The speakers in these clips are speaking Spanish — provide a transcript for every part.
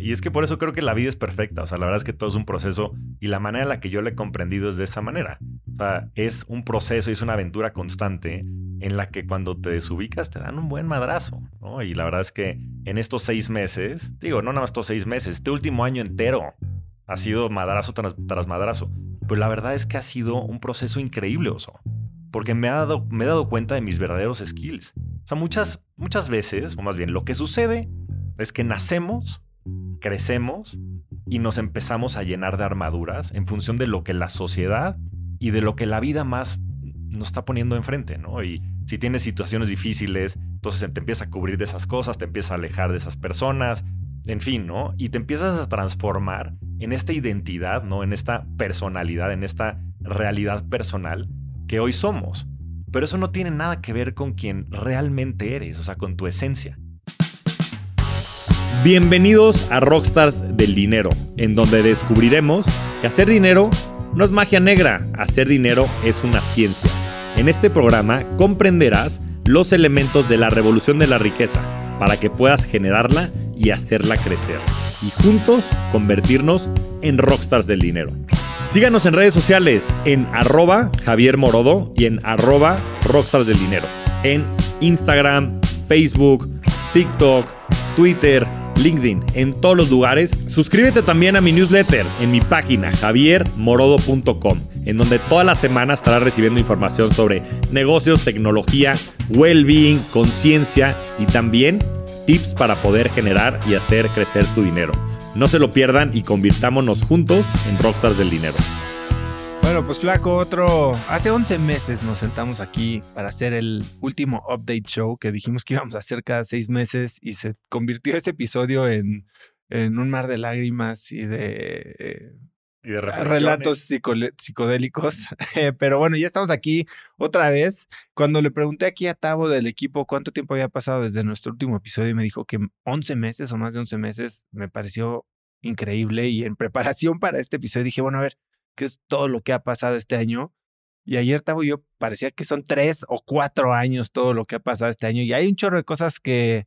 Y es que por eso creo que la vida es perfecta. O sea, la verdad es que todo es un proceso y la manera en la que yo lo he comprendido es de esa manera. O sea, es un proceso y es una aventura constante en la que cuando te desubicas te dan un buen madrazo. ¿no? Y la verdad es que en estos seis meses, digo, no nada más estos seis meses, este último año entero ha sido madrazo tras, madrazo. Pero la verdad es que ha sido un proceso increíble, Oso. Porque me, ha dado, me he dado cuenta de mis verdaderos skills. O sea, muchas, muchas veces, o más bien, lo que sucede es que nacemos crecemos y nos empezamos a llenar de armaduras en función de lo que la sociedad y de lo que la vida más nos está poniendo enfrente, ¿no? Y si tienes situaciones difíciles, entonces te empieza a cubrir de esas cosas, te empieza a alejar de esas personas, en fin, ¿no? Y te empiezas a transformar en esta identidad, ¿no? En esta personalidad, en esta realidad personal que hoy somos. Pero eso no tiene nada que ver con quien realmente eres, o sea, con tu esencia. Bienvenidos a Rockstars del Dinero, en donde descubriremos que hacer dinero no es magia negra, hacer dinero es una ciencia. En este programa comprenderás los elementos de la revolución de la riqueza para que puedas generarla y hacerla crecer. Y juntos convertirnos en rockstars del dinero. Síganos en redes sociales en arroba Javier Morodo y en arroba rockstars del dinero. En Instagram, Facebook, TikTok, Twitter, LinkedIn, en todos los lugares. Suscríbete también a mi newsletter en mi página javiermorodo.com, en donde toda la semana estarás recibiendo información sobre negocios, tecnología, well-being, conciencia y también tips para poder generar y hacer crecer tu dinero. No se lo pierdan y convirtámonos juntos en rockstars del dinero. Bueno, pues flaco, otro... Hace 11 meses nos sentamos aquí para hacer el último update show que dijimos que íbamos a hacer cada seis meses y se convirtió ese episodio en, en un mar de lágrimas y de... y de relatos psicodélicos. Pero bueno, ya estamos aquí otra vez. Cuando le pregunté aquí a Tavo del equipo cuánto tiempo había pasado desde nuestro último episodio, me dijo que 11 meses o más de 11 meses. Me pareció increíble y en preparación para este episodio dije, bueno, a ver, que es todo lo que ha pasado este año. Y ayer, Tavo, yo parecía que son tres o cuatro años todo lo que ha pasado este año. Y hay un chorro de cosas que,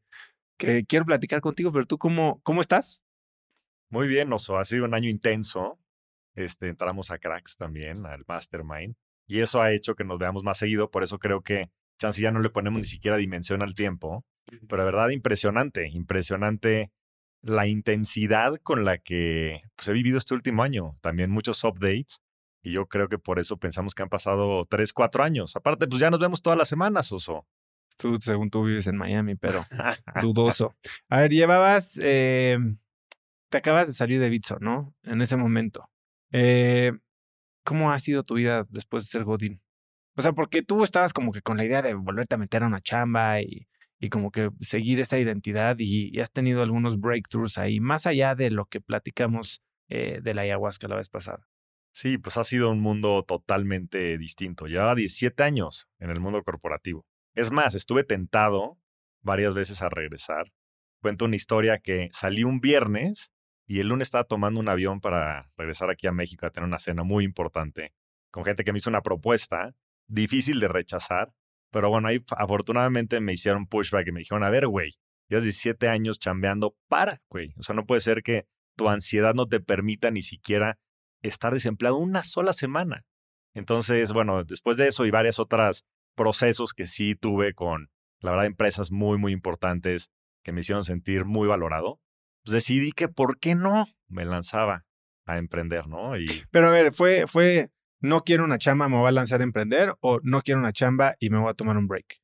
que quiero platicar contigo, pero tú, ¿cómo, cómo estás? Muy bien, Oso. Ha sido un año intenso. Este, entramos a Cracks también, al Mastermind. Y eso ha hecho que nos veamos más seguido. Por eso creo que chance ya no le ponemos ni siquiera dimensión al tiempo. Pero de verdad, impresionante, impresionante la intensidad con la que pues, he vivido este último año. También muchos updates. Y yo creo que por eso pensamos que han pasado tres, cuatro años. Aparte, pues ya nos vemos todas las semanas, Oso. Tú, según tú vives en Miami, pero dudoso. A ver, llevabas, eh, te acabas de salir de Bitso, ¿no? En ese momento. Eh, ¿Cómo ha sido tu vida después de ser Godín? O sea, porque tú estabas como que con la idea de volverte a meter a una chamba y y como que seguir esa identidad y, has tenido algunos breakthroughs ahí, más allá de lo que platicamos eh, de la ayahuasca la vez pasada. Sí, pues ha sido un mundo totalmente distinto. Llevaba 17 años en el mundo corporativo. Es más, estuve tentado varias veces a regresar. Cuento una historia que salí un viernes y el lunes estaba tomando un avión para regresar aquí a México a tener una cena muy importante con gente que me hizo una propuesta difícil de rechazar pero bueno, ahí afortunadamente me hicieron pushback y me dijeron, a ver, güey, llevas 17 años chambeando, para, güey. O sea, no puede ser que tu ansiedad no te permita ni siquiera estar desempleado una sola semana. Entonces, bueno, después de eso y varios otros procesos que sí tuve con, la verdad, empresas muy, muy importantes que me hicieron sentir muy valorado, pues decidí que, ¿por qué no? Me lanzaba a emprender, ¿no? Y... Pero a ver, fue, fue, no quiero una chamba, me voy a lanzar a emprender o no quiero una chamba y me voy a tomar un break?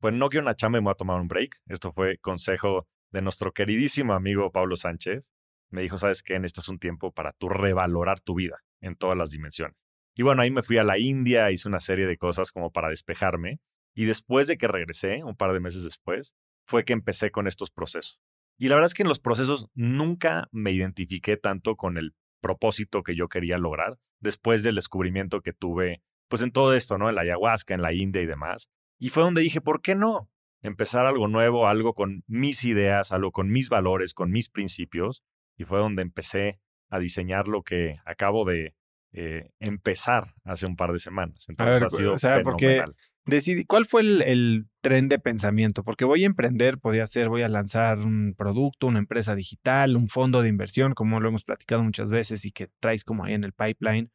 Pues no quiero una chamba y me voy a tomar un break. Esto fue consejo de nuestro queridísimo amigo Pablo Sánchez. Me dijo, ¿sabes qué? es un tiempo para tú revalorar tu vida en todas las dimensiones. Y bueno, ahí me fui a la India, hice una serie de cosas como para despejarme. Y después de que regresé, un par de meses después, fue que empecé con estos procesos. Y la verdad es que en los procesos nunca me identifiqué tanto con el propósito que yo quería lograr después del descubrimiento que tuve, pues en todo esto, ¿no? En la ayahuasca, en la India y demás. Y fue donde dije, ¿por qué no? Empezar algo nuevo, algo con mis ideas, algo con mis valores, con mis principios. Y fue donde empecé a diseñar lo que acabo de eh, empezar hace un par de semanas. Entonces ha sido o sea, porque decidí, ¿cuál fue el, tren de pensamiento? Porque voy a emprender, podía ser, voy a lanzar un producto, una empresa digital, un fondo de inversión, como lo hemos platicado muchas veces y que traes como ahí en el pipeline.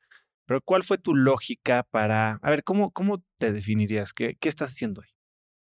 Pero ¿cuál fue tu lógica para, a ver, ¿cómo, cómo te definirías? ¿Qué, ¿Qué estás haciendo hoy?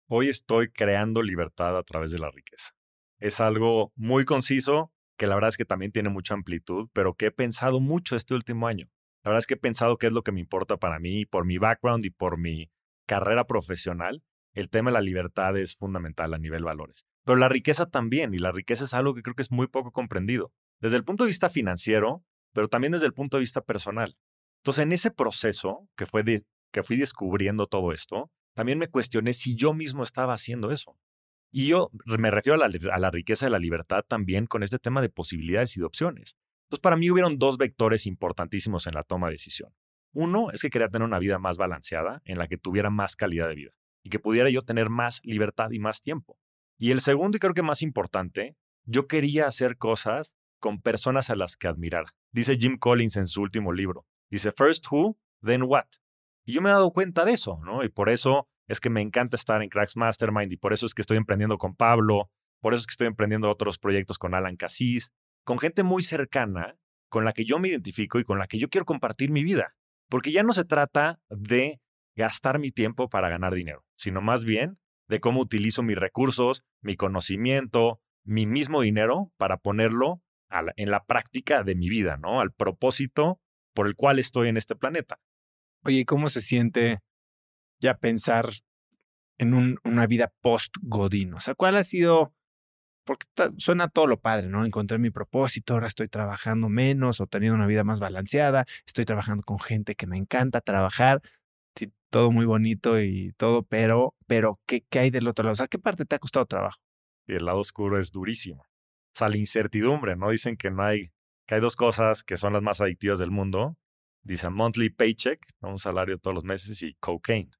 Hoy estoy creando libertad a través de la riqueza. Es algo muy conciso, que la verdad es que también tiene mucha amplitud, pero que he pensado mucho este último año. La verdad es que he pensado qué es lo que me importa para mí, por mi background y por mi carrera profesional. El tema de la libertad es fundamental a nivel valores. Pero la riqueza también, y la riqueza es algo que creo que es muy poco comprendido. Desde el punto de vista financiero, pero también desde el punto de vista personal. Entonces, en ese proceso que, fue que fui descubriendo todo esto, también me cuestioné si yo mismo estaba haciendo eso. Y yo me refiero a la, a la riqueza de la libertad también con este tema de posibilidades y de opciones. Entonces, para mí hubieron dos vectores importantísimos en la toma de decisión. Uno es que quería tener una vida más balanceada, en la que tuviera más calidad de vida y que pudiera yo tener más libertad y más tiempo. Y el segundo, y creo que más importante, yo quería hacer cosas con personas a las que admirara. Dice Jim Collins en su último libro. Dice, first who, then what. Y yo me he dado cuenta de eso, ¿no? Y por eso es que me encanta estar en Cracks Mastermind y por eso es que estoy emprendiendo con Pablo, por eso es que estoy emprendiendo otros proyectos con Alan Cassis, con gente muy cercana con la que yo me identifico y con la que yo quiero compartir mi vida. Porque ya no se trata de gastar mi tiempo para ganar dinero, sino más bien de cómo utilizo mis recursos, mi conocimiento, mi mismo dinero para ponerlo en la práctica de mi vida, ¿no? Al propósito por el cual estoy en este planeta. Oye, ¿cómo se siente ya pensar en una vida post-Godín? O sea, ¿cuál ha sido porque suena todo lo padre, ¿no? Encontré mi propósito, ahora estoy trabajando menos o teniendo una vida más balanceada, estoy trabajando con gente que me encanta trabajar, sí, todo muy bonito y todo, pero, pero ¿qué, ¿qué hay del otro lado? O sea, ¿qué parte te ha costado trabajo? Y el lado oscuro es durísimo. O sea, la incertidumbre, ¿no? Dicen que no hay, que hay dos cosas que son las más adictivas del mundo. Dicen monthly paycheck, un salario todos los meses, y cocaine.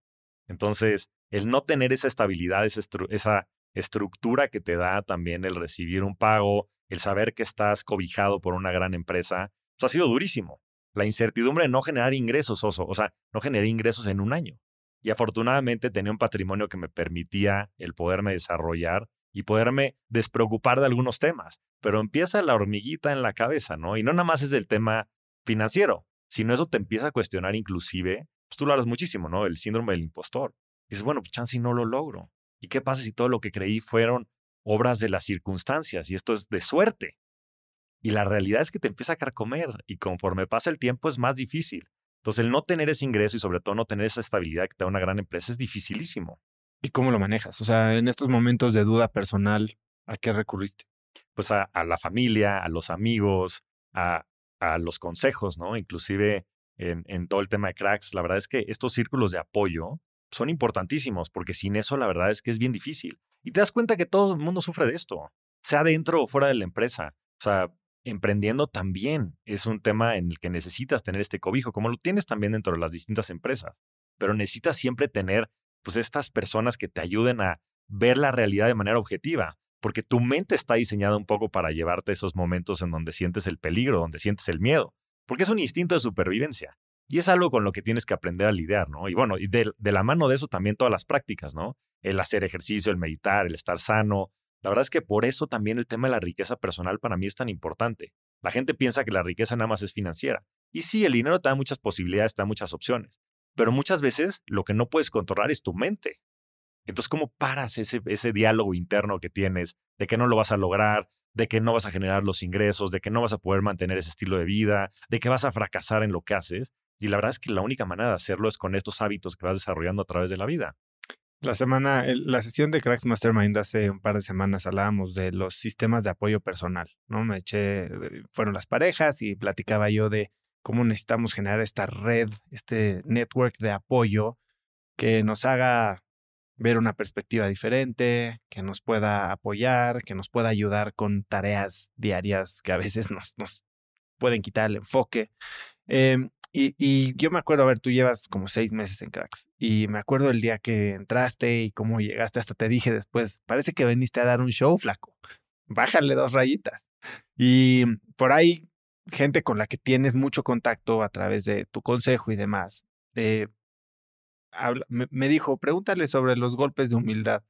Entonces, el no tener esa estabilidad, esa, esa estructura que te da también el recibir un pago, el saber que estás cobijado por una gran empresa, eso ha sido durísimo. La incertidumbre de no generar ingresos, o sea, no generé ingresos en un año. Y afortunadamente tenía un patrimonio que me permitía el poderme desarrollar y poderme despreocupar de algunos temas. Pero empieza la hormiguita en la cabeza, ¿no? Y no nada más es del tema financiero, sino eso te empieza a cuestionar inclusive, pues tú lo hablas muchísimo, ¿no? El síndrome del impostor. Dices, bueno, pues chance no lo logro. ¿Y qué pasa si todo lo que creí fueron obras de las circunstancias y esto es de suerte? Y la realidad es que te empieza a carcomer y conforme pasa el tiempo es más difícil. Entonces el no tener ese ingreso y sobre todo no tener esa estabilidad que te da una gran empresa es dificilísimo. ¿Y cómo lo manejas? O sea, en estos momentos de duda personal, ¿a qué recurriste? Pues a, la familia, a los amigos, a, a, los consejos, ¿no? Inclusive en, en todo el tema de cracks, la verdad es que estos círculos de apoyo son importantísimos, porque sin eso la verdad es que es bien difícil. Y te das cuenta que todo el mundo sufre de esto, sea dentro o fuera de la empresa. O sea, emprendiendo también es un tema en el que necesitas tener este cobijo, como lo tienes también dentro de las distintas empresas. Pero necesitas siempre tener pues estas personas que te ayuden a ver la realidad de manera objetiva, porque tu mente está diseñada un poco para llevarte esos momentos en donde sientes el peligro, donde sientes el miedo, porque es un instinto de supervivencia. Y es algo con lo que tienes que aprender a lidiar, ¿no? Y bueno, y de, la mano de eso también todas las prácticas, ¿no? El hacer ejercicio, el meditar, el estar sano. La verdad es que por eso también el tema de la riqueza personal para mí es tan importante. La gente piensa que la riqueza nada más es financiera. Y sí, el dinero te da muchas posibilidades, te da muchas opciones. Pero muchas veces lo que no puedes controlar es tu mente. Entonces, ¿cómo paras ese, ese diálogo interno que tienes de que no lo vas a lograr, de que no vas a generar los ingresos, de que no vas a poder mantener ese estilo de vida, de que vas a fracasar en lo que haces? Y la verdad es que la única manera de hacerlo es con estos hábitos que vas desarrollando a través de la vida. La semana, la sesión de Cracks Mastermind hace un par de semanas hablábamos de los sistemas de apoyo personal, ¿no? Me eché, eh, fueron las parejas y platicaba yo de cómo necesitamos generar esta red, este network de apoyo que nos haga ver una perspectiva diferente, que nos pueda apoyar, que nos pueda ayudar con tareas diarias que a veces nos, nos pueden quitar el enfoque. Em, y, yo me acuerdo, a ver, tú llevas como seis meses en Cracks y me acuerdo el día que entraste y cómo llegaste, hasta te dije después, parece que veniste a dar un show, flaco, bájale dos rayitas. Y por ahí, gente con la que tienes mucho contacto a través de tu consejo y demás, eh, me, dijo, pregúntale sobre los golpes de humildad.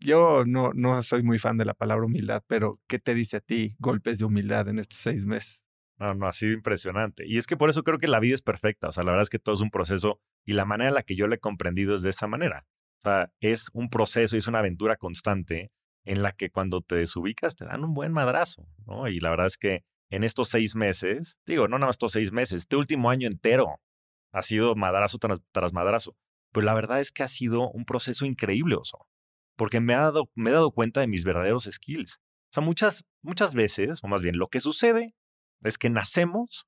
Yo no, no soy muy fan de la palabra humildad, pero ¿qué te dice a ti golpes de humildad en estos seis meses? No, no, ha sido impresionante. Y es que por eso creo que la vida es perfecta. O sea, la verdad es que todo es un proceso y la manera en la que yo le he comprendido es de esa manera. O sea, es un proceso y es una aventura constante en la que cuando te desubicas te dan un buen madrazo, ¿no? Y la verdad es que en estos seis meses, digo, no nada más estos seis meses, este último año entero ha sido madrazo tras, tras madrazo. Pero la verdad es que ha sido un proceso increíble, Oso, porque me, ha dado, me he dado cuenta de mis verdaderos skills. O sea, muchas, muchas veces, o más bien, lo que sucede es que nacemos,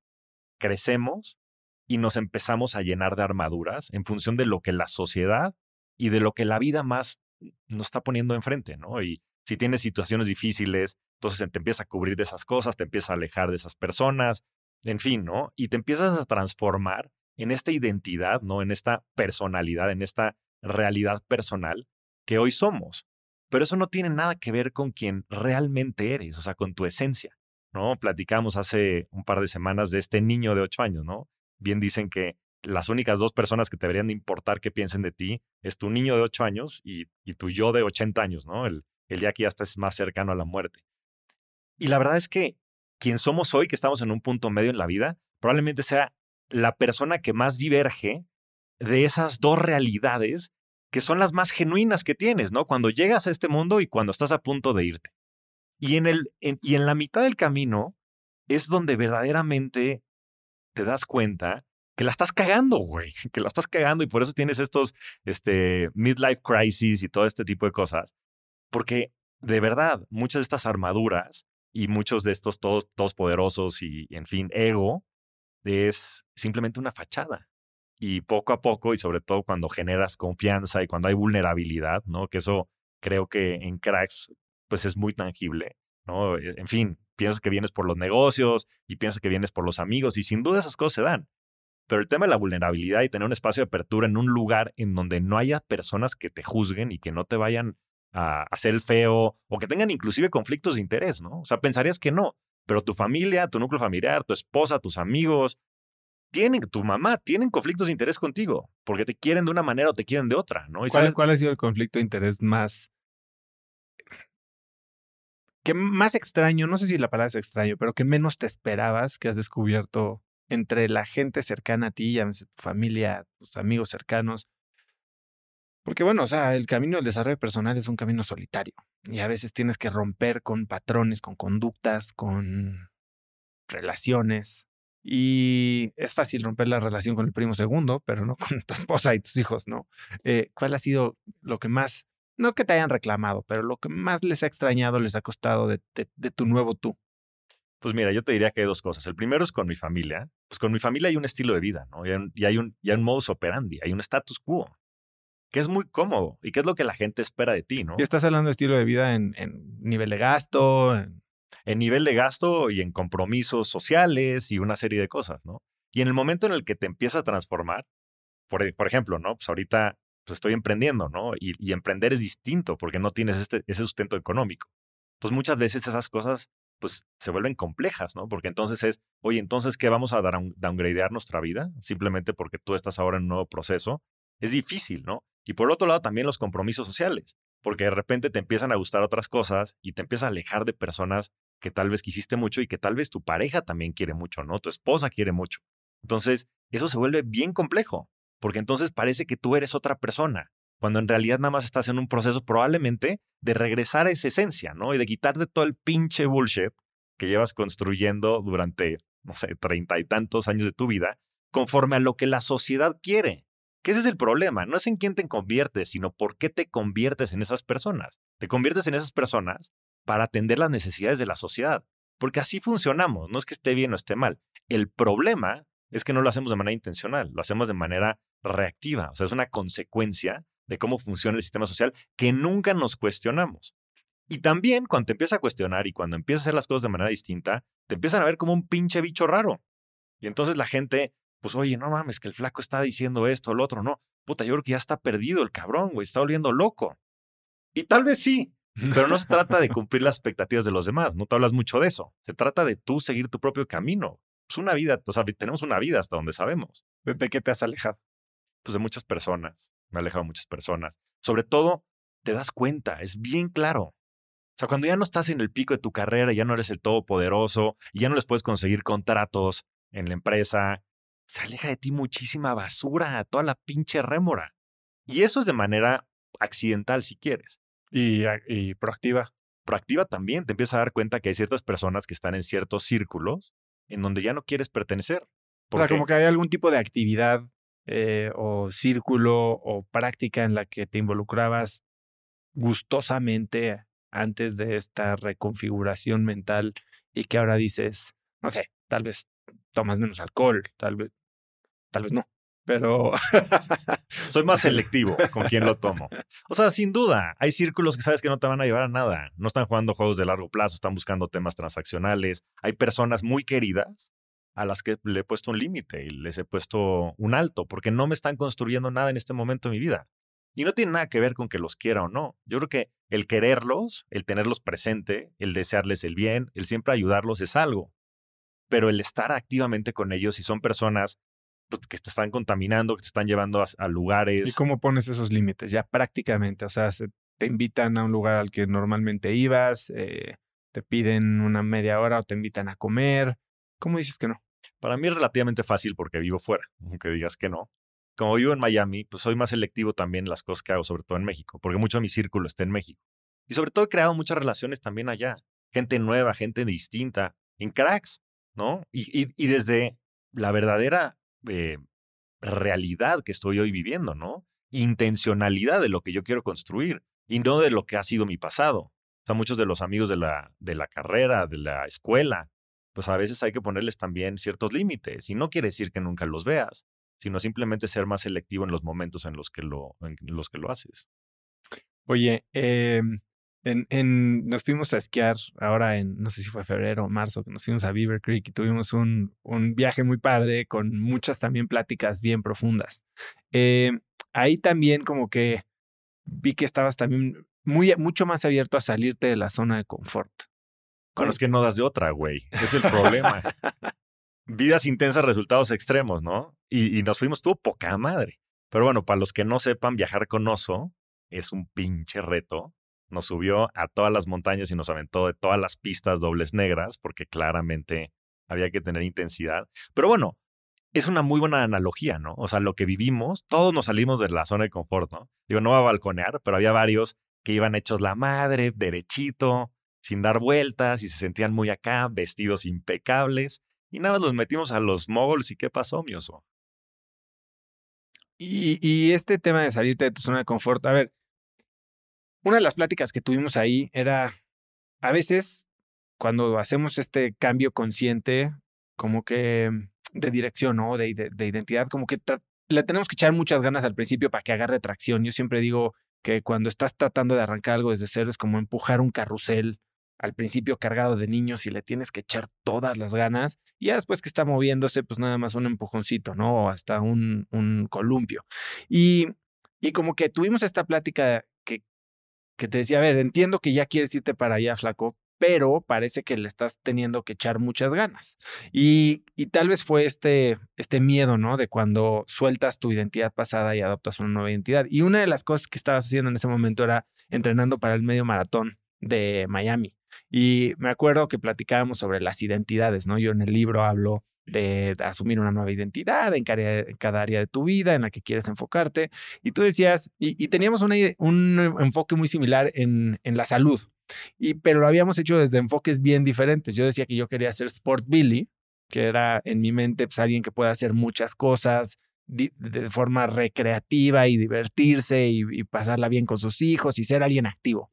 crecemos y nos empezamos a llenar de armaduras en función de lo que la sociedad y de lo que la vida más nos está poniendo enfrente, ¿no? Y si tienes situaciones difíciles, entonces te empiezas a cubrir de esas cosas, te empiezas a alejar de esas personas, en fin, ¿no? Y te empiezas a transformar en esta identidad, ¿no? En esta personalidad, en esta realidad personal que hoy somos. Pero eso no tiene nada que ver con quien realmente eres, o sea, con tu esencia, ¿no? Platicamos hace un par de semanas de este niño de ocho años, ¿no? Bien dicen que las únicas dos personas que te deberían de importar qué piensen de ti es tu niño de ocho años y, y tu yo de 80 años, ¿no? El, el día que ya estás más cercano a la muerte. Y la verdad es que quien somos hoy, que estamos en un punto medio en la vida, probablemente sea la persona que más diverge de esas dos realidades que son las más genuinas que tienes, ¿no? Cuando llegas a este mundo y cuando estás a punto de irte. Y en, el, y en la mitad del camino es donde verdaderamente te das cuenta que la estás cagando, güey, que la estás cagando y por eso tienes estos este, midlife crisis y todo este tipo de cosas. Porque de verdad, muchas de estas armaduras y muchos de estos todos, todos poderosos y, en fin, ego, es simplemente una fachada. Y poco a poco, y sobre todo cuando generas confianza y cuando hay vulnerabilidad, ¿no? Que eso creo que en cracks, pues es muy tangible, ¿no? E, en fin, piensas que vienes por los negocios y piensas que vienes por los amigos y sin duda esas cosas se dan. Pero el tema de la vulnerabilidad y tener un espacio de apertura en un lugar en donde no haya personas que te juzguen y que no te vayan a hacer el feo o que tengan inclusive conflictos de interés, ¿no? O sea, pensarías que no, pero tu familia, tu núcleo familiar, tu esposa, tus amigos, tienen, tu mamá, tienen conflictos de interés contigo, porque te quieren de una manera o te quieren de otra, ¿no? ¿Cuál, ¿Cuál, ha sido el conflicto de interés más... que más extraño, no sé si la palabra es extraño, pero que menos te esperabas que has descubierto entre la gente cercana a ti, tu familia, tus amigos cercanos? Porque bueno, o sea, el camino del desarrollo personal es un camino solitario y a veces tienes que romper con patrones, con conductas, con relaciones. Y es fácil romper la relación con el primo segundo, pero no con tu esposa y tus hijos, ¿no? Eh, ¿Cuál ha sido lo que más, no que te hayan reclamado, pero lo que más les ha extrañado, les ha costado de, de tu nuevo tú? Pues mira, yo te diría que hay dos cosas. El primero es con mi familia. Pues con mi familia hay un estilo de vida, ¿no? Y hay un, y hay un, y hay un modus operandi, hay un status quo que es muy cómodo y que es lo que la gente espera de ti, ¿no? Y estás hablando de estilo de vida en, nivel de gasto. En... nivel de gasto y en compromisos sociales y una serie de cosas, ¿no? Y en el momento en el que te empieza a transformar, por, e, por ejemplo, ¿no? Pues ahorita pues estoy emprendiendo, ¿no? Y, emprender es distinto porque no tienes este, ese sustento económico. Entonces muchas veces esas cosas pues se vuelven complejas, ¿no? Porque entonces es, oye, entonces, ¿qué vamos a downgradear nuestra vida? Simplemente porque tú estás ahora en un nuevo proceso. Es difícil, ¿no? Y por otro lado, también los compromisos sociales, porque de repente te empiezan a gustar otras cosas y te empiezas a alejar de personas que tal vez quisiste mucho y que tal vez tu pareja también quiere mucho, ¿no? Tu esposa quiere mucho. Entonces, eso se vuelve bien complejo, porque entonces parece que tú eres otra persona, cuando en realidad nada más estás en un proceso probablemente de regresar a esa esencia, ¿no? Y de quitarte todo el pinche bullshit que llevas construyendo durante, no sé, treinta y tantos años de tu vida, conforme a lo que la sociedad quiere. Que ese es el problema, no es en quién te conviertes, sino por qué te conviertes en esas personas. Te conviertes en esas personas para atender las necesidades de la sociedad, porque así funcionamos, no es que esté bien o esté mal. El problema es que no lo hacemos de manera intencional, lo hacemos de manera reactiva, o sea, es una consecuencia de cómo funciona el sistema social que nunca nos cuestionamos. Y también cuando te empiezas a cuestionar y cuando empiezas a hacer las cosas de manera distinta, te empiezan a ver como un pinche bicho raro. Y entonces la gente, pues oye, no mames, que el flaco está diciendo esto, lo otro, no. Puta, yo creo que ya está perdido el cabrón, güey, está volviendo loco. Y tal vez sí, pero no se trata de cumplir las expectativas de los demás, no te hablas mucho de eso. Se trata de tú seguir tu propio camino. Es una vida, o sea, tenemos una vida hasta donde sabemos. ¿De qué te has alejado? Pues de muchas personas. Me he alejado de muchas personas. Sobre todo, te das cuenta, es bien claro. O sea, cuando ya no estás en el pico de tu carrera, ya no eres el todopoderoso, y ya no les puedes conseguir contratos en la empresa, se aleja de ti muchísima basura, toda la pinche rémora. Y eso es de manera accidental si quieres. Y, y proactiva. Proactiva también, te empiezas a dar cuenta que hay ciertas personas que están en ciertos círculos en donde ya no quieres pertenecer. O sea, como que hay algún tipo de actividad eh, o círculo o práctica en la que te involucrabas gustosamente antes de esta reconfiguración mental y que ahora dices, no sé, tal vez tomas menos alcohol, tal vez, tal vez no, pero... Soy más selectivo con quién lo tomo. O sea, sin duda, hay círculos que sabes que no te van a llevar a nada. No están jugando juegos de largo plazo, están buscando temas transaccionales. Hay personas muy queridas a las que le he puesto un límite y les he puesto un alto, porque no me están construyendo nada en este momento de mi vida. Y no tiene nada que ver con que los quiera o no. Yo creo que el quererlos, el tenerlos presente, el desearles el bien, el siempre ayudarlos es algo. Pero el estar activamente con ellos, si son personas pues, que te están contaminando, que te están llevando a, lugares. ¿Y cómo pones esos límites? Ya prácticamente, o sea, te invitan a un lugar al que normalmente ibas, eh, te piden una media hora o te invitan a comer. ¿Cómo dices que no? Para mí es relativamente fácil porque vivo fuera, aunque digas que no. Como vivo en Miami, pues soy más selectivo también en las cosas que hago, sobre todo en México, porque mucho de mi círculo está en México. Y sobre todo he creado muchas relaciones también allá. Gente nueva, gente distinta, en cracks, ¿no? Y, y desde la verdadera eh, realidad que estoy hoy viviendo, ¿no? Intencionalidad de lo que yo quiero construir y no de lo que ha sido mi pasado. O sea, muchos de los amigos de la, de la carrera, de la escuela, pues a veces hay que ponerles también ciertos límites. Y no quiere decir que nunca los veas, sino simplemente ser más selectivo en los momentos en los que lo, en los que lo haces. Oye, eh, en, en, nos fuimos a esquiar ahora en, no sé si fue febrero o marzo, que nos fuimos a Beaver Creek y tuvimos un, un viaje muy padre con muchas también pláticas bien profundas. Eh, ahí también como que vi que estabas también muy, mucho más abierto a salirte de la zona de confort. Bueno, es que no das de otra, güey. Es el problema. Vidas intensas, resultados extremos, ¿no? Y, y nos fuimos, tuvo poca madre. Pero bueno, para los que no sepan, viajar con oso es un pinche reto nos subió a todas las montañas y nos aventó de todas las pistas dobles negras, porque claramente había que tener intensidad. Pero bueno, es una muy buena analogía, ¿no? O sea, lo que vivimos, todos nos salimos de la zona de confort, ¿no? Digo, no va a balconear, pero había varios que iban hechos la madre, derechito, sin dar vueltas y se sentían muy acá, vestidos impecables. Y nada, los metimos a los moguls y ¿qué pasó, mi oso? Y, y este tema de salirte de tu zona de confort, a ver, una de las pláticas que tuvimos ahí era, a veces, cuando hacemos este cambio consciente, como que de dirección, ¿no? De, de, identidad, como que le tenemos que echar muchas ganas al principio para que agarre tracción. Yo siempre digo que cuando estás tratando de arrancar algo desde cero es como empujar un carrusel al principio cargado de niños y le tienes que echar todas las ganas y ya después que está moviéndose pues nada más un empujoncito, ¿no? O hasta un, un columpio. Y, y como que tuvimos esta plática que te decía, a ver, entiendo que ya quieres irte para allá, flaco, pero parece que le estás teniendo que echar muchas ganas. Y, y, tal vez fue este, este miedo, ¿no? De cuando sueltas tu identidad pasada y adoptas una nueva identidad. Y una de las cosas que estabas haciendo en ese momento era entrenando para el medio maratón de Miami. Y me acuerdo que platicábamos sobre las identidades, ¿no? Yo en el libro hablo de asumir una nueva identidad en cada, área de tu vida en la que quieres enfocarte. Y tú decías, y, teníamos un enfoque muy similar en, la salud, y, pero lo habíamos hecho desde enfoques bien diferentes. Yo decía que yo quería ser Sport Billy, que era en mi mente pues, alguien que pueda hacer muchas cosas de, forma recreativa y divertirse y pasarla bien con sus hijos y ser alguien activo.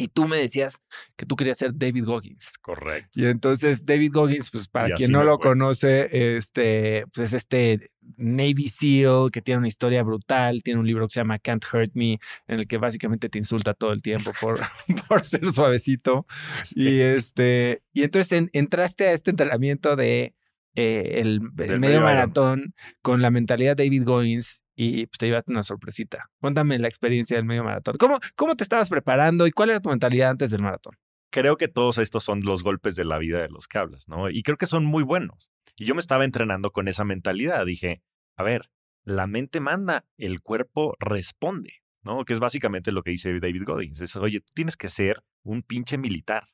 Y tú me decías que tú querías ser David Goggins. Correcto. Y entonces David Goggins, pues para Y quien no lo fue. conoce, este, pues es este Navy SEAL que tiene una historia brutal, tiene un libro que se llama Can't Hurt Me, en el que básicamente te insulta todo el tiempo por, por ser suavecito. Y este, y entonces en- entraste a este entrenamiento de eh, el, medio maratón con la mentalidad de David Goggins y pues, te llevaste una sorpresita. Cuéntame la experiencia del medio maratón. ¿Cómo, ¿Cómo te estabas preparando y cuál era tu mentalidad antes del maratón? creo que todos estos son los golpes de la vida de los que hablas, ¿no? Y creo que son muy buenos. Y yo me estaba entrenando con esa mentalidad. Dije, a ver, la mente manda, el cuerpo responde, ¿no? Que es básicamente lo que dice David Goggins. Es, oye, tú tienes que ser un pinche militar.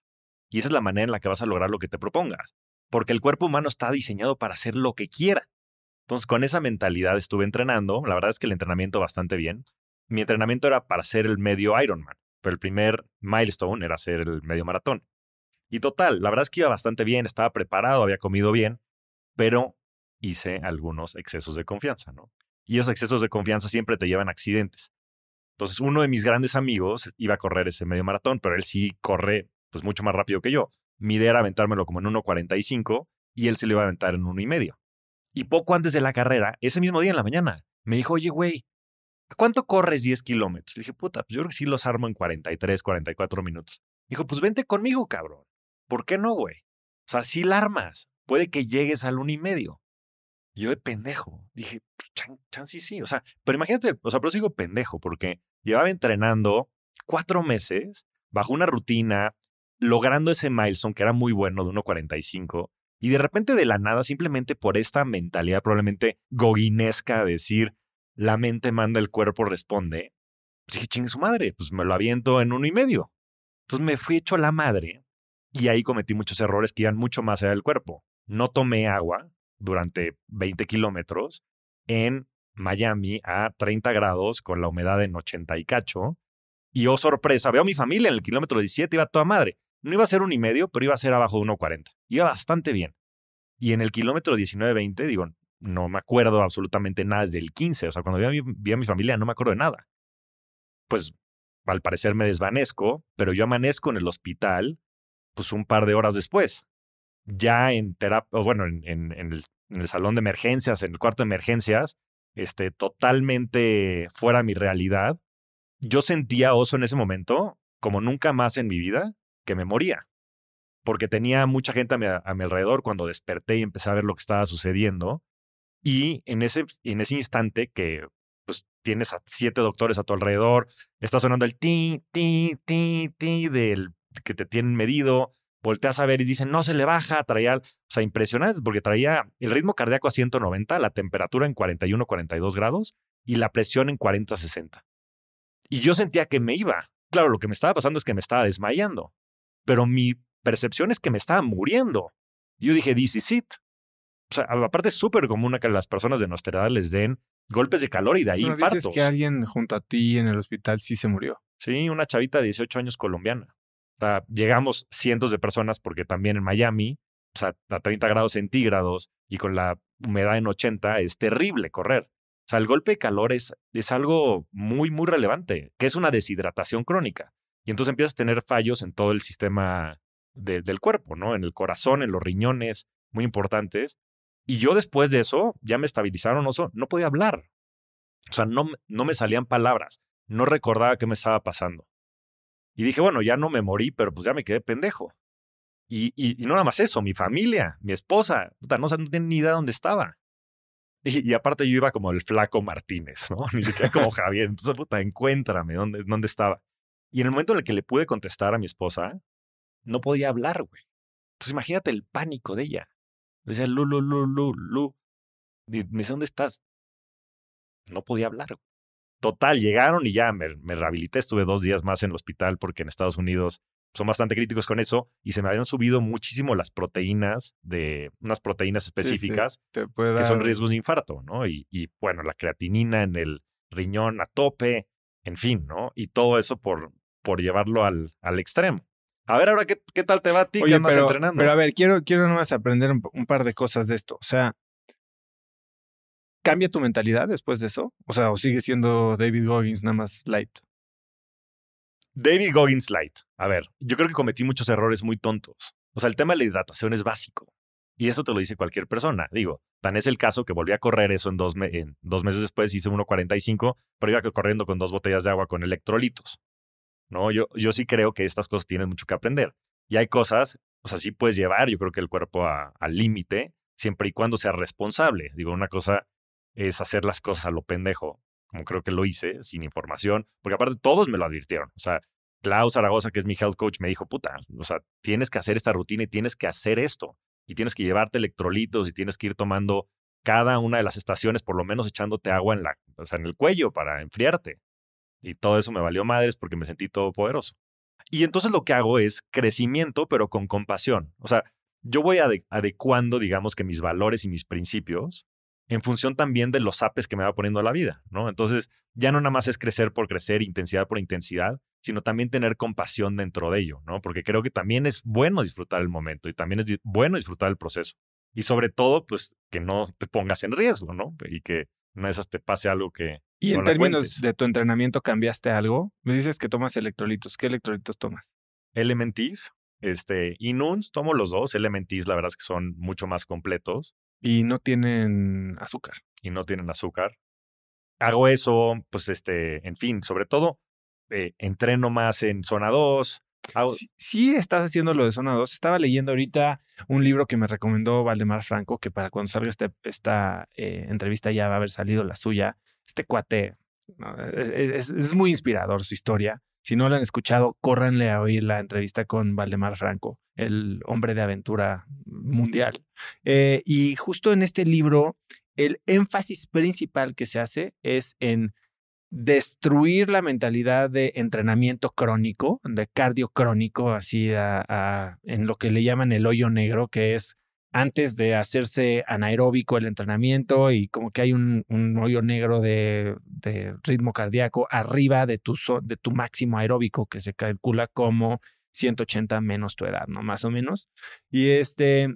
Y esa es la manera en la que vas a lograr lo que te propongas. Porque el cuerpo humano está diseñado para hacer lo que quiera. Entonces, con esa mentalidad estuve entrenando. La verdad es que el entrenamiento bastante bien. Mi entrenamiento era para ser el medio Ironman pero el primer milestone era hacer el medio maratón. Y total, la verdad es que iba bastante bien, estaba preparado, había comido bien, pero hice algunos excesos de confianza, ¿no? Y esos excesos de confianza siempre te llevan a accidentes. Entonces, uno de mis grandes amigos iba a correr ese medio maratón, pero él sí corre pues mucho más rápido que yo. Mi idea era aventármelo como en 1.45 y él se lo iba a aventar en uno y medio. Y poco antes de la carrera, ese mismo día en la mañana, me dijo, oye, güey, ¿a cuánto corres 10 kilómetros? Le dije, puta, pues yo creo que sí los armo en 43, 44 minutos. Dijo, pues vente conmigo, cabrón. ¿Por qué no, güey? O sea, si la armas, puede que llegues al uno y medio. Y yo de pendejo, dije, pues, chan, chan, sí, sí. O sea, pero imagínate, o sea, pero digo pendejo, porque llevaba entrenando cuatro meses bajo una rutina, logrando ese milestone que era muy bueno de 1.45. Y de repente de la nada, simplemente por esta mentalidad probablemente goguinesca de decir, la mente manda, el cuerpo responde. Pues dije, chingue su madre, pues me lo aviento en uno y medio. Entonces me fui hecho la madre y ahí cometí muchos errores que iban mucho más allá del cuerpo. No tomé agua durante 20 kilómetros en Miami a 30 grados con la humedad en 80 y cacho. Y oh sorpresa, veo a mi familia en el kilómetro 17, iba toda madre. No iba a ser un y medio, pero iba a ser abajo de 1.40. Iba bastante bien. Y en el kilómetro 19-20, digo, no me acuerdo absolutamente nada desde el 15. O sea, cuando vi a, mi, familia no me acuerdo de nada. Pues al parecer me desvanezco, pero yo amanezco en el hospital pues un par de horas después. Ya en terapia, bueno, en, en, en, el, en, el, salón de emergencias, en el cuarto de emergencias, este, totalmente fuera de mi realidad. Yo sentía oso en ese momento, como nunca más en mi vida, que me moría. Porque tenía mucha gente a mi, alrededor cuando desperté y empecé a ver lo que estaba sucediendo. Y en ese, en ese instante que pues tienes a siete doctores a tu alrededor, está sonando el ti, ti, ti, ti del que te tienen medido, volteas a ver y dicen, no se le baja, traía, o sea, impresionante, porque traía el ritmo cardíaco a 190, la temperatura en 41, 42 grados y la presión en 40, 60. Y yo sentía que me iba. Claro, lo que me estaba pasando es que me estaba desmayando, pero mi percepción es que me estaba muriendo. Y yo dije, this is it. O sea, aparte es súper común que las personas de nuestra edad les den golpes de calor y de ahí Pero infartos. dices que alguien junto a ti en el hospital sí se murió. Sí, una chavita de 18 años colombiana. O sea, llegamos cientos de personas porque también en Miami, o sea, a 30 grados centígrados y con la humedad en 80 es terrible correr. O sea, el golpe de calor es, es algo muy, muy relevante, que es una deshidratación crónica. Y entonces empiezas a tener fallos en todo el sistema de, del cuerpo, ¿no? En el corazón, en los riñones, muy importantes. Y yo después de eso, ya me estabilizaron, oso, no podía hablar. O sea, no, no me salían palabras. No recordaba qué me estaba pasando. Y dije, bueno, ya no me morí, pero pues ya me quedé pendejo. Y, y, no nada más eso, mi familia, mi esposa, puta, no, no tienen ni idea dónde estaba. Y, y, aparte yo iba como el flaco Martínez, ¿no? Ni siquiera como Javier. Entonces, puta, encuéntrame dónde, dónde estaba. Y en el momento en el que le pude contestar a mi esposa, no podía hablar, güey. Entonces imagínate el pánico de ella. Le decía, Lu, Lu, Lu, Lu, Lu. Me dice, ¿dónde estás? No podía hablar. Güey. Total, llegaron y ya me, me, rehabilité. Estuve dos días más en el hospital porque en Estados Unidos son bastante críticos con eso y se me habían subido muchísimo las proteínas de unas proteínas específicas sí, sí. Dar... que son riesgos de infarto, ¿no? Y, y, bueno, la creatinina en el riñón a tope, en fin, ¿no? Y todo eso por, por llevarlo al, al extremo. A ver, ahora, ¿qué, ¿qué, tal te va a ti? Oye, ¿Qué andas pero, entrenando? Pero a ver, quiero, quiero nomás aprender un, un par de cosas de esto. O sea, ¿cambia tu mentalidad después de eso? O sea, ¿o sigue siendo David Goggins nada más light? David Goggins Light. A ver, yo creo que cometí muchos errores muy tontos. O sea, el tema de la hidratación es básico. Y eso te lo dice cualquier persona. Digo, tan es el caso que volví a correr eso en dos, en dos meses después, hice 1.45, pero iba corriendo con dos botellas de agua con electrolitos. No, yo, yo sí creo que estas cosas tienen mucho que aprender. Y hay cosas, o sea, sí puedes llevar, yo creo que el cuerpo al límite, siempre y cuando sea responsable. Digo, una cosa es hacer las cosas a lo pendejo, como creo que lo hice, sin información, porque aparte todos me lo advirtieron. O sea, Klaus Zaragoza, que es mi health coach, me dijo, puta, o sea, tienes que hacer esta rutina y tienes que hacer esto. Y tienes que llevarte electrolitos y tienes que ir tomando cada una de las estaciones, por lo menos echándote agua en, la, o sea, en el cuello para enfriarte. Y todo eso me valió madres porque me sentí todopoderoso. Y entonces lo que hago es crecimiento, pero con compasión. O sea, yo voy adecuando, digamos que mis valores y mis principios en función también de los apes que me va poniendo la vida, ¿no? Entonces, ya no nada más es crecer por crecer, intensidad por intensidad, sino también tener compasión dentro de ello, ¿no? Porque creo que también es bueno disfrutar el momento y también es bueno disfrutar el proceso. Y sobre todo, pues, que no te pongas en riesgo, ¿no? Y que no esas te pase algo que... Y en términos de tu entrenamiento, ¿cambiaste algo? Me dices que tomas electrolitos. ¿Qué electrolitos tomas? Elementis, este, y Nuns, tomo los dos. Elementis, la verdad es que son mucho más completos. Y no tienen azúcar. Y no tienen azúcar. Hago eso, pues, este, en fin, sobre todo, eh, entreno más en zona 2. Sí, estás haciendo lo de zona 2. Estaba leyendo ahorita un libro que me recomendó Valdemar Franco, que para cuando salga este, esta eh, entrevista ya va a haber salido la suya. Este cuate es, es, muy inspirador su historia. Si no lo han escuchado, córranle a oír la entrevista con Valdemar Franco, el hombre de aventura mundial. Eh, y justo en este libro, el énfasis principal que se hace es en destruir la mentalidad de entrenamiento crónico, de cardio crónico, así en lo que le llaman el hoyo negro, que es antes de hacerse anaeróbico el entrenamiento y como que hay un, hoyo negro de, ritmo cardíaco arriba de tu, de tu máximo aeróbico que se calcula como 180 menos tu edad, ¿no? Más o menos. Y este,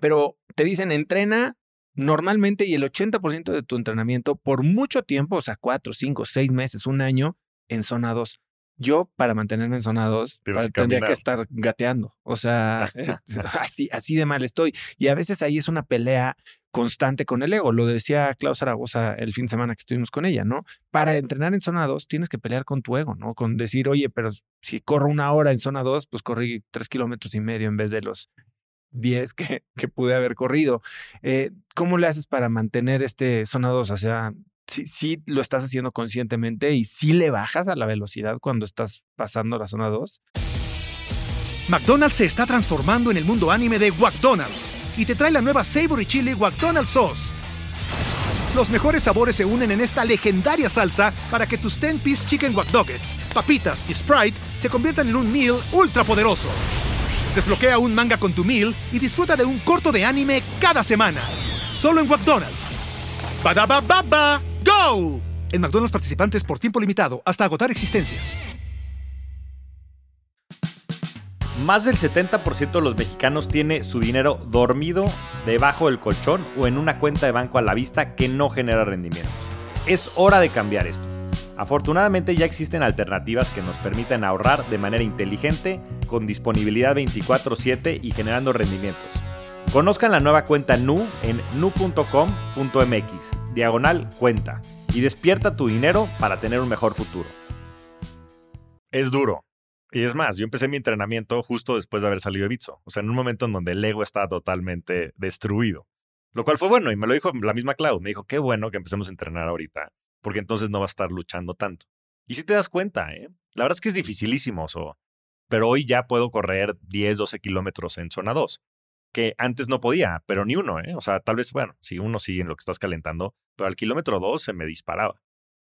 pero te dicen, entrena normalmente y el 80% de tu entrenamiento por mucho tiempo, o sea, 4, 5, 6 meses, un año en zona 2 yo para mantenerme en zona 2 tendría que estar gateando. O sea, eh, así, así de mal estoy. Y a veces ahí es una pelea constante con el ego. Lo decía Klaus Zaragoza el fin de semana que estuvimos con ella, ¿no? Para entrenar en zona 2 tienes que pelear con tu ego, ¿no? Con decir, oye, pero si corro una hora en zona 2, pues corrí tres kilómetros y medio en vez de los 10 que, que pude haber corrido. Eh, ¿Cómo le haces para mantener este zona 2? O sea, sí, lo estás haciendo conscientemente y sí le bajas a la velocidad cuando estás pasando la zona 2. McDonald's se está transformando en el mundo anime de McDonald's y te trae la nueva Savory Chili McDonald's Sauce. Los mejores sabores se unen en esta legendaria salsa para que tus 10-piece chicken wack papitas y Sprite se conviertan en un meal ultra poderoso. Desbloquea un manga con tu meal y disfruta de un corto de anime cada semana. Solo en McDonald's. baba ¡Go! En McDonald's participantes por tiempo limitado hasta agotar existencias. Más del 70% de los mexicanos tiene su dinero dormido debajo del colchón o en una cuenta de banco a la vista que no genera rendimientos. Es hora de cambiar esto. Afortunadamente ya existen alternativas que nos permiten ahorrar de manera inteligente, con disponibilidad 24/7 y generando rendimientos. Conozcan la nueva cuenta Nu en nu.com.mx, diagonal cuenta, y despierta tu dinero para tener un mejor futuro. Es duro. Y es más, yo empecé mi entrenamiento justo después de haber salido de Bitso. O sea, en un momento en donde el ego estaba totalmente destruido. Lo cual fue bueno y me lo dijo la misma Clau. Me dijo, qué bueno que empecemos a entrenar ahorita, porque entonces no va a estar luchando tanto. Y si te das cuenta, ¿eh? La verdad es que es dificilísimo, pero hoy ya puedo correr 10, 12 kilómetros en zona 2 que antes no podía, pero ni uno, ¿eh? O sea, tal vez, bueno, si uno sí en lo que estás calentando, pero al kilómetro dos se me disparaba.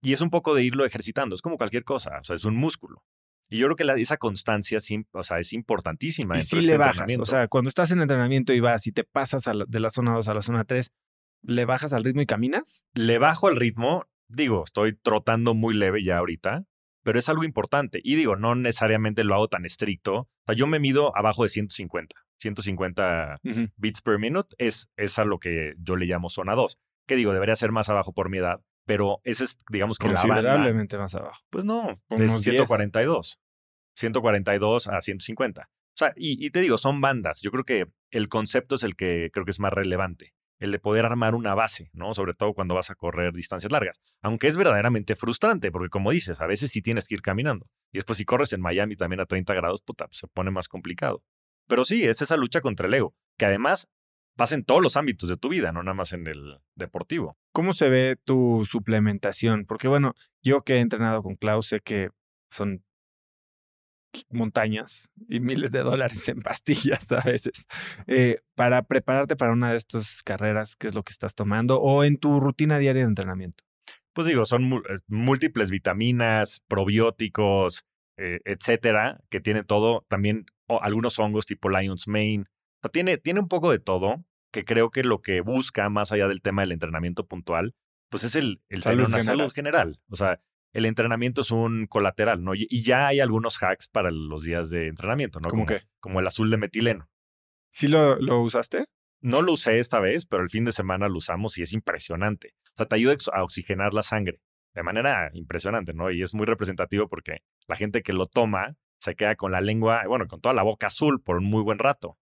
Y es un poco de irlo ejercitando, es como cualquier cosa, o sea, es un músculo. Y yo creo que esa constancia o sea, es importantísima. Y si le bajas, o sea, cuando estás en entrenamiento y vas y te pasas de la zona 2 a la zona 3, ¿le bajas al ritmo y caminas? Le bajo al ritmo, digo, estoy trotando muy leve ya ahorita, pero es algo importante. Y digo, no necesariamente lo hago tan estricto. O sea, yo me mido abajo de 150. 150 bits per minute, es, es a lo que yo le llamo zona 2. Que digo, debería ser más abajo por mi edad, pero ese es, digamos que Considerablemente más abajo. Pues no, es 142. 142 a 150. O sea, y, y te digo, son bandas. Yo creo que el concepto es el que creo que es más relevante el de poder armar una base, ¿no? Sobre todo cuando vas a correr distancias largas. Aunque es verdaderamente frustrante, porque como dices, a veces sí tienes que ir caminando. Y después si corres en Miami también a 30 grados, puta, pues, se pone más complicado. Pero sí, es esa lucha contra el ego, que además pasa en todos los ámbitos de tu vida, no nada más en el deportivo. ¿Cómo se ve tu suplementación? Porque bueno, yo que he entrenado con Klaus sé que son montañas y miles de dólares en pastillas a veces eh, para prepararte para una de estas carreras, ¿qué es lo que estás tomando? O en tu rutina diaria de entrenamiento. Pues digo, son eh, múltiples vitaminas, probióticos, eh, etcétera, que tiene todo. También algunos hongos tipo Lion's Mane. O tiene, tiene un poco de todo, que creo que lo que busca, más allá del tema del entrenamiento puntual, pues es el, el tener una salud general. O sea, el entrenamiento es un colateral, ¿no? Y, ya hay algunos hacks para los días de entrenamiento, ¿no? como, Como el azul de metileno. ¿Sí lo, lo usaste? No lo usé esta vez, pero el fin de semana lo usamos y es impresionante. O sea, te ayuda a oxigenar la sangre de manera impresionante, ¿no? Y es muy representativo porque la gente que lo toma se queda con la lengua, bueno, con toda la boca azul por un muy buen rato.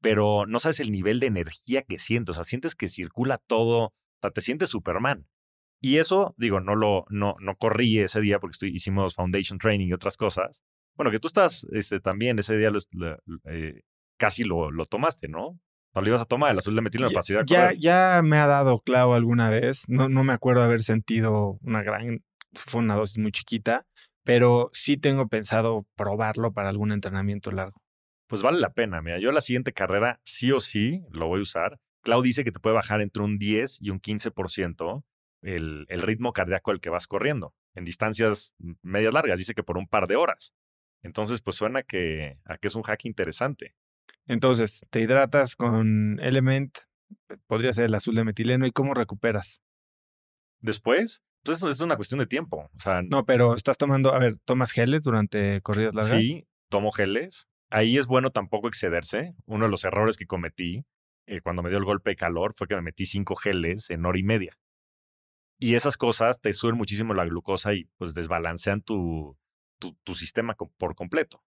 Pero no sabes el nivel de energía que sientes. O sea, sientes que circula todo. O sea, te sientes Superman. Y eso, digo, no lo, no, no corrí ese día porque estoy, hicimos foundation training y otras cosas. Bueno, que tú estás este, también ese día eh, casi lo, lo tomaste, ¿no? No lo ibas a tomar, el azul de metileno para ya, ya, ya me ha dado clavo alguna vez. No, no me acuerdo haber sentido una gran, fue una dosis muy chiquita, pero sí tengo pensado probarlo para algún entrenamiento largo. Pues vale la pena, mira, yo la siguiente carrera sí o sí lo voy a usar. Clau dice que te puede bajar entre un 10 y un 15% el, ritmo cardíaco al que vas corriendo en distancias medias largas. Dice que por un par de horas. Entonces, pues suena que, a que es un hack interesante. Entonces, te hidratas con Element, podría ser el azul de metileno, ¿y cómo recuperas? Después, pues es una cuestión de tiempo. O sea, no, pero estás tomando, a ver, ¿tomas geles durante corridas largas? Sí, tomo geles. Ahí es bueno tampoco excederse. Uno de los errores que cometí eh, cuando me dio el golpe de calor fue que me metí cinco geles en hora y media. Y esas cosas te suben muchísimo la glucosa y pues desbalancean tu, tu, sistema por completo.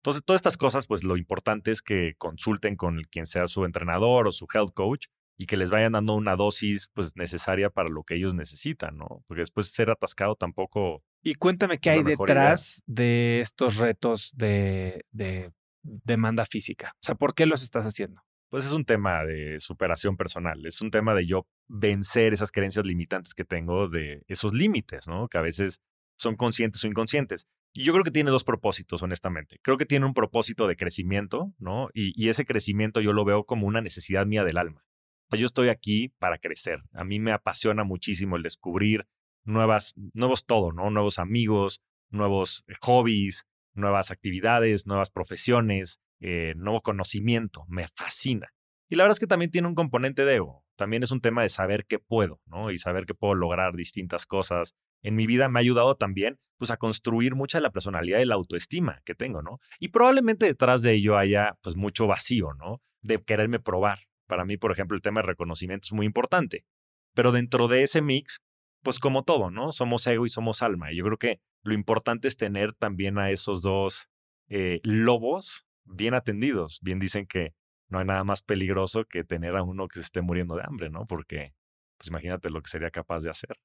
Entonces, todas estas cosas, pues lo importante es que consulten con quien sea su entrenador o su health coach y que les vayan dando una dosis pues necesaria para lo que ellos necesitan, ¿no? Porque después ser atascado tampoco. Y cuéntame qué hay detrás de estos retos de, de demanda física. O sea, ¿por qué los estás haciendo? Pues es un tema de superación personal, es un tema de yo vencer esas creencias limitantes que tengo de esos límites, ¿no? Que a veces son conscientes o inconscientes. Y yo creo que tiene dos propósitos, honestamente. Creo que tiene un propósito de crecimiento, ¿no? Y, ese crecimiento yo lo veo como una necesidad mía del alma. yo estoy aquí para crecer. A mí me apasiona muchísimo el descubrir nuevas, nuevos todo, ¿no? Nuevos amigos, nuevos eh, hobbies, nuevas actividades, nuevas profesiones, eh, nuevo conocimiento, me fascina. Y la verdad es que también tiene un componente de ego. También es un tema de saber qué puedo, ¿no? Y saber que puedo lograr distintas cosas. En mi vida me ha ayudado también, pues, a construir mucha de la personalidad y la autoestima que tengo, ¿no? Y probablemente detrás de ello haya, pues, mucho vacío, ¿no? De quererme probar. Para mí, por ejemplo, el tema de reconocimiento es muy importante. Pero dentro de ese mix, pues como todo, ¿no? Somos ego y somos alma. Y yo creo que lo importante es tener también a esos dos eh, lobos bien atendidos. Bien dicen que no hay nada más peligroso que tener a uno que se esté muriendo de hambre, ¿no? Porque, pues imagínate lo que sería capaz de hacer.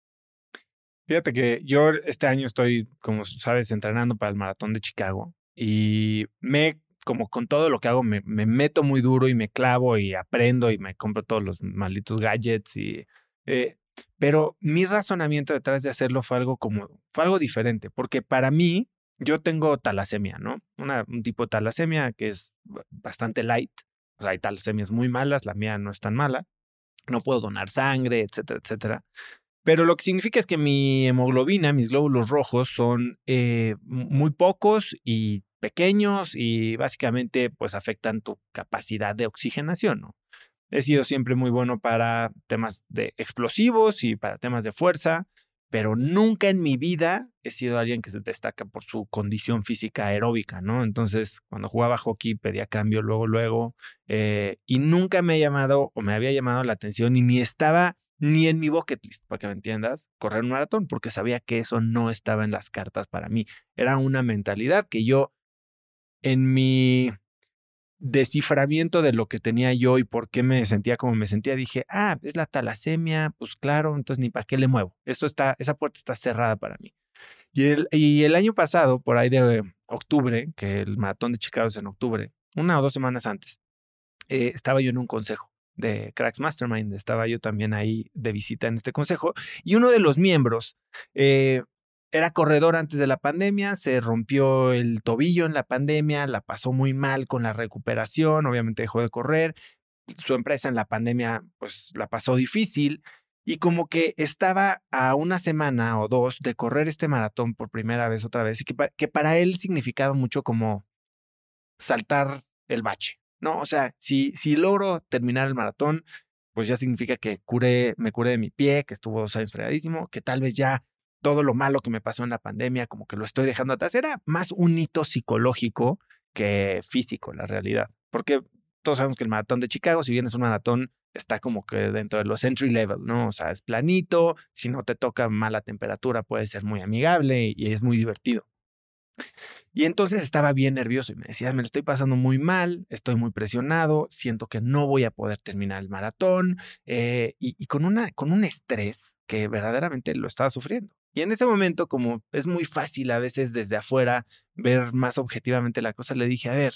Fíjate que yo este año estoy, como sabes, entrenando para el maratón de Chicago y me, como con todo lo que hago, me, me meto muy duro y me clavo y aprendo y me compro todos los malditos gadgets y... Eh, pero mi razonamiento detrás de hacerlo fue algo como, fue algo diferente, porque para mí, yo tengo talasemia, ¿no? Un tipo de talasemia que es bastante light. O sea, hay talasemias muy malas, la mía no es tan mala. No puedo donar sangre, etcétera, etcétera. Pero lo que significa es que mi hemoglobina, mis glóbulos rojos son eh, muy pocos y pequeños y básicamente pues afectan tu capacidad de oxigenación. He sido siempre muy bueno para temas de explosivos y para temas de fuerza, pero nunca en mi vida he sido alguien que se destaca por su condición física aeróbica, ¿no? Entonces, cuando jugaba hockey pedía cambio luego, luego, eh, y nunca me ha llamado o me había llamado la atención y ni estaba ni en mi bucket list, para que me entiendas, correr un maratón, porque sabía que eso no estaba en las cartas para mí. Era una mentalidad que yo en mi desciframiento de lo que tenía yo y por qué me sentía como me sentía, dije, ah, es la talasemia, pues claro, entonces ni para qué le muevo. Esto está, esa puerta está cerrada para mí. Y el, y el año pasado, por ahí de octubre, que el maratón de Chicago es en octubre, una o dos semanas antes, eh, estaba yo en un consejo de Cracks Mastermind, estaba yo también ahí de visita en este consejo, y uno de los miembros eh, era corredor antes de la pandemia, se rompió el tobillo en la pandemia, la pasó muy mal con la recuperación, obviamente dejó de correr, su empresa en la pandemia pues la pasó difícil y como que estaba a una semana o dos de correr este maratón por primera vez otra vez y que, para él significaba mucho como saltar el bache, ¿no? O sea, si, si logro terminar el maratón, pues ya significa que curé, me curé de mi pie, que estuvo dos años fregadísimo, que tal vez ya todo lo malo que me pasó en la pandemia, como que lo estoy dejando atrás, era más un hito psicológico que físico, la realidad. Porque todos sabemos que el maratón de Chicago, si bien es un maratón, está como que dentro de los entry level, ¿no? O sea, es planito, si no te toca mala temperatura puede ser muy amigable y es muy divertido. Y entonces estaba bien nervioso y me decía, me lo estoy pasando muy mal, estoy muy presionado, siento que no voy a poder terminar el maratón eh, y, y, con, una, con un estrés que verdaderamente lo estaba sufriendo. Y en ese momento, como es muy fácil a veces desde afuera ver más objetivamente la cosa, le dije, a ver,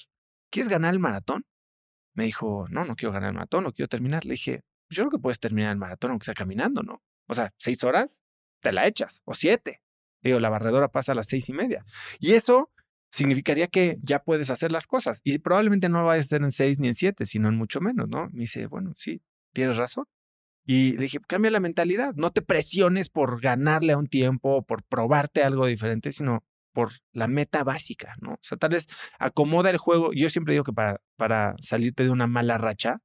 ¿quieres ganar el maratón? Me dijo, no, no quiero ganar el maratón, no quiero terminar. Le dije, yo creo que puedes terminar el maratón aunque sea caminando, ¿no? O sea, seis horas, te la echas, o siete. Digo, la barredora pasa a las seis y media. Y eso significaría que ya puedes hacer las cosas. Y probablemente no vayas a ser en seis ni en siete, sino en mucho menos, ¿no? Me dice, bueno, sí, tienes razón. Y le dije, cambia la mentalidad, no te presiones por ganarle a un tiempo, por probarte algo diferente, sino por la meta básica, ¿no? O sea, tal vez acomoda el juego. Yo siempre digo que para, para salirte de una mala racha,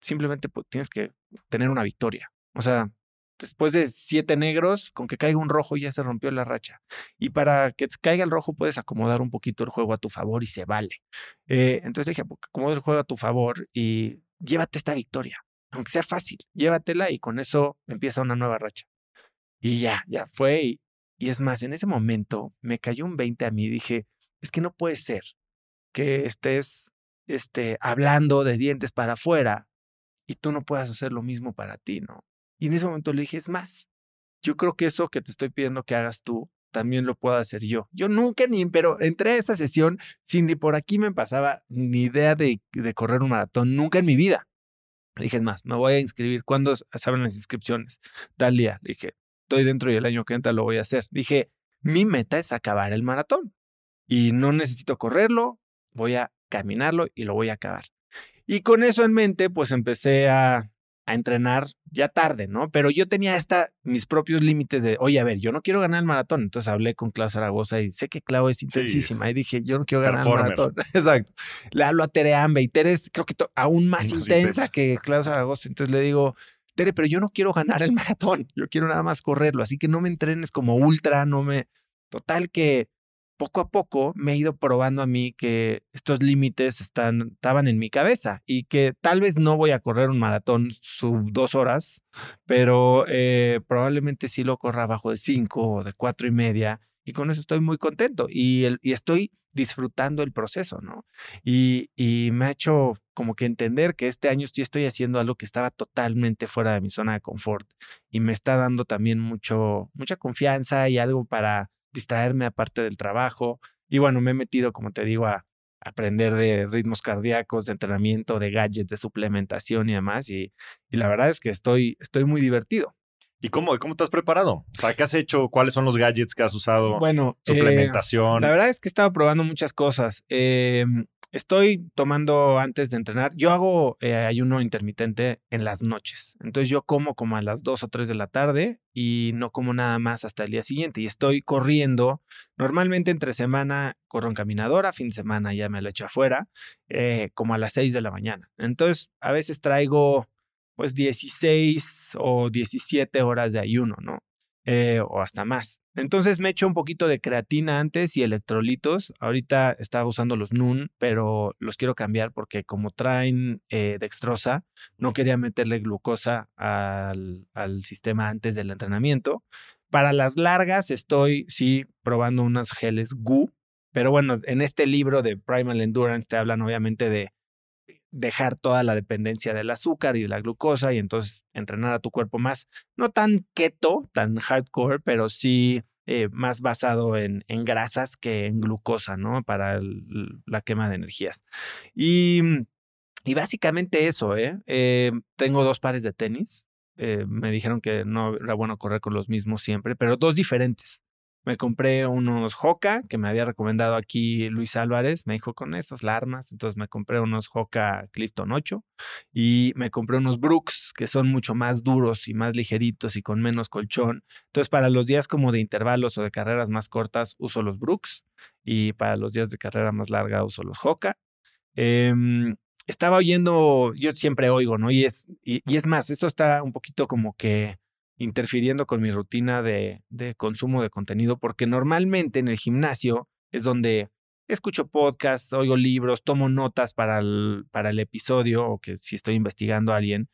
simplemente pues, tienes que tener una victoria. O sea, después de siete negros, con que caiga un rojo ya se rompió la racha. Y para que caiga el rojo puedes acomodar un poquito el juego a tu favor y se vale. Eh, entonces dije, pues, acomoda el juego a tu favor y llévate esta victoria, aunque sea fácil, llévatela y con eso empieza una nueva racha. Y ya, ya fue. Y, y es más, en ese momento me cayó un 20 a mí. Dije, es que no puede ser que estés este, hablando de dientes para afuera y tú no puedas hacer lo mismo para ti, ¿no? Y en ese momento le dije, es más, yo creo que eso que te estoy pidiendo que hagas tú, también lo puedo hacer yo. Yo nunca ni, pero entré a esa sesión sin ni por aquí me pasaba ni idea de, de correr un maratón, nunca en mi vida. Le dije, es más, me voy a inscribir. ¿Cuándo saben las inscripciones? Tal día. Le dije, estoy dentro y el año que entra lo voy a hacer. Dije, mi meta es acabar el maratón y no necesito correrlo, voy a caminarlo y lo voy a acabar. Y con eso en mente, pues empecé a a entrenar ya tarde, ¿no? Pero yo tenía esta, mis propios límites de, oye, a ver, yo no quiero ganar el maratón. Entonces hablé con Clau Zaragoza y sé que Clau es intensísima. y dije, yo no quiero ganar el maratón. Exacto. Le hablo a Tere Ambe y Tere es, creo que aún más, intensa, que Clau Zaragoza. Entonces le digo, Tere, pero yo no quiero ganar el maratón. Yo quiero nada más correrlo. Así que no me entrenes como ultra, no me. Total que poco a poco me he ido probando a mí que estos límites estaban en mi cabeza y que tal vez no voy a correr un maratón sub dos horas, pero eh, probablemente sí lo corra abajo de cinco o de cuatro y media y con eso estoy muy contento y, estoy disfrutando el proceso, ¿no? Y, y, me ha hecho como que entender que este año sí estoy haciendo algo que estaba totalmente fuera de mi zona de confort y me está dando también mucho, mucha confianza y algo para distraerme aparte del trabajo. Y bueno, me he metido, como te digo, a aprender de ritmos cardíacos, de entrenamiento, de gadgets, de suplementación y demás. Y, y la verdad es que estoy, estoy muy divertido. ¿Y cómo, cómo te has preparado? O sea, ¿qué has hecho? ¿Cuáles son los gadgets que has usado? Bueno, eh, suplementación. la verdad es que he estado probando muchas cosas. Eh, Estoy tomando antes de entrenar. Yo hago eh, ayuno intermitente en las noches. Entonces yo como como a las 2 o 3 de la tarde y no como nada más hasta el día siguiente. Y estoy corriendo. Normalmente entre semana corro en caminadora, fin de semana ya me lo echo afuera, eh, como a las 6 de la mañana. Entonces a veces traigo pues 16 o 17 horas de ayuno, ¿no? Eh, o hasta más. Entonces me echo un poquito de creatina antes y electrolitos. Ahorita estaba usando los NUN, pero los quiero cambiar porque como traen eh, dextrosa, no quería meterle glucosa al, al sistema antes del entrenamiento. Para las largas estoy, sí, probando unas geles GU, pero bueno, en este libro de Primal Endurance te hablan obviamente de dejar toda la dependencia del azúcar y de la glucosa y entonces entrenar a tu cuerpo más, no tan keto, tan hardcore, pero sí eh, más basado en, en, grasas que en glucosa, ¿no? Para la quema de energías. Y, y básicamente eso, ¿eh? ¿eh? Tengo dos pares de tenis. Eh, me dijeron que no era bueno correr con los mismos siempre, pero dos diferentes. Me compré unos Hoka que me había recomendado aquí Luis Álvarez. Me dijo con estos armas. Entonces me compré unos Hoka Clifton 8 y me compré unos Brooks que son mucho más duros y más ligeritos y con menos colchón. Entonces para los días como de intervalos o de carreras más cortas uso los Brooks y para los días de carrera más larga uso los Hoka. Em, estaba oyendo, yo siempre oigo, ¿no? Y es, y, y es más, eso está un poquito como que interfiriendo con mi rutina de, de consumo de contenido, porque normalmente en el gimnasio es donde escucho podcasts, oigo libros, tomo notas para el, para el episodio o que si estoy investigando a alguien.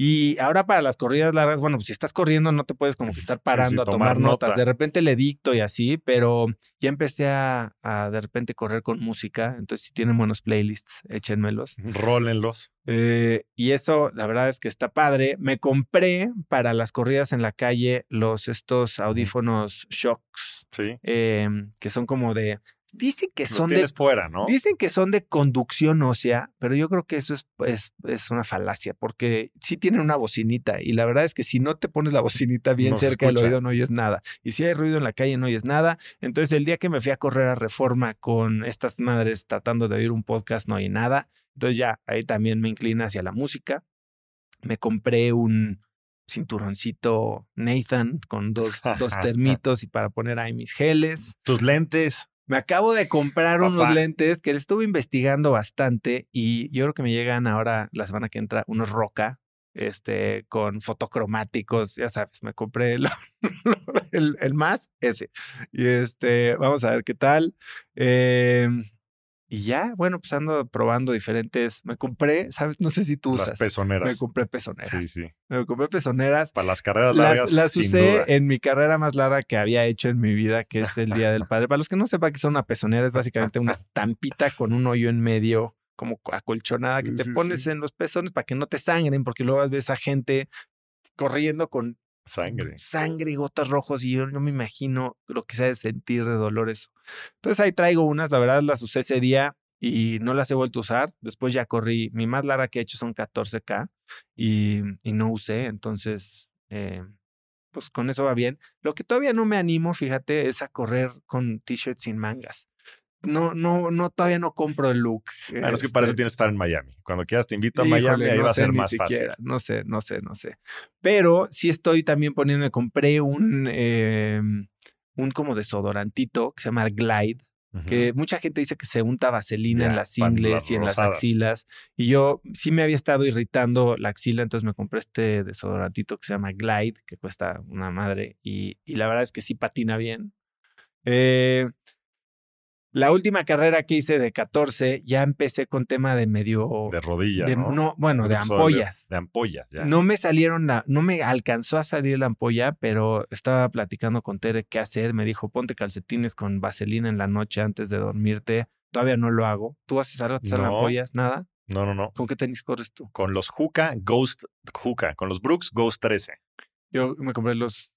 Y ahora para las corridas largas, bueno, pues si estás corriendo no te puedes como que estar parando a tomar, notas. De repente le dicto y así, pero ya empecé a, a, de repente correr con música. Entonces, si tienen buenos playlists, échenmelos. Rólenlos. Eh, y eso, la verdad es que está padre. Me compré para las corridas en la calle los estos audífonos Shocks. Sí. Eh, que son como de Dicen que son de fuera, ¿no? Dicen que son de conducción ósea, pero yo creo que eso es, es, es, una falacia, porque sí tienen una bocinita y la verdad es que si no te pones la bocinita bien No cerca del oído no oyes nada. Y si hay ruido en la calle no oyes nada. Entonces el día que me fui a correr a Reforma con estas madres tratando de oír un podcast no oí nada. Entonces ya ahí también me inclina hacia la música. Me compré un cinturoncito Nathan con dos, dos termitos y para poner ahí mis geles. Tus lentes. Me acabo de comprar unos lentes que le estuve investigando bastante y yo creo que me llegan ahora la semana que entra unos Roca, este, con fotocromáticos, ya sabes, me compré el, el, el más, ese. Y este, vamos a ver qué tal. Eh, y ya, bueno, pues ando probando diferentes. Me compré, ¿sabes? No sé si tú Las usas. pezoneras. Me compré pezoneras. Sí, sí. Me compré pezoneras. Para las carreras largas. Las, las sin usé duda. en mi carrera más larga que había hecho en mi vida, que es el Día del Padre. Para los que no sepan que son una pezonera, es básicamente una estampita con un hoyo en medio, como acolchonada, que Sí, te sí, pones sí. en los pezones para que no te sangren, porque luego ves a gente corriendo con Sangre. sangre y gotas rojos y yo no me imagino lo que se ha de sentir de dolor eso. Entonces ahí traigo unas, la verdad las usé ese día y no las he vuelto a usar. Después ya corrí, mi más larga que he hecho son 14K y, y no usé, entonces eh, pues con eso va bien. Lo que todavía no me animo, fíjate, es a correr con t-shirts sin mangas. No, no, no, todavía no compro el look. Bueno, es que para eso este, tienes que estar en Miami. Cuando quieras te invito a Híjole, Miami, ahí no va a ser más siquiera, fácil. No sé, no sé, no sé. Pero sí estoy también poniendo, me compré un, eh, un como desodorantito que se llama Glide, que mucha gente dice que se unta vaselina en las ingles y en las axilas. Y yo sí me había estado irritando la axila, entonces me compré este desodorantito que se llama Glide, que cuesta una madre. Y, y la verdad es que sí patina bien. Eh, la última carrera que hice de 14, ya empecé con tema de medio... de rodilla, de- ¿no? bueno, de ampollas. De ampollas, ya. No me salieron la, no me alcanzó a salir la ampolla, pero estaba platicando con Tere qué hacer. Me dijo, ponte calcetines con vaselina en la noche antes de dormirte. Todavía no lo hago. ¿Tú haces algo? ¿Te salen No. ampollas? ¿Nada? No, no, no. ¿Con qué tenis corres tú? Con los Juca Ghost Juca, con los Brooks Ghost 13. Yo me compré los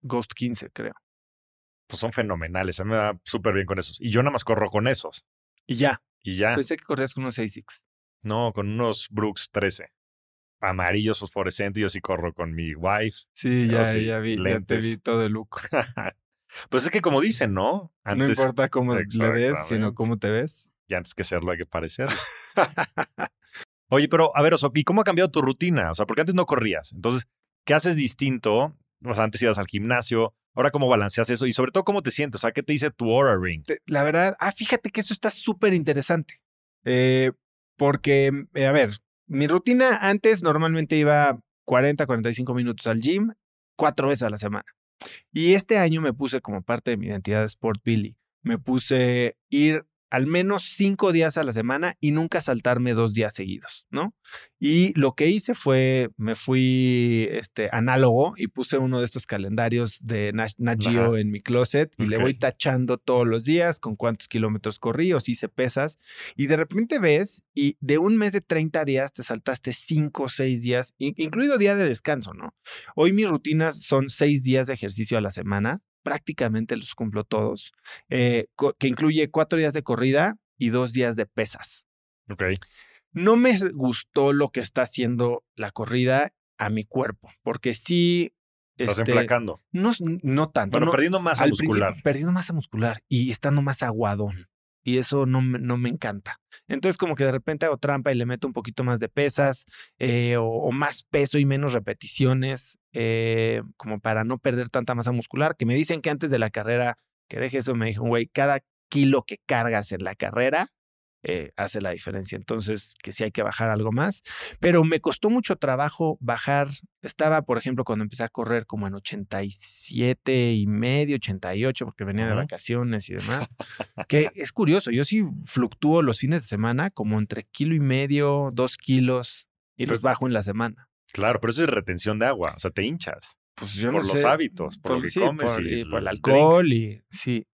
Ghost 15, creo. Pues son fenomenales. A mí me va súper bien con esos. Y yo nada más corro con esos. Y ya. Y ya. Pensé que corrías con unos ASICs. No, con unos Brooks 13. Amarillos fosforescentes. Yo sí corro con mi wife. Sí, ya, sí, ya vi, ya te lentes. vi todo el look. pues es que como dicen, ¿no? no importa cómo le des, sino cómo te ves. Y antes que serlo hay que parecerlo. Oye, pero a ver, Oso, ¿y cómo ha cambiado tu rutina? O sea, porque antes no corrías. Entonces, ¿qué haces distinto? O sea, antes ibas al gimnasio. Ahora, ¿cómo balanceas eso? Y sobre todo, ¿cómo te sientes? O sea, ¿qué te dice tu Aura Ring? la verdad, ah, fíjate que eso está súper interesante. Eh, porque, eh, a ver, mi rutina antes normalmente iba 40, 45 minutos al gym, cuatro veces a la semana. Y este año me puse como parte de mi identidad de Sport Billy, me puse ir al menos cinco días a la semana y nunca saltarme dos días seguidos, ¿no? Y lo que hice fue, me fui este, análogo y puse uno de estos calendarios de Nat Geo en mi closet y le voy tachando todos los días con cuántos kilómetros corrí o si hice pesas. Y de repente ves y de un mes de 30 días te saltaste cinco o seis días, incluido día de descanso, ¿no? Hoy mis rutinas son seis días de ejercicio a la semana prácticamente los cumplo todos, eh, que incluye cuatro días de corrida y dos días de pesas. Ok. No me gustó lo que está haciendo la corrida a mi cuerpo, porque sí... Estás este, emplacando. No, no tanto. Bueno, perdiendo masa muscular. Perdiendo masa muscular y estando más aguadón y eso no, no me encanta. Entonces como que de repente hago trampa y le meto un poquito más de pesas eh, o, más peso y menos repeticiones eh, como para no perder tanta masa muscular, que me dicen que antes de la carrera, que deje eso, me dijo, güey, cada kilo que cargas en la carrera eh, hace la diferencia. Entonces, que sí hay que bajar algo más. Pero me costó mucho trabajo bajar. Estaba, por ejemplo, cuando empecé a correr como en 87 y medio, 88, porque venía de vacaciones y demás. que es curioso, yo sí fluctúo los fines de semana como entre kilo y medio, dos kilos y los bajo en la semana. Claro, pero eso es retención de agua, o sea, te hinchas. Pues yo por los hábitos, por, lo que comes y, por el alcohol y sí.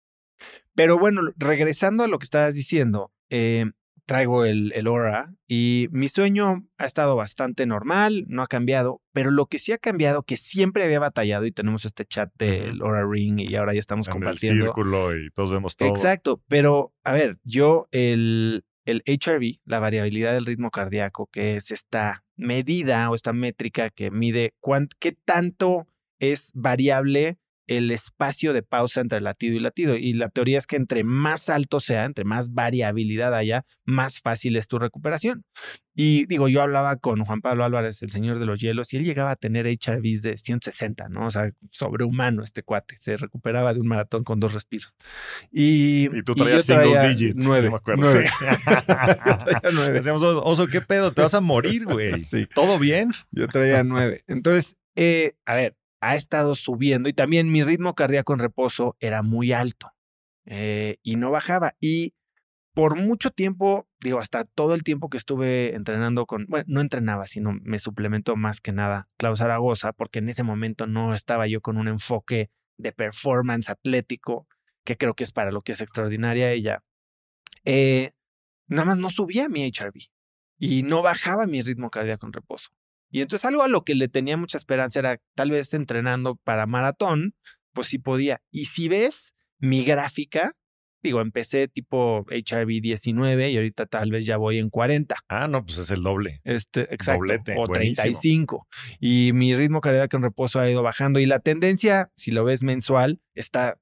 Pero bueno, regresando a lo que estabas diciendo, eh, traigo el, el Aura y mi sueño ha estado bastante normal, no ha cambiado, pero lo que sí ha cambiado, que siempre había batallado y tenemos este chat del Aura Ring y ahora ya estamos compartiendo. El círculo y todos vemos todo. Exacto, pero a ver, yo el, el HRV, la variabilidad del ritmo cardíaco, que es esta medida o esta métrica que mide qué tanto es variable el espacio de pausa entre latido y latido. Y la teoría es que entre más alto sea, entre más variabilidad haya, más fácil es tu recuperación. Y digo, yo hablaba con Juan Pablo Álvarez, el señor de los hielos, y él llegaba a tener HRVs de 160, ¿no? O sea, sobrehumano este cuate. Se recuperaba de un maratón con dos respiros. Y, tú traías single digits. Nueve. me acuerdo. Nueve. Decíamos, oso, ¿qué pedo? Te vas a morir, güey. Sí. ¿Todo bien? Yo traía nueve. Entonces, eh, a ver, ha estado subiendo y también mi ritmo cardíaco en reposo era muy alto eh, y no bajaba. Y por mucho tiempo, digo, hasta todo el tiempo que estuve entrenando con, bueno, no entrenaba, sino me suplementó más que nada Klaus Zaragoza, porque en ese momento no estaba yo con un enfoque de performance atlético, que creo que es para lo que es extraordinaria ella. Eh, nada más no subía mi HRV y no bajaba mi ritmo cardíaco en reposo. Y entonces algo a lo que le tenía mucha esperanza era tal vez entrenando para maratón, pues sí podía. Y si ves mi gráfica, digo, empecé tipo HRV 19 y ahorita tal vez ya voy en 40. Ah, no, pues es el doble. Este, exacto. o 35. Y mi ritmo cardíaco en reposo ha ido bajando. Y la tendencia, si lo ves mensual, está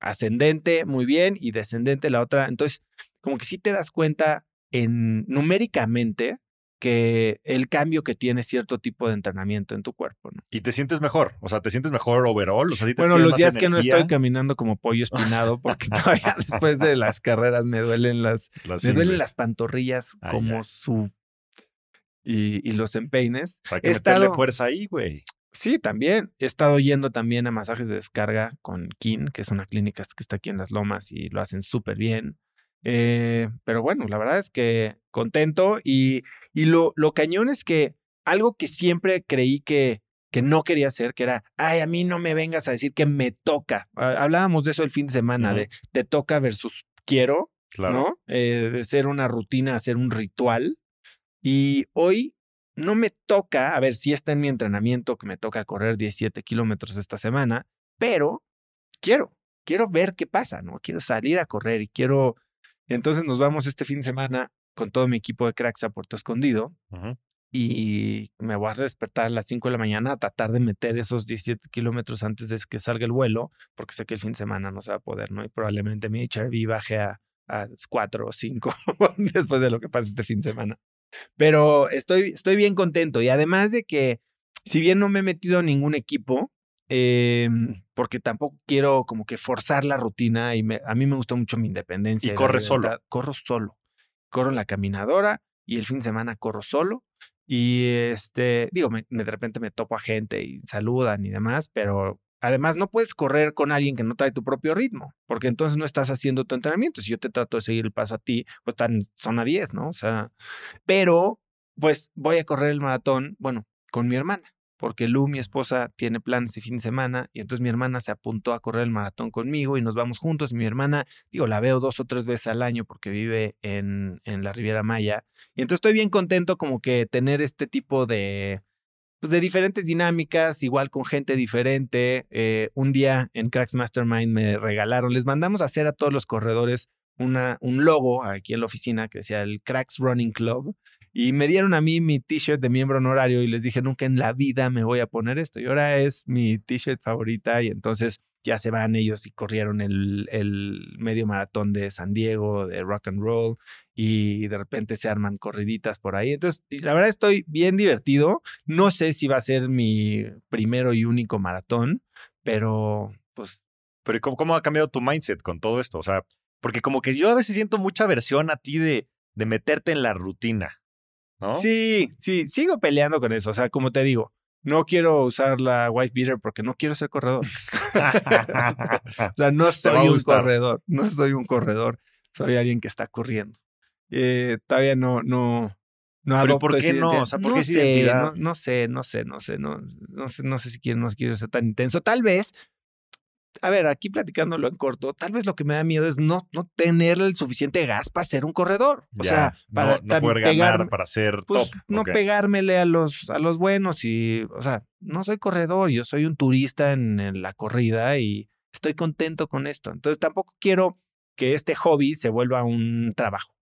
ascendente, muy bien, y descendente la otra. Entonces, como que sí te das cuenta en numéricamente que el cambio que tiene cierto tipo de entrenamiento en tu cuerpo. ¿no? Y te sientes mejor, o sea, te sientes mejor overall. O sea, bueno, los días que no estoy caminando como pollo espinado, porque todavía después de las carreras me duelen las, me duelen las pantorrillas como su y, y, los empeines. O sea, que He meterle fuerza ahí, güey. Sí, también. He estado yendo también a masajes de descarga con Kin, que es una clínica que está aquí en Las Lomas y lo hacen súper bien. Eh, pero bueno, la verdad es que contento y, y lo, lo cañón es que algo que siempre creí que, que no quería hacer, que era, ay, a mí no me vengas a decir que me toca. Hablábamos de eso el fin de semana, de te toca versus quiero, ¿no? Eh, de ser una rutina, hacer un ritual. Y hoy no me toca, a ver si está en mi entrenamiento que me toca correr 17 kilómetros esta semana, pero quiero, quiero ver qué pasa, ¿no? Quiero salir a correr y quiero entonces nos vamos este fin de semana con todo mi equipo de cracks a Puerto Escondido. Y me voy a despertar a las 5 de la mañana a tratar de meter esos 17 kilómetros antes de que salga el vuelo, porque sé que el fin de semana no se va a poder, ¿no? Y probablemente mi HRV baje a, a 4 o 5 después de lo que pase este fin de semana. Pero estoy, estoy bien contento. Y además de que, si bien no me he metido a ningún equipo, eh, porque tampoco quiero como que forzar la rutina y a mí me gusta mucho mi independencia. Y, corre solo. Corro solo. Corro en la caminadora y el fin de semana corro solo. Y este, digo, me, de repente me topo a gente y saludan y demás, pero además no puedes correr con alguien que no trae tu propio ritmo, porque entonces no estás haciendo tu entrenamiento. Si yo te trato de seguir el paso a ti, pues están, son a 10, ¿no? O sea, pero pues voy a correr el maratón, bueno, con mi hermana porque Lu, mi esposa, tiene planes de fin de semana y entonces mi hermana se apuntó a correr el maratón conmigo y nos vamos juntos. Mi hermana, digo, la veo dos o tres veces al año porque vive en, en la Riviera Maya y entonces estoy bien contento como que tener este tipo de, pues de diferentes dinámicas, igual con gente diferente. Eh, un día en Cracks Mastermind me regalaron, les mandamos a hacer a todos los corredores una, un logo aquí en la oficina que decía el Cracks Running Club y me dieron a mí mi t-shirt de miembro honorario y les dije, nunca en la vida me voy a poner esto. Y ahora es mi t-shirt favorita y entonces ya se van ellos y corrieron el, el, medio maratón de San Diego, de rock and roll, y de repente se arman corriditas por ahí. Entonces, la verdad estoy bien divertido. No sé si va a ser mi primero y único maratón, pero pues... Pero ¿cómo, cómo ha cambiado tu mindset con todo esto? O sea, porque como que yo a veces siento mucha aversión a ti de, de meterte en la rutina. Sí, sí, sigo peleando con eso. O sea, como te digo, no quiero usar la white beater porque no quiero ser corredor. o sea, no soy un corredor, no soy un corredor, soy alguien que está corriendo. Eh, todavía no, no, no Pero ¿por qué no? O sea, ¿por qué sé, no, no, sé, no sé, no sé, no, no sé, no sé si quiero, no quiero ser tan intenso. Tal vez a ver, aquí platicándolo en corto, tal vez lo que me da miedo es no, no tener el suficiente gas para ser un corredor. O sea, para estar, poder ganar, para ser pues, top. No pegármele a los, a los buenos y, o sea, no soy corredor, yo soy un turista en, en la corrida y estoy contento con esto. Entonces tampoco quiero que este hobby se vuelva un trabajo.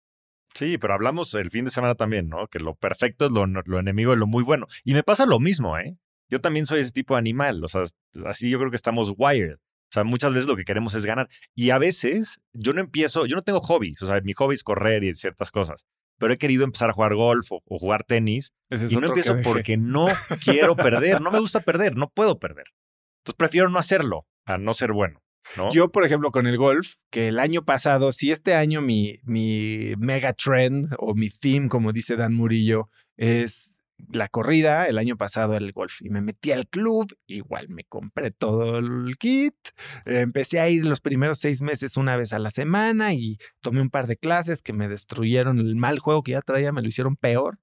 Sí, pero hablamos el fin de semana también, ¿no? Que lo perfecto es lo, lo enemigo de lo muy bueno. Y me pasa lo mismo, ¿eh? Yo también soy ese tipo de animal, o sea, así yo creo que estamos wired. O sea, muchas veces lo que queremos es ganar. Y a veces yo no empiezo, yo no tengo hobbies. O sea, mi hobby es correr y ciertas cosas. Pero he querido empezar a jugar golf o, jugar tenis. y no empiezo porque no quiero perder. No me gusta perder. No puedo perder. Entonces prefiero no hacerlo a no ser bueno. ¿no? Yo, por ejemplo, con el golf, que el año pasado, si este año mi, mi mega trend o mi theme, como dice Dan Murillo, es la corrida, el año pasado el golf y me metí al club, igual me compré todo el kit, empecé a ir los primeros seis meses una vez a la semana y tomé un par de clases que me destruyeron el mal juego que ya traía, me lo hicieron peor.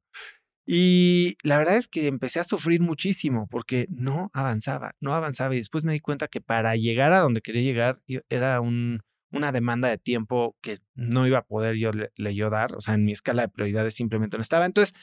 Y la verdad es que empecé a sufrir muchísimo porque no avanzaba, no avanzaba y después me di cuenta que para llegar a donde quería llegar era un, una demanda de tiempo que no iba a poder yo le, le, yo dar, o sea, en mi escala de prioridades simplemente no estaba. Entonces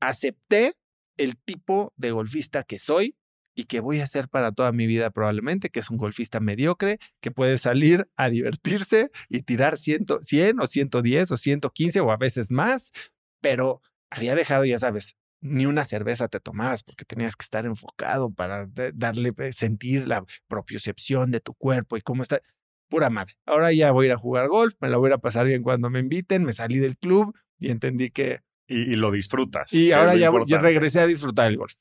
acepté el tipo de golfista que soy y que voy a ser para toda mi vida probablemente, que es un golfista mediocre, que puede salir a divertirse y tirar 100, 100 o 110 o 115 o a veces más, pero había dejado, ya sabes, ni una cerveza te tomabas porque tenías que estar enfocado para darle, eh, sentir la propiocepción de tu cuerpo y cómo está. Pura madre. Ahora ya voy a ir a jugar golf, me la voy a pasar bien cuando me inviten, me salí del club y entendí que y, lo disfrutas. Y ahora ya, regresé a disfrutar el golf.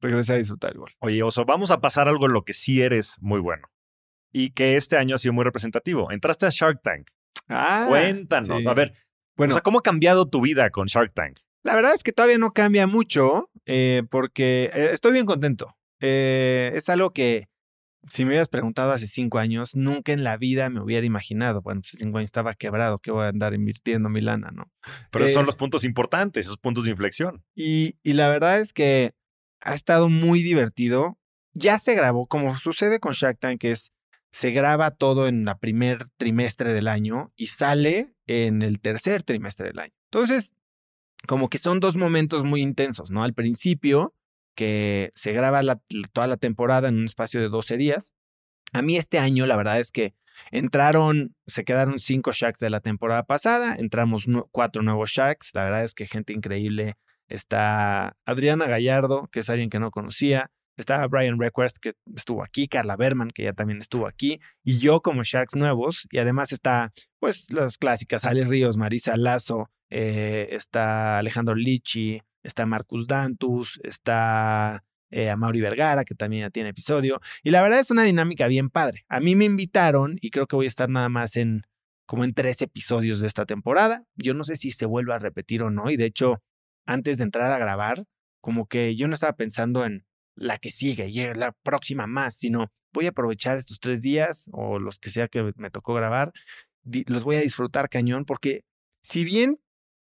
Regresé a disfrutar el golf. Oye, Oso, vamos a pasar algo en lo que sí eres muy bueno. Y que este año ha sido muy representativo. Entraste a Shark Tank. Ah, Cuéntanos. A ver, bueno, ¿cómo ha cambiado tu vida con Shark Tank? La verdad es que todavía no cambia mucho eh, porque eh, estoy bien contento. Eh, es algo que si me hubieras preguntado hace cinco años, nunca en la vida me hubiera imaginado. Bueno, hace cinco años estaba quebrado, que voy a andar invirtiendo mi lana, ¿no? Pero esos son eh, los puntos importantes, esos puntos de inflexión. Y, y la verdad es que ha estado muy divertido. Ya se grabó, como sucede con Shark Tank, que es se graba todo en la primer trimestre del año y sale en el tercer trimestre del año. Entonces, como que son dos momentos muy intensos, ¿no? Al principio que se graba toda la temporada en un espacio de 12 días. A mí este año, la verdad es que entraron, se quedaron cinco Sharks de la temporada pasada, entramos cuatro nuevos Sharks, la verdad es que gente increíble. Está Adriana Gallardo, que es alguien que no conocía. Está Brian Request, que estuvo aquí, Carla Berman, que ya también estuvo aquí, y yo como Sharks nuevos. Y además está, pues, las clásicas, Ale Ríos, Marisa Lazo, eh, está Alejandro Lichi, está Marcus Dantus, está eh, Amaury Vergara, que también ya tiene episodio. Y la verdad es una dinámica bien padre. A mí me invitaron y creo que voy a estar nada más en como en tres episodios de esta temporada. Yo no sé si se vuelva a repetir o no. Y de hecho, antes de entrar a grabar, como que yo no estaba pensando en la que sigue y la próxima más, sino voy a aprovechar estos tres días o los que sea que me tocó grabar, los voy a disfrutar cañón porque si bien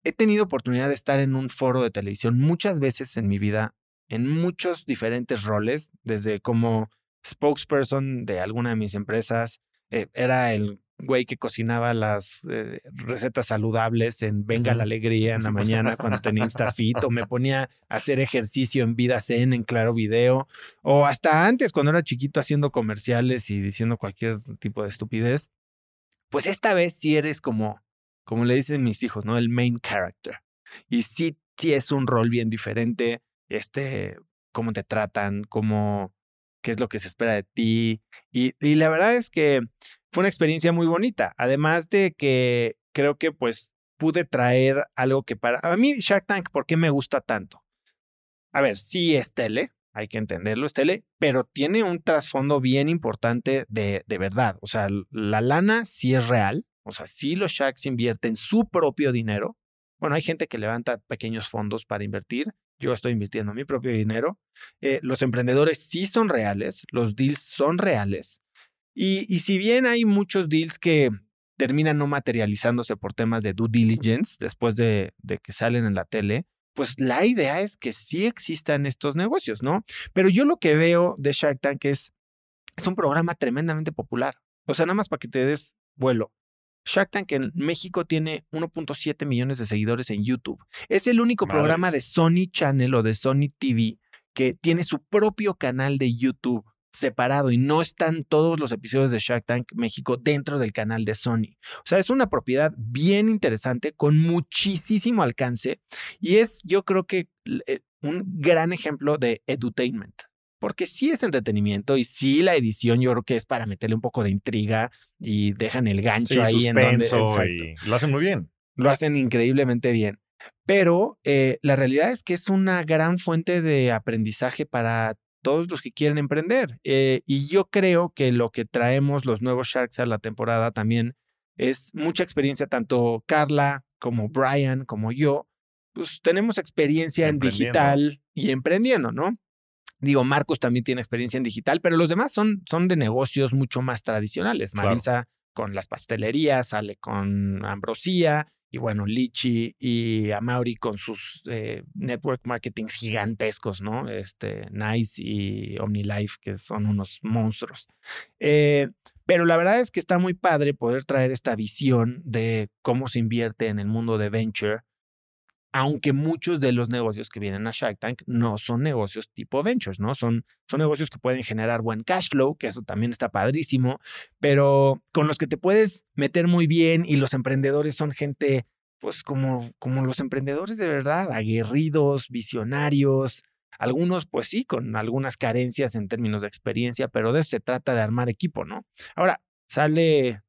he tenido oportunidad de estar en un foro de televisión muchas veces en mi vida, en muchos diferentes roles, desde como spokesperson de alguna de mis empresas, eh, era el güey que cocinaba las eh, recetas saludables en Venga la Alegría en la mañana cuando tenía Instafit, o me ponía a hacer ejercicio en Vida Zen, en Claro Video, o hasta antes cuando era chiquito haciendo comerciales y diciendo cualquier tipo de estupidez. Pues esta vez sí eres como, como le dicen mis hijos, ¿no? El main character. Y sí, sí es un rol bien diferente, este, cómo te tratan, cómo, qué es lo que se espera de ti. Y, la verdad es que fue una experiencia muy bonita. Además de que creo que pues pude traer algo que para... A mí Shark Tank, ¿por qué me gusta tanto? A ver, sí es tele, hay que entenderlo, es tele, pero tiene un trasfondo bien importante de, de verdad. O sea, la lana sí es real. O sea, sí los Sharks invierten su propio dinero. Bueno, hay gente que levanta pequeños fondos para invertir, yo estoy invirtiendo mi propio dinero. Eh, los emprendedores sí son reales, los deals son reales. Y, y, si bien hay muchos deals que terminan no materializándose por temas de due diligence después de, de que salen en la tele, pues la idea es que sí existan estos negocios, ¿no? Pero yo lo que veo de Shark Tank es, es un programa tremendamente popular. O sea, nada más para que te des vuelo. Shark Tank en México tiene 1.7 millones de seguidores en YouTube. Es el único programa de Sony Channel o de Sony TV que tiene su propio canal de YouTube separado y no están todos los episodios de Shark Tank México dentro del canal de Sony. O sea, es una propiedad bien interesante con muchísimo alcance y es yo creo que eh, un gran ejemplo de edutainment porque sí es entretenimiento y sí la edición yo creo que es para meterle un poco de intriga y dejan el gancho ahí en donde y lo hacen muy bien. Lo hacen increíblemente bien. Pero eh, la realidad es que es una gran fuente de aprendizaje para todos los que quieren emprender. Eh, y yo creo que lo que traemos los nuevos Sharks a la temporada también es mucha experiencia, tanto Carla como Brian como yo, pues tenemos experiencia en digital y emprendiendo, ¿no? Digo, Marcos también tiene experiencia en digital, pero los demás son, son de negocios mucho más tradicionales. Marisa con las pastelerías, sale con Ambrosía, y bueno, Lichi y Amauri con sus eh, network marketings gigantescos, ¿no? Este, Nice y OmniLife, que son unos monstruos. Eh, pero la verdad es que está muy padre poder traer esta visión de cómo se invierte en el mundo de venture aunque muchos de los negocios que vienen a Shark Tank no son negocios tipo ventures, ¿no? Son, son negocios que pueden generar buen cash flow, que eso también está padrísimo, pero con los que te puedes meter muy bien y los emprendedores son gente, pues como, como los emprendedores de verdad, aguerridos, visionarios, algunos, pues sí, con algunas carencias en términos de experiencia, pero de eso se trata de armar equipo, ¿no? Ahora, sale,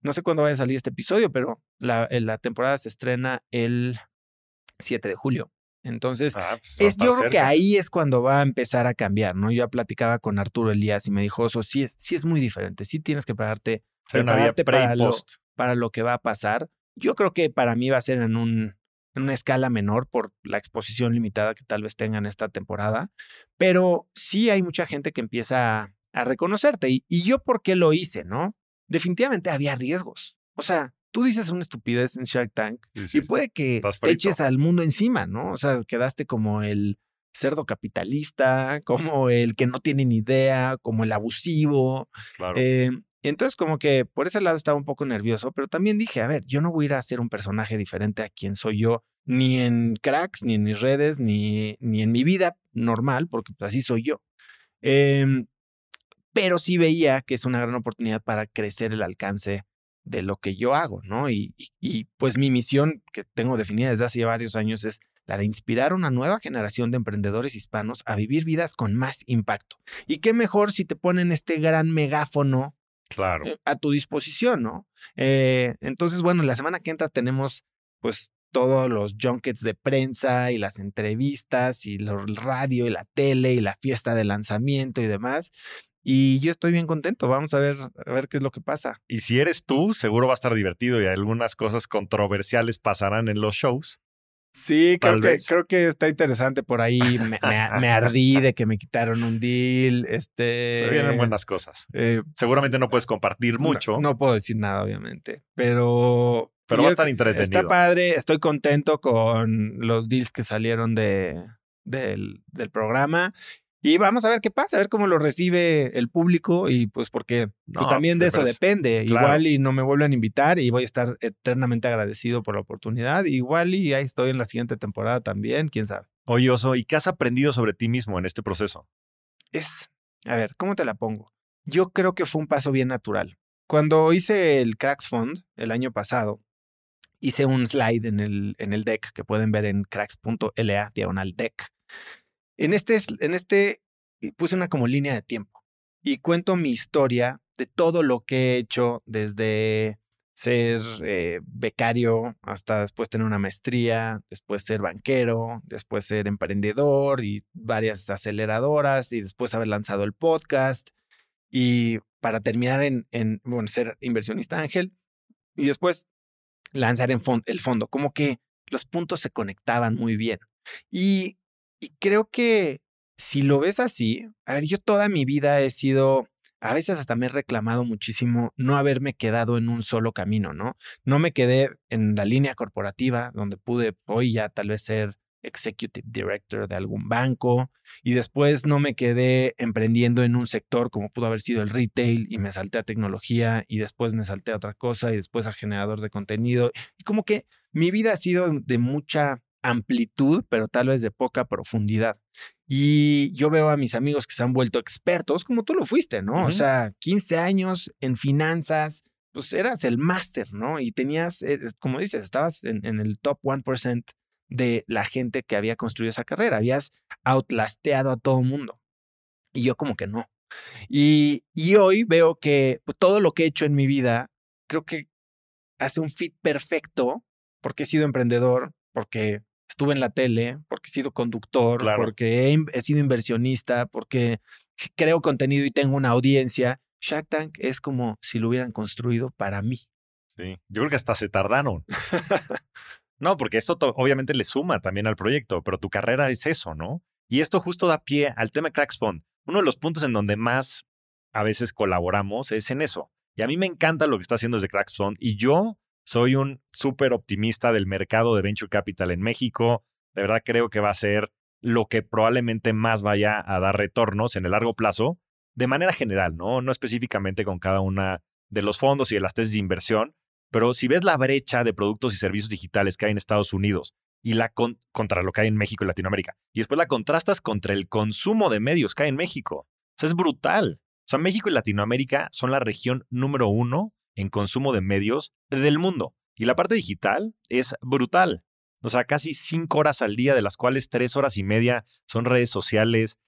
no sé cuándo vaya a salir este episodio, pero la, la temporada se estrena el 7 de julio. Entonces, ah, pues, es, yo creo que ahí es cuando va a empezar a cambiar, ¿no? Yo platicaba con Arturo Elías y me dijo, eso sí es, sí es muy diferente, sí tienes que prepararte, prepararte para, lo, para lo que va a pasar. Yo creo que para mí va a ser en, un, en una escala menor por la exposición limitada que tal vez tengan esta temporada, pero sí hay mucha gente que empieza a, a reconocerte. Y, y yo, ¿por qué lo hice, no? Definitivamente había riesgos. O sea, tú dices una estupidez en Shark Tank y puede que te eches al mundo encima, ¿no? O sea, quedaste como el cerdo capitalista, como el que no tiene ni idea, como el abusivo. Claro. Eh, entonces, como que por ese lado estaba un poco nervioso, pero también dije, a ver, yo no voy a ir a ser un personaje diferente a quien soy yo, ni en cracks, ni en mis redes, ni, ni en mi vida normal, porque pues, así soy yo. Em, pero sí veía que es una gran oportunidad para crecer el alcance de lo que yo hago, ¿no? Y, y, pues mi misión que tengo definida desde hace varios años es la de inspirar a una nueva generación de emprendedores hispanos a vivir vidas con más impacto. Y qué mejor si te ponen este gran megáfono claro. Eh, a tu disposición, ¿no? Eh, entonces, bueno, la semana que entra tenemos pues todos los junkets de prensa y las entrevistas y el radio y la tele y la fiesta de lanzamiento y demás. Y yo estoy bien contento. Vamos a ver, a ver qué es lo que pasa. Y si eres tú, seguro va a estar divertido y algunas cosas controversiales pasarán en los shows. Sí, creo que, creo que está interesante por ahí. Me, me- me ardí de que me quitaron un deal. Este, Se vienen buenas cosas. eh, Seguramente no puedes compartir no- mucho, No, puedo decir nada, obviamente. Pero. pero va a estar entretenido. Está padre. Estoy contento con los deals que salieron de, del, del programa. Y vamos a ver qué pasa, a ver cómo lo recibe el público. Y pues porque pues, No, también de pues, eso depende. claro. Igual y no me vuelven a invitar y voy a estar eternamente agradecido por la oportunidad. Igual y ahí estoy en la siguiente temporada también, quién sabe. Oye, Oso, ¿y qué has aprendido sobre ti mismo en este proceso? es, a ver, ¿cómo te la pongo? Yo creo que fue un paso bien natural. Cuando hice el Cracks Fund el año pasado, hice un slide en el, en el deck que pueden ver en cracks.la diagonal deck. En este, es- en este puse una como línea de tiempo y cuento mi historia de todo lo que he hecho desde ser eh, becario hasta después tener una maestría, después ser banquero, después ser emprendedor y varias aceleradoras y después haber lanzado el podcast y para terminar en, en bueno, ser inversionista ángel y después lanzar en fon- el fondo. Como que los puntos se conectaban muy bien. Y, y creo que si lo ves así, a ver, yo toda mi vida he sido, a veces hasta me he reclamado muchísimo no haberme quedado en un solo camino, ¿no? No me quedé en la línea corporativa, donde pude hoy ya tal vez ser executive director de algún banco y después no me quedé emprendiendo en un sector como pudo haber sido el retail y me salté a tecnología y después me salté a otra cosa y después a generador de contenido y como que mi vida ha sido de mucha amplitud, pero tal vez de poca profundidad. Y yo veo a mis amigos que se han vuelto expertos, como tú lo fuiste, ¿no? O sea, 15 años en finanzas, pues eras el máster, ¿no? Y tenías, eh, como dices, estabas en, en el top 1% de la gente que había construido esa carrera. Habías outlasteado a todo mundo. Y yo como que no. Y, y hoy veo que pues, todo lo que he hecho en mi vida, creo que hace un fit perfecto porque he sido emprendedor, porque estuve en la tele, porque he sido conductor, Claro. porque he, sido inversionista, porque creo contenido y tengo una audiencia. Shark Tank es como si lo hubieran construido para mí. Sí. Yo creo que hasta se tardaron. no, porque esto to- obviamente le suma también al proyecto, pero tu carrera es eso, ¿no? Y esto justo da pie al tema Cracks Fund. Uno de los puntos en donde más a veces colaboramos es en eso. Y a mí me encanta lo que está haciendo desde Cracks Fund. Y yo soy un súper optimista del mercado de Venture Capital en México. De verdad creo que va a ser lo que probablemente más vaya a dar retornos en el largo plazo, de manera general, ¿no? No específicamente con cada una de los fondos y de las tesis de inversión, pero si ves la brecha de productos y servicios digitales que hay en Estados Unidos y la con- contra lo que hay en México y Latinoamérica, y después la contrastas contra el consumo de medios que hay en México, es brutal. O sea, México y Latinoamérica son la región número uno en consumo de medios del mundo. Y la parte digital es brutal. O sea, casi cinco horas al día, de las cuales tres horas y media son redes sociales.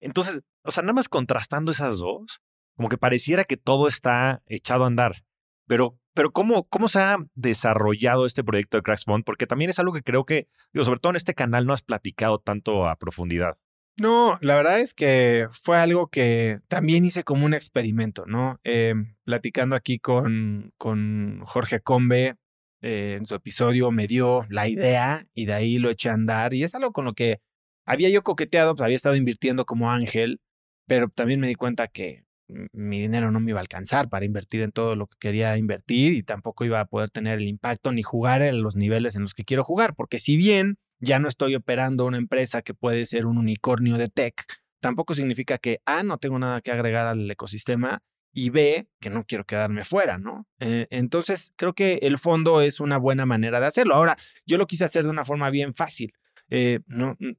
Entonces, o sea, nada más contrastando esas dos, como que pareciera que todo está echado a andar. Pero, pero ¿cómo, ¿cómo se ha desarrollado este proyecto de Cracks Fund? Porque también es algo que creo que, digo, sobre todo en este canal, no has platicado tanto a profundidad. No, la verdad es que fue algo que también hice como un experimento, ¿no? Eh, platicando aquí con, con Jorge Combe eh, en su episodio, me dio la idea y de ahí lo eché a andar. Y es algo con lo que había yo coqueteado, pues había estado invirtiendo como ángel, pero también me di cuenta que mi dinero no me iba a alcanzar para invertir en todo lo que quería invertir y tampoco iba a poder tener el impacto ni jugar en los niveles en los que quiero jugar, porque si bien ya no estoy operando una empresa que puede ser un unicornio de tech, tampoco significa que A, no tengo nada que agregar al ecosistema y B, que no quiero quedarme fuera, ¿no? Eh, entonces, creo que el fondo es una buena manera de hacerlo. Ahora, yo lo quise hacer de una forma bien fácil. Eh, no, mm,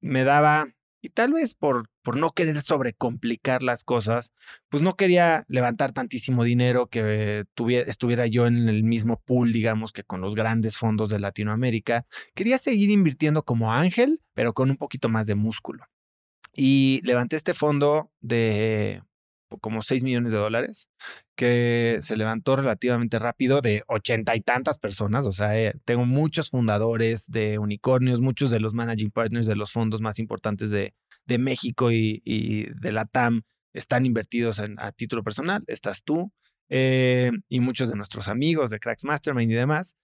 me daba, y tal vez por, por no querer sobrecomplicar las cosas, pues no quería levantar tantísimo dinero que tuviera, estuviera yo en el mismo pool, digamos, que con los grandes fondos de Latinoamérica. Quería seguir invirtiendo como ángel, pero con un poquito más de músculo. Y levanté este fondo de como 6 millones de dólares, que se levantó relativamente rápido de ochenta y tantas personas. O sea, eh, tengo muchos fundadores de unicornios, muchos de los managing partners de los fondos más importantes de, de México y, de la TAM están invertidos en- a título personal. Estás tú eh, y muchos de nuestros amigos de Cracks Mastermind y demás.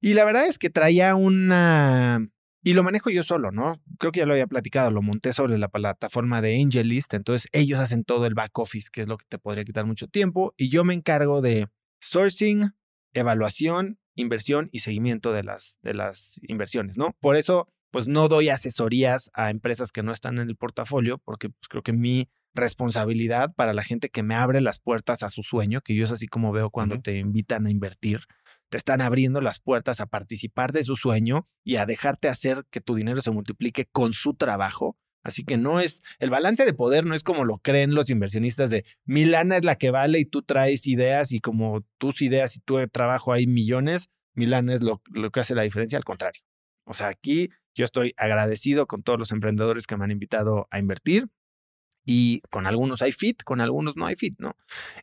Y la verdad es que traía una... Y lo manejo yo solo, ¿no? Creo que ya lo había platicado, lo monté sobre la plataforma de AngelList, entonces ellos hacen todo el back office, que es lo que te podría quitar mucho tiempo, y yo me encargo de sourcing, evaluación, inversión y seguimiento de las, de las inversiones, ¿no? Por eso, pues no doy asesorías a empresas que no están en el portafolio, porque pues, creo que mi responsabilidad para la gente que me abre las puertas a su sueño, que yo es así como veo cuando te invitan a invertir, te están abriendo las puertas a participar de su sueño y a dejarte hacer que tu dinero se multiplique con su trabajo. Así que no es, el balance de poder no es como lo creen los inversionistas de mi lana es la que vale y tú traes ideas y como tus ideas y tu trabajo hay millones, mi lana es lo, lo que hace la diferencia, al contrario. O sea, aquí yo estoy agradecido con todos los emprendedores que me han invitado a invertir y con algunos hay fit, con algunos no hay fit, ¿no?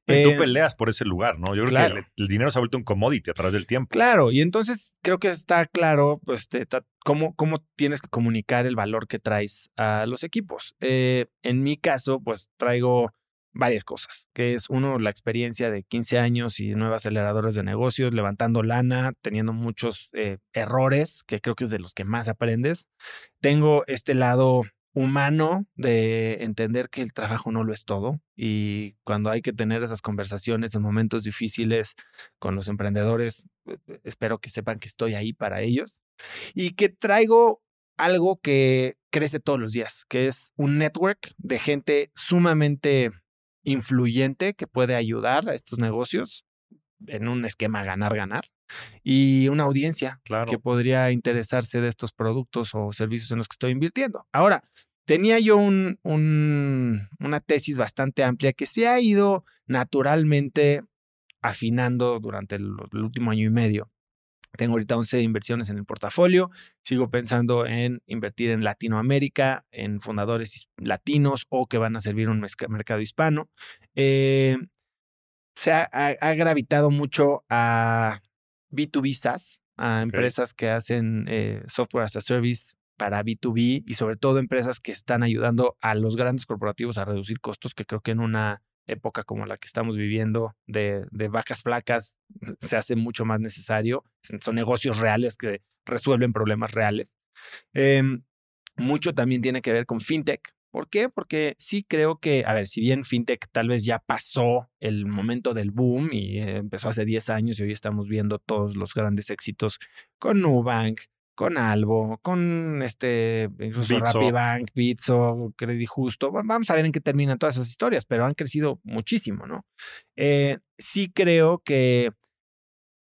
Y tú eh, peleas por ese lugar, ¿no? Yo creo que el, dinero se ha vuelto un commodity a través del tiempo. Claro, y entonces creo que está claro pues, cómo, cómo tienes que comunicar el valor que traes a los equipos. Eh, en mi caso, pues traigo varias cosas, que es uno, la experiencia de 15 años y nueve aceleradores de negocios, levantando lana, teniendo muchos eh, errores, que creo que es de los que más aprendes. Tengo este lado humano de entender que el trabajo no lo es todo y cuando hay que tener esas conversaciones en momentos difíciles con los emprendedores, eh, eh, espero que sepan que estoy ahí para ellos y que traigo algo que crece todos los días, que es un network de gente sumamente influyente que puede ayudar a estos negocios en un esquema ganar-ganar y una audiencia que podría interesarse de estos productos o servicios en los que estoy invirtiendo. Ahora, tenía yo un, una tesis bastante amplia que se ha ido naturalmente afinando durante el, último año y medio. Tengo ahorita 11 inversiones en el portafolio. Sigo pensando en invertir en Latinoamérica, en fundadores latinos o que van a servir un mercado hispano. Eh, se ha, gravitado mucho a B2B SaaS, a empresas que hacen eh, software as a service para B2B y sobre todo empresas que están ayudando a los grandes corporativos a reducir costos, que creo que en una época como la que estamos viviendo de, vacas flacas se hace mucho más necesario. Son negocios reales que resuelven problemas reales. Em, mucho también tiene que ver con fintech. ¿Por qué? Porque sí creo que, a ver, si bien fintech tal vez ya pasó el momento del boom y eh, empezó hace 10 años y hoy estamos viendo todos los grandes éxitos con Nubank, con Albo, con este, incluso RappiBank, Bitso, Credit Justo. Vamos a ver en qué terminan todas esas historias, pero han crecido muchísimo, ¿no? Eh, sí creo que,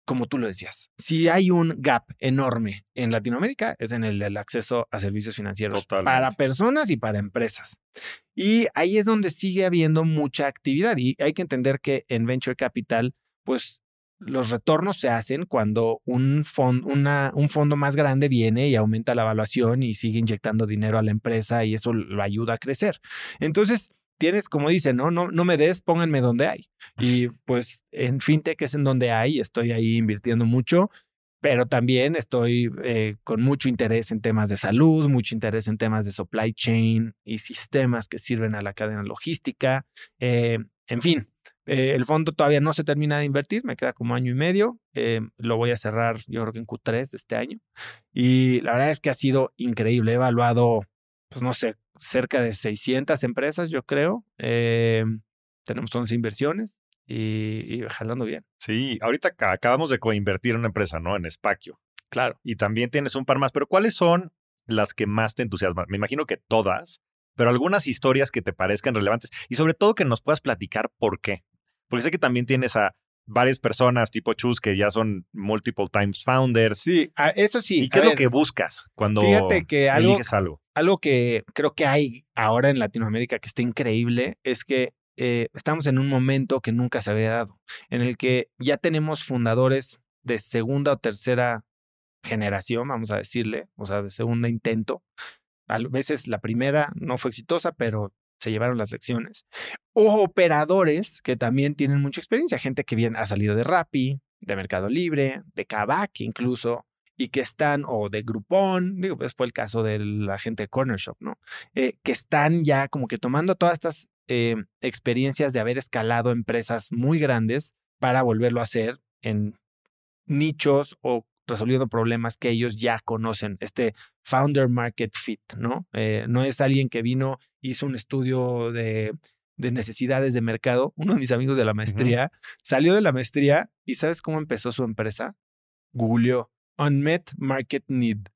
como tú lo decías, si hay un gap enorme en Latinoamérica, es en el, acceso a servicios financieros para personas y para empresas. Y ahí es donde sigue habiendo mucha actividad y hay que entender que en Venture Capital, pues los retornos se hacen cuando un, un fondo más grande viene y aumenta la evaluación y sigue inyectando dinero a la empresa y eso lo ayuda a crecer. Entonces, tienes, como dicen, ¿no? No, no me des, pónganme donde hay. Y pues en FinTech es en donde hay, estoy ahí invirtiendo mucho, pero también estoy eh, con mucho interés en temas de salud, mucho interés en temas de supply chain y sistemas que sirven a la cadena logística. Eh, en fin, eh, el fondo todavía no se termina de invertir, me queda como año y medio. Eh, lo voy a cerrar, yo creo que en Q3 de este año. Y la verdad es que ha sido increíble. He evaluado, pues no sé, cerca de 600 empresas, yo creo. Eh, tenemos 11 inversiones y, jalando bien. Sí, ahorita acabamos de coinvertir en una empresa, ¿no? En Espacio. Claro. Y también tienes un par más, pero ¿cuáles son las que más te entusiasman? Me imagino que todas, pero algunas historias que te parezcan relevantes y sobre todo que nos puedas platicar por qué. Porque sé que también tienes a varias personas tipo Chus que ya son multiple times founders. Sí, eso sí. ¿Y qué es lo que buscas cuando que algo, eliges algo? Algo que creo que hay ahora en Latinoamérica que está increíble es que eh, estamos en un momento que nunca se había dado, en el que ya tenemos fundadores de segunda o tercera generación, vamos a decirle, o sea, de segunda intento. A veces la primera no fue exitosa, pero se llevaron las lecciones. O operadores que también tienen mucha experiencia, gente que bien ha salido de Rappi, de Mercado Libre, de Kavak incluso, y que están, o de Groupon, digo, pues fue el caso de la gente de Corner Shop, ¿no? Eh, que están ya como que tomando todas estas eh, experiencias de haber escalado empresas muy grandes para volverlo a hacer en nichos o resolviendo problemas que ellos ya conocen, este founder market fit, ¿no? Eh, no es alguien que vino, hizo un estudio de, de necesidades de mercado. Uno de mis amigos de la maestría salió de la maestría y ¿sabes cómo empezó su empresa? Googleó Unmet Market Need.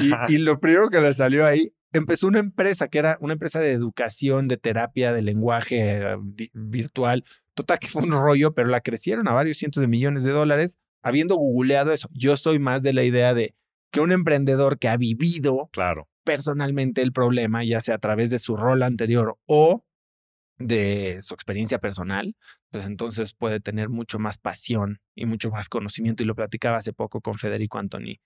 Y, y lo primero que le salió ahí, empezó una empresa que era una empresa de educación, de terapia, de lenguaje eh, virtual. Total que fue un rollo, pero la crecieron a varios cientos de millones de dólares habiendo googleado eso. Yo soy más de la idea de que un emprendedor que ha vivido Claro. personalmente el problema, ya sea a través de su rol anterior o de su experiencia personal, pues entonces puede tener mucho más pasión y mucho más conocimiento. Y lo platicaba hace poco con Federico Antoni.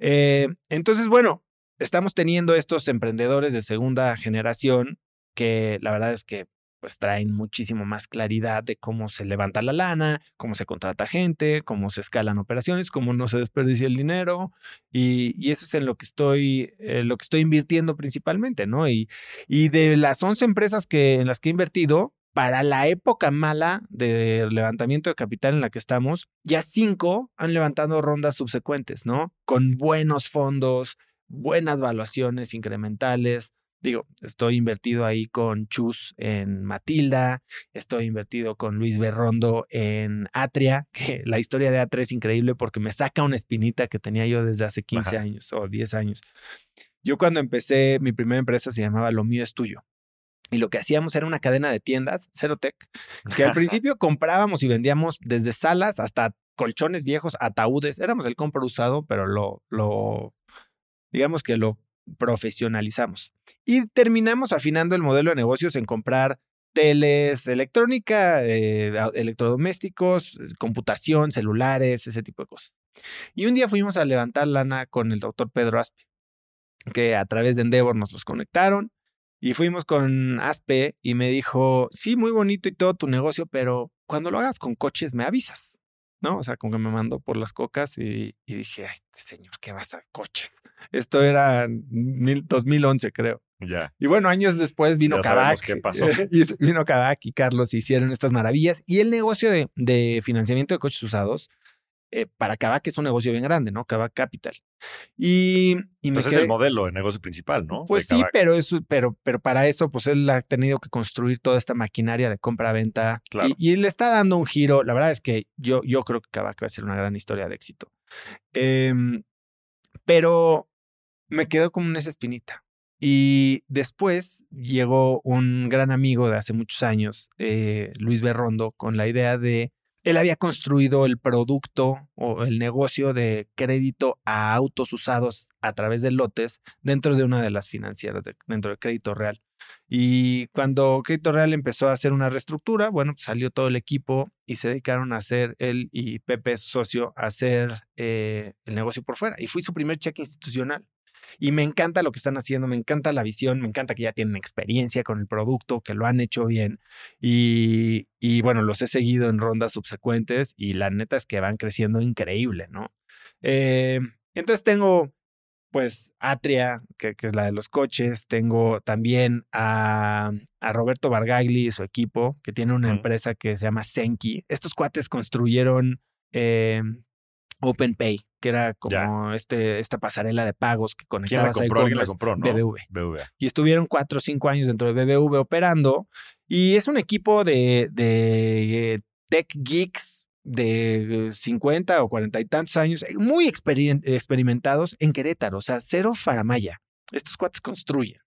Eh, entonces, bueno, estamos teniendo estos emprendedores de segunda generación que la verdad es que pues traen muchísimo más claridad de cómo se levanta la lana, cómo se contrata gente, cómo se escalan operaciones, cómo no se desperdicia el dinero y, y eso es en lo que estoy, eh, lo que estoy invirtiendo principalmente, ¿no? Y, y de las 11 empresas que, en las que he invertido, para la época mala de levantamiento de capital en la que estamos, ya cinco han levantado rondas subsecuentes, ¿no? Con buenos fondos, buenas valuaciones incrementales. Digo, estoy invertido ahí con Chus en Matilda, estoy invertido con Luis Berrondo en Atria, que la historia de Atria es increíble porque me saca una espinita que tenía yo desde hace 15 Ajá. años o 10 años. Yo cuando empecé, mi primera empresa se llamaba Lo Mío es Tuyo. Y lo que hacíamos era una cadena de tiendas, Cerotec, que al principio comprábamos y vendíamos desde salas hasta colchones viejos, ataúdes. Éramos el compra usado, pero lo, lo, digamos que lo profesionalizamos. Y terminamos afinando el modelo de negocios en comprar teles, electrónica, eh, electrodomésticos, computación, celulares, ese tipo de cosas. Y un día fuimos a levantar lana con el doctor Pedro Aspe, que a través de Endeavor nos los conectaron. Y fuimos con Aspe y me dijo, sí, muy bonito y todo tu negocio, pero cuando lo hagas con coches me avisas. ¿No? O sea, como que me mandó por las cocas y, y dije, ay, este señor, ¿qué vas a coches? Esto era mil- 2011, creo. Ya. Y bueno, años después vino Kavak. qué pasó. y vino Kavak y Carlos y hicieron estas maravillas. Y el negocio de, de financiamiento de coches usados, eh, para Kavak es un negocio bien grande, ¿no? Kavak Capital. Y, y me Entonces es quedé- el modelo de negocio principal, ¿no? pues De sí, Kavak. pero, eso, pero, pero para eso, pues él ha tenido que construir toda esta maquinaria de compra-venta. Claro. Y, y le está dando un giro. La verdad es que yo, yo creo que Kavak va a ser una gran historia de éxito. Em, pero me quedó como en esa espinita. Y después llegó un gran amigo de hace muchos años, eh, Luis Berrondo, con la idea de, él había construido el producto o el negocio de crédito a autos usados a través de lotes dentro de una de las financieras, de- dentro de Crédito Real. Y cuando Crédito Real empezó a hacer una reestructura, bueno, pues salió todo el equipo y se dedicaron a hacer, él y Pepe, su socio, hacer eh, el negocio por fuera. Y fui su primer cheque institucional. Y me encanta lo que están haciendo, me encanta la visión, me encanta que ya tienen experiencia con el producto, que lo han hecho bien. Y, y bueno, los he seguido en rondas subsecuentes y la neta es que van creciendo increíble, ¿no? Eh, entonces tengo pues Atria, que, que es la de los coches. Tengo también a, a Roberto Bargagli y su equipo, que tiene una empresa que se llama Senki. Estos cuates construyeron eh, OpenPay, que era como este, esta pasarela de pagos que ¿Quién la conectabas ahí compró? con ¿Alguien la compró, no? BBV BBVA. y estuvieron cuatro o cinco años dentro de BBV operando. Y es un equipo de, de eh, tech geeks de eh, 50 o 40 y tantos años, eh, muy experimentados en Querétaro, o sea, cero faramaya. Estos cuates construyen.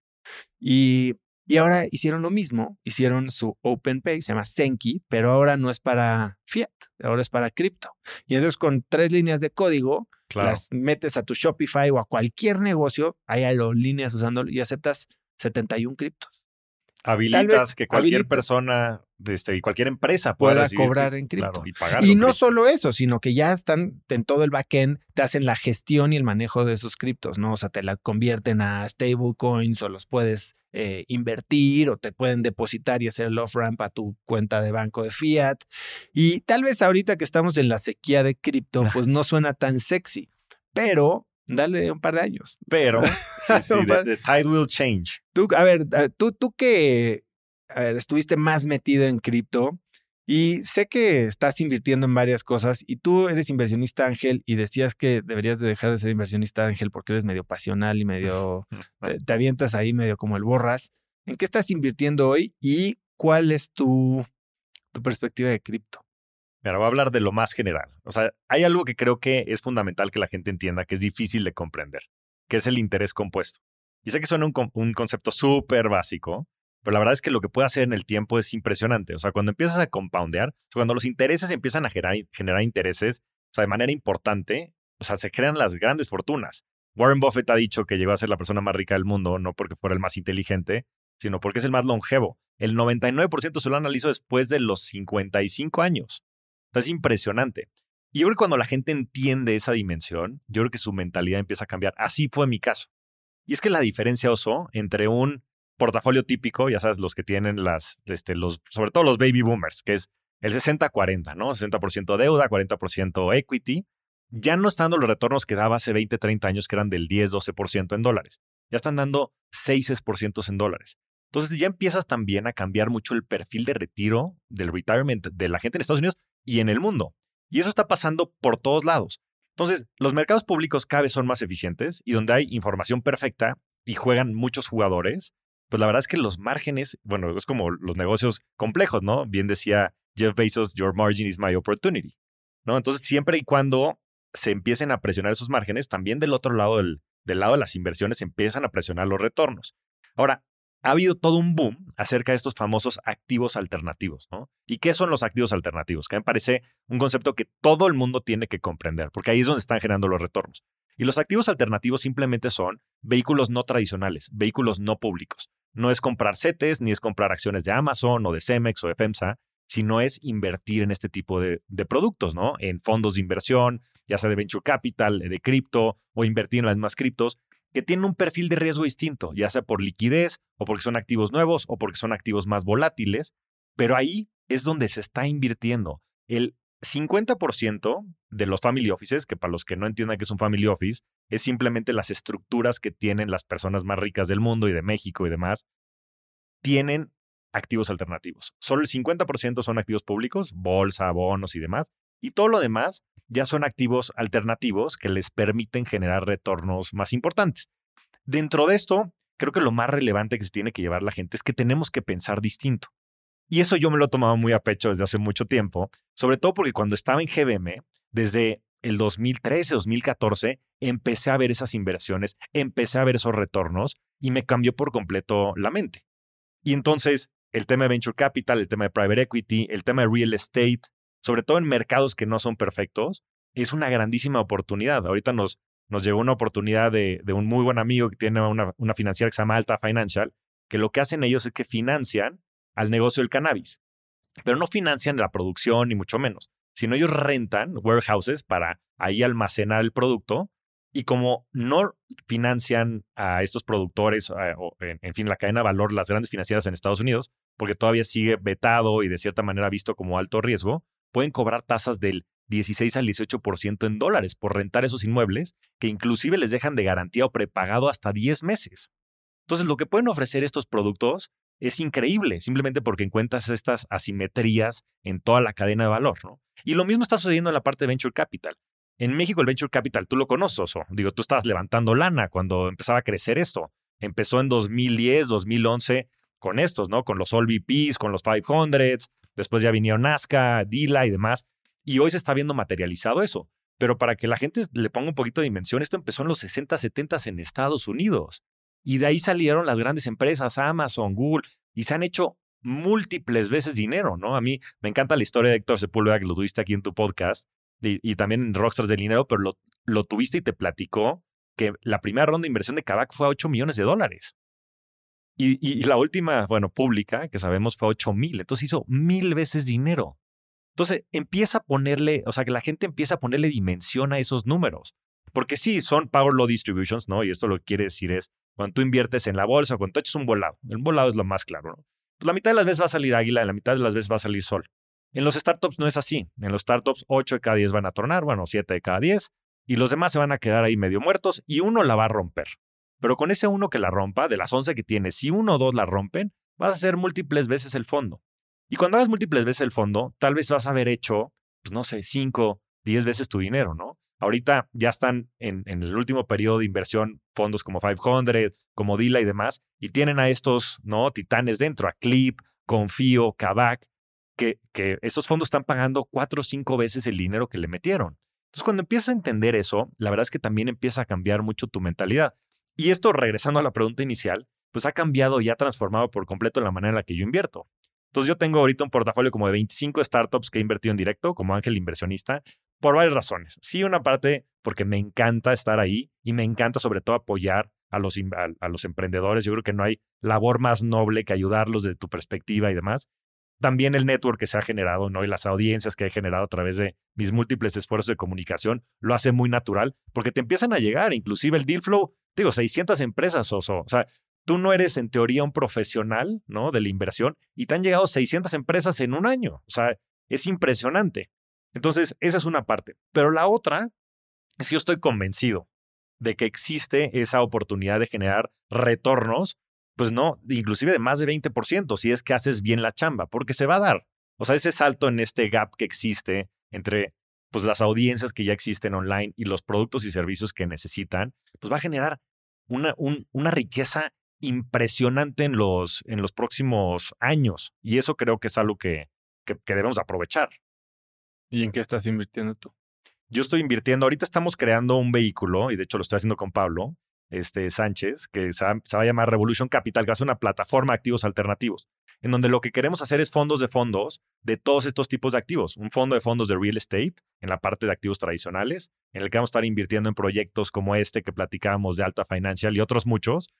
Y, y ahora hicieron lo mismo, hicieron su OpenPay, se llama Senki, pero ahora no es para fiat, ahora es para cripto. Y entonces con tres líneas de código, Claro. las metes a tu Shopify o a cualquier negocio, hay aerolíneas usándolo y aceptas 71 criptos. Habilitas vez que cualquier persona este, y cualquier empresa pueda, cobrar en cripto. claro, y pagar. Y no cripto. solo eso, sino que ya están en todo el backend, te hacen la gestión y el manejo de esos criptos, ¿no? O sea, te la convierten a stablecoins o los puedes eh, invertir o te pueden depositar y hacer el off-ramp a tu cuenta de banco de fiat. Y tal vez ahorita que estamos en la sequía de cripto, pues no suena tan sexy, pero dale un par de años. Pero, sí, sí, the, tide will change. Tú, a ver, tú, tú que a ver, estuviste más metido en cripto Y sé que estás invirtiendo en varias cosas y tú eres inversionista ángel y decías que deberías de dejar de ser inversionista ángel porque eres medio pasional y medio te, te avientas ahí medio como el borras. ¿En qué estás invirtiendo hoy y cuál es tu, tu perspectiva de cripto? Mira, voy a hablar de lo más general. O sea, hay algo que creo que es fundamental que la gente entienda, que es difícil de comprender, que es el interés compuesto. Y sé que suena un, un concepto súper básico, pero la verdad es que lo que puede hacer en el tiempo es impresionante. O sea, cuando empiezas a compoundear, o cuando los intereses empiezan a generar, intereses, o sea, de manera importante, o sea, se crean las grandes fortunas. Warren Buffett ha dicho que llegó a ser la persona más rica del mundo, no porque fuera el más inteligente, sino porque es el más longevo. El 99% se lo analizó después de los 55 años. O es impresionante. Y yo creo que cuando la gente entiende esa dimensión, yo creo que su mentalidad empieza a cambiar. Así fue mi caso. Y es que la diferencia, Oso, entre un portafolio típico, ya sabes, los que tienen las, este, los, sobre todo los baby boomers, que es el 60-40, ¿no? 60% deuda, 40% equity, ya no están dando los retornos que daba hace 20, 30 años, que eran del 10, 12% en dólares. Ya están dando 6% en dólares. Entonces ya empiezas también a cambiar mucho el perfil de retiro del retirement de la gente en Estados Unidos y en el mundo. Y eso está pasando por todos lados. Entonces, los mercados públicos cada vez son más eficientes y donde hay información perfecta y juegan muchos jugadores, pues la verdad es que los márgenes, bueno, es como los negocios complejos, ¿no? Bien decía Jeff Bezos, your margin is my opportunity, ¿no? Entonces, siempre y cuando se empiecen a presionar esos márgenes, también del otro lado, del, del lado de las inversiones, empiezan a presionar los retornos. Ahora, ha habido todo un boom acerca de estos famosos activos alternativos, ¿no? ¿Y qué son los activos alternativos? Que me parece un concepto que todo el mundo tiene que comprender, porque ahí es donde están generando los retornos. Y los activos alternativos simplemente son vehículos no tradicionales, vehículos no públicos. No es comprar CETES, ni es comprar acciones de Amazon o de Cemex o de FEMSA, sino es invertir en este tipo de, de productos, ¿no? En fondos de inversión, ya sea de venture capital, de cripto o invertir en las mismas criptos que tienen un perfil de riesgo distinto, ya sea por liquidez o porque son activos nuevos o porque son activos más volátiles, pero ahí es donde se está invirtiendo. El 50% de los family offices, que para los que no entiendan qué es un family office, es simplemente las estructuras que tienen las personas más ricas del mundo y de México y demás, tienen activos alternativos. Solo el 50% son activos públicos, bolsa, bonos y demás, y todo lo demás ya son activos alternativos que les permiten generar retornos más importantes. Dentro de esto, creo que lo más relevante que se tiene que llevar la gente es que tenemos que pensar distinto. Y eso yo me lo he tomado muy a pecho desde hace mucho tiempo, sobre todo porque cuando estaba en GBM, desde el 2013, 2014, empecé a ver esas inversiones, empecé a ver esos retornos y me cambió por completo la mente. Y entonces, el tema de venture capital, el tema de private equity, el tema de real estate, sobre todo en mercados que no son perfectos, es una grandísima oportunidad. Ahorita nos, nos llegó una oportunidad de, de un muy buen amigo que tiene una, una financiera que se llama Alta Financial, que lo que hacen ellos es que financian al negocio del cannabis, pero no financian la producción ni mucho menos, sino ellos rentan warehouses para ahí almacenar el producto y como no financian a estos productores, a, o en, en fin, la cadena de valor, las grandes financieras en Estados Unidos, porque todavía sigue vetado y de cierta manera visto como alto riesgo, pueden cobrar tasas del 16 al 18% en dólares por rentar esos inmuebles, que inclusive les dejan de garantía o prepagado hasta 10 meses. Entonces, lo que pueden ofrecer estos productos es increíble, simplemente porque encuentras estas asimetrías en toda la cadena de valor, ¿no? Y lo mismo está sucediendo en la parte de Venture Capital. En México el Venture Capital, tú lo conoces, Oso. Digo, tú estabas levantando lana cuando empezaba a crecer esto. Empezó en 2010, 2011 con estos, ¿no? Con los All VPs, con los 500, después ya vinieron Nazca, Dila y demás. Y hoy se está viendo materializado eso. Pero para que la gente le ponga un poquito de dimensión, esto empezó en los 60, 70 en Estados Unidos. Y de ahí salieron las grandes empresas, Amazon, Google, y se han hecho múltiples veces dinero, ¿no? A mí me encanta la historia de Héctor Sepúlveda, que lo tuviste aquí en tu podcast, y, también en Rockstars del Dinero, pero lo, lo tuviste y te platicó que la primera ronda de inversión de Kavak fue a 8 millones de dólares. Y, la última, bueno, pública, que sabemos fue 8 mil. Entonces hizo mil veces dinero. Entonces empieza a ponerle, o sea, que la gente empieza a ponerle dimensión a esos números. Porque sí, son Power Law Distributions, ¿no? Y esto lo que quiere decir es, cuando tú inviertes en la bolsa, cuando tú echas un volado, el volado es lo más claro, ¿no? Pues la mitad de las veces va a salir águila, la mitad de las veces va a salir sol. En los startups no es así. En los startups, 8 de cada 10 van a tornar, bueno, 7 de cada 10, y los demás se van a quedar ahí medio muertos y uno la va a romper. Pero con ese uno que la rompa, de las 11 que tiene, si uno o dos la rompen, vas a hacer múltiples veces el fondo. Y cuando hagas múltiples veces el fondo, tal vez vas a haber hecho, pues no sé, 5, 10 veces tu dinero, ¿no? Ahorita ya están en, en, el último periodo de inversión fondos como 500, como Dila y demás, y tienen a estos ¿no? titanes dentro, a Clip, Confío, Kavak, que, que estos fondos están pagando cuatro o cinco veces el dinero que le metieron. Entonces, cuando empiezas a entender eso, la verdad es que también empieza a cambiar mucho tu mentalidad. Y esto, regresando a la pregunta inicial, pues ha cambiado y ha transformado por completo la manera en la que yo invierto. Entonces yo tengo ahorita un portafolio como de 25 startups que he invertido en directo como ángel inversionista por varias razones. Sí, una parte porque me encanta estar ahí y me encanta sobre todo apoyar a los, a, los emprendedores. Yo creo que no hay labor más noble que ayudarlos desde tu perspectiva y demás. También el network que se ha generado, ¿no? Y las audiencias que he generado a través de mis múltiples esfuerzos de comunicación lo hace muy natural porque te empiezan a llegar, inclusive el deal flow, digo, 600 empresas, o sea, tú no eres en teoría un profesional, ¿no? De la inversión y te han llegado 600 empresas en un año. O sea, es impresionante. Entonces, esa es una parte. Pero la otra es que yo estoy convencido de que existe esa oportunidad de generar retornos, pues no, inclusive de más de 20%, si es que haces bien la chamba, porque se va a dar. O sea, ese salto en este gap que existe entre pues, las audiencias que ya existen online y los productos y servicios que necesitan, pues va a generar una, una riqueza impresionante en los, en los próximos años. Y eso creo que es algo que, que, debemos aprovechar. ¿Y en qué estás invirtiendo tú? Yo estoy invirtiendo, ahorita estamos creando un vehículo, y de hecho lo estoy haciendo con Pablo este, Sánchez, que se va, a llamar Revolution Capital, que va a ser una plataforma de activos alternativos, en donde lo que queremos hacer es fondos de fondos de todos estos tipos de activos. Un fondo de fondos de real estate, en la parte de activos tradicionales, en el que vamos a estar invirtiendo en proyectos como este que platicábamos de Alta Financial y otros muchos,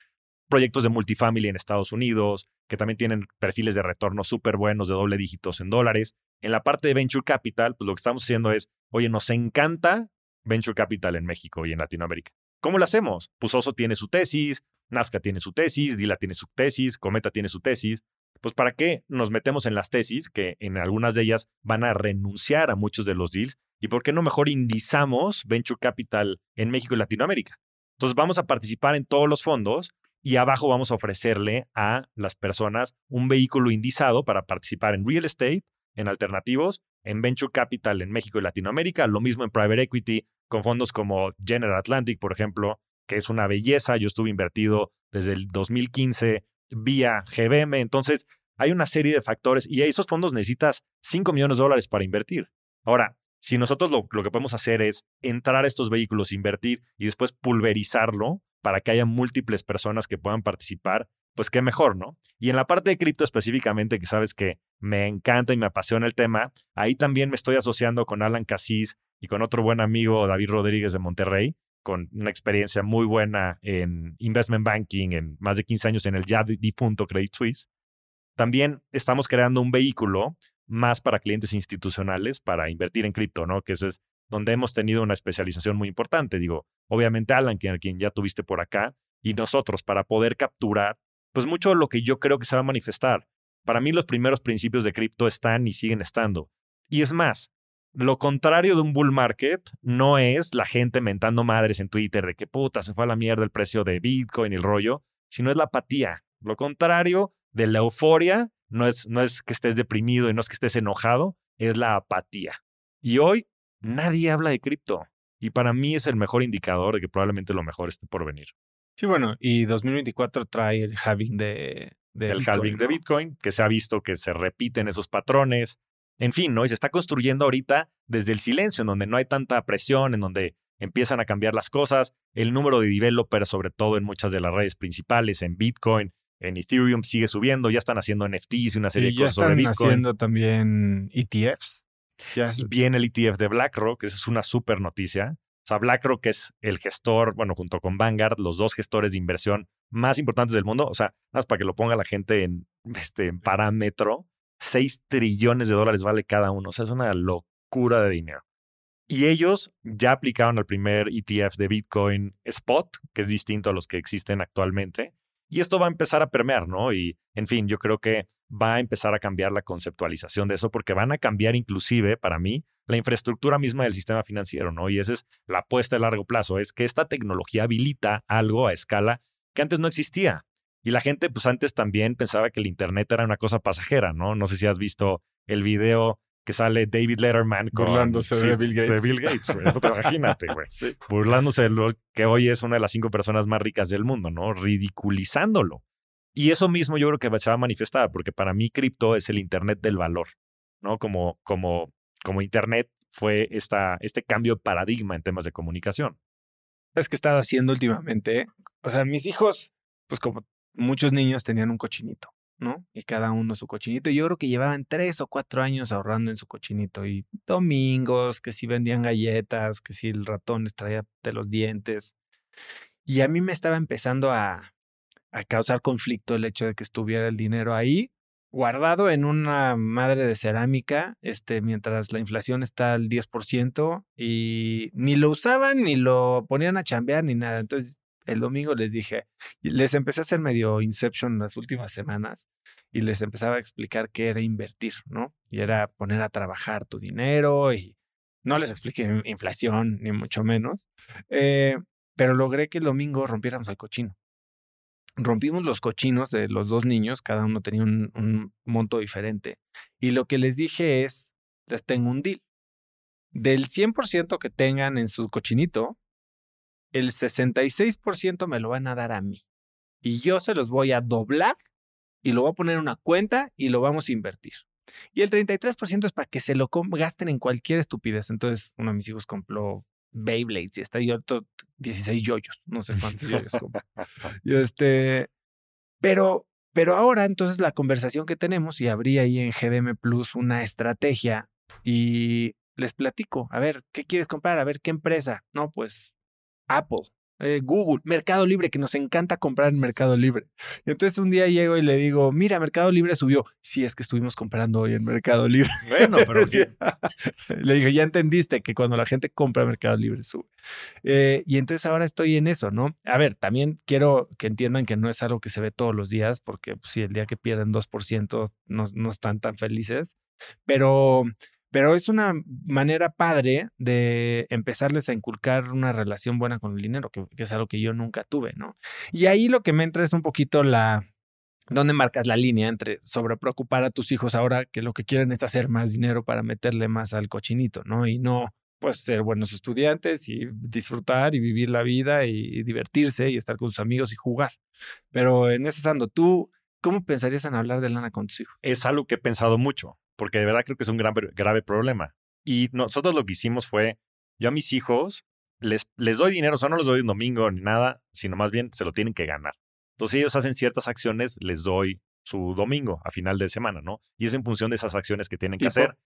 proyectos de multifamily en Estados Unidos, que también tienen perfiles de retorno súper buenos de doble dígitos en dólares. En la parte de Venture Capital, pues lo que estamos haciendo es, oye, nos encanta Venture Capital en México y en Latinoamérica. ¿Cómo lo hacemos? Pues Oso tiene su tesis, Nazca tiene su tesis, Dila tiene su tesis, Cometa tiene su tesis. Pues ¿para qué nos metemos en las tesis que en algunas de ellas van a renunciar a muchos de los deals? ¿Y por qué no mejor indizamos Venture Capital en México y Latinoamérica? Entonces vamos a participar en todos los fondos y abajo vamos a ofrecerle a las personas un vehículo indizado para participar en real estate, en alternativos, en venture capital en México y Latinoamérica, lo mismo en private equity con fondos como General Atlantic, por ejemplo, que es una belleza. Yo estuve invertido desde el 2015 vía GBM, entonces hay una serie de factores y a esos fondos necesitas 5 millones de dólares para invertir. Ahora, si nosotros lo, lo, que podemos hacer es entrar a estos vehículos, invertir y después pulverizarlo para que haya múltiples personas que puedan participar, pues qué mejor, ¿no? Y en la parte de cripto específicamente, que sabes que me encanta y me apasiona el tema, ahí también me estoy asociando con Alan Casís y con otro buen amigo, David Rodríguez de Monterrey, con una experiencia muy buena en investment banking, en más de 15 años en el ya difunto Credit Suisse. También estamos creando un vehículo más para clientes institucionales para invertir en cripto, ¿no? Que eso es donde hemos tenido una especialización muy importante. Digo, obviamente Alan, quien, ya tuviste por acá, y nosotros para poder capturar, pues mucho de lo que yo creo que se va a manifestar. Para mí los primeros principios de cripto están y siguen estando. Y es más, lo contrario de un bull market no es la gente mentando madres en Twitter de que puta se fue a la mierda el precio de Bitcoin y el rollo, sino es la apatía. Lo contrario de la euforia no es, no es que estés deprimido y no es que estés enojado, es la apatía. Y hoy nadie habla de cripto. Y para mí es el mejor indicador de que probablemente lo mejor esté por venir. Sí, bueno, y 2024 trae el halving de, el Bitcoin, halving de Bitcoin, que se ha visto que se repiten esos patrones. En fin, ¿no? Y se está construyendo ahorita desde el silencio, en donde no hay tanta presión, en donde empiezan a cambiar las cosas. El número de developers, sobre todo en muchas de las redes principales, en Bitcoin, en Ethereum, sigue subiendo. Ya están haciendo NFTs y una serie de cosas sobre Bitcoin. Están haciendo también ETFs. Viene el ETF de BlackRock, esa es una súper noticia. O sea, BlackRock es el gestor, bueno, junto con Vanguard, los dos gestores de inversión más importantes del mundo. O sea, nada más para que lo ponga la gente en, este, en parámetro, 6 trillones de dólares vale cada uno. O sea, es una locura de dinero. Y ellos ya aplicaron el primer ETF de Bitcoin Spot, que es distinto a los que existen actualmente. Y esto va a empezar a permear, ¿no? Y, en fin, yo creo que va a empezar a cambiar la conceptualización de eso porque van a cambiar inclusive, para mí, la infraestructura misma del sistema financiero, ¿no? Y esa es la apuesta a largo plazo, es que esta tecnología habilita algo a escala que antes no existía. Y la gente, pues antes también pensaba que el Internet era una cosa pasajera, ¿no? No sé si has visto el video que sale David Letterman con, Burlándose de Bill Gates. De Bill Gates, güey. Imagínate, güey. Burlándose de lo que hoy es una de las cinco personas más ricas del mundo, ¿no? Ridiculizándolo. Y eso mismo yo creo que se va a manifestar, porque para mí cripto es el Internet del valor, ¿no? Como, como, como Internet fue esta, este cambio de paradigma en temas de comunicación. ¿Sabes qué he estado haciendo últimamente? O sea, mis hijos, pues como muchos niños tenían un cochinito, ¿no? Y cada uno su cochinito. Yo creo que llevaban tres o cuatro años ahorrando en su cochinito. Y domingos, que si vendían galletas, que si el ratón les traía de los dientes. Y a mí me estaba empezando a, a causar conflicto el hecho de que estuviera el dinero ahí guardado en una madre de cerámica, este, mientras la inflación está al 10% y ni lo usaban, ni lo ponían a chambear, ni nada. Entonces, el domingo les dije, les empecé a hacer medio Inception las últimas semanas y les empezaba a explicar qué era invertir, ¿no? Y era poner a trabajar tu dinero y no les expliqué inflación, ni mucho menos, eh, pero logré que el domingo rompiéramos el cochino rompimos los cochinos de los dos niños, cada uno tenía un, monto diferente. Y lo que les dije es, les tengo un deal. Del 100% que tengan en su cochinito, el 66% me lo van a dar a mí. Y yo se los voy a doblar y lo voy a poner en una cuenta y lo vamos a invertir. Y el 33% es para que se lo gasten en cualquier estupidez. Entonces, uno de mis hijos compró Beyblades y está yo 16 yoyos, no sé cuántos yoyos y este, pero, pero ahora entonces la conversación que tenemos y abrí ahí en GBM Plus una estrategia y les platico, a ver, ¿qué quieres comprar? A ver, ¿qué empresa? No, pues Apple. Eh, Google, Mercado Libre, que nos encanta comprar en Mercado Libre. Y entonces un día llego y le digo, mira, Mercado Libre subió. Sí, es que estuvimos comprando hoy en Mercado Libre. Bueno, pero le digo, ya entendiste que cuando la gente compra Mercado Libre sube. Eh, y entonces ahora estoy en eso, ¿no? A ver, también quiero que entiendan que no es algo que se ve todos los días, porque pues, si el día que pierden 2% no, no están tan felices, pero pero es una manera padre de empezarles a inculcar una relación buena con el dinero, que, es algo que yo nunca tuve, ¿no? Y ahí lo que me entra es un poquito la, ¿Dónde marcas la línea entre sobre preocupar a tus hijos ahora que lo que quieren es hacer más dinero para meterle más al cochinito, ¿no? Y no, pues, ser buenos estudiantes y disfrutar y vivir la vida y, divertirse y estar con sus amigos y jugar. Pero en ese sando, ¿tú cómo pensarías en hablar de lana con tus hijos? Es algo que he pensado mucho porque de verdad creo que es un gran, grave problema. Y nosotros lo que hicimos fue, yo a mis hijos les, les doy dinero, o sea, no les doy un domingo ni nada, sino más bien se lo tienen que ganar. Entonces ellos hacen ciertas acciones, les doy su domingo a final de semana, ¿no? Y es en función de esas acciones que tienen que hacer.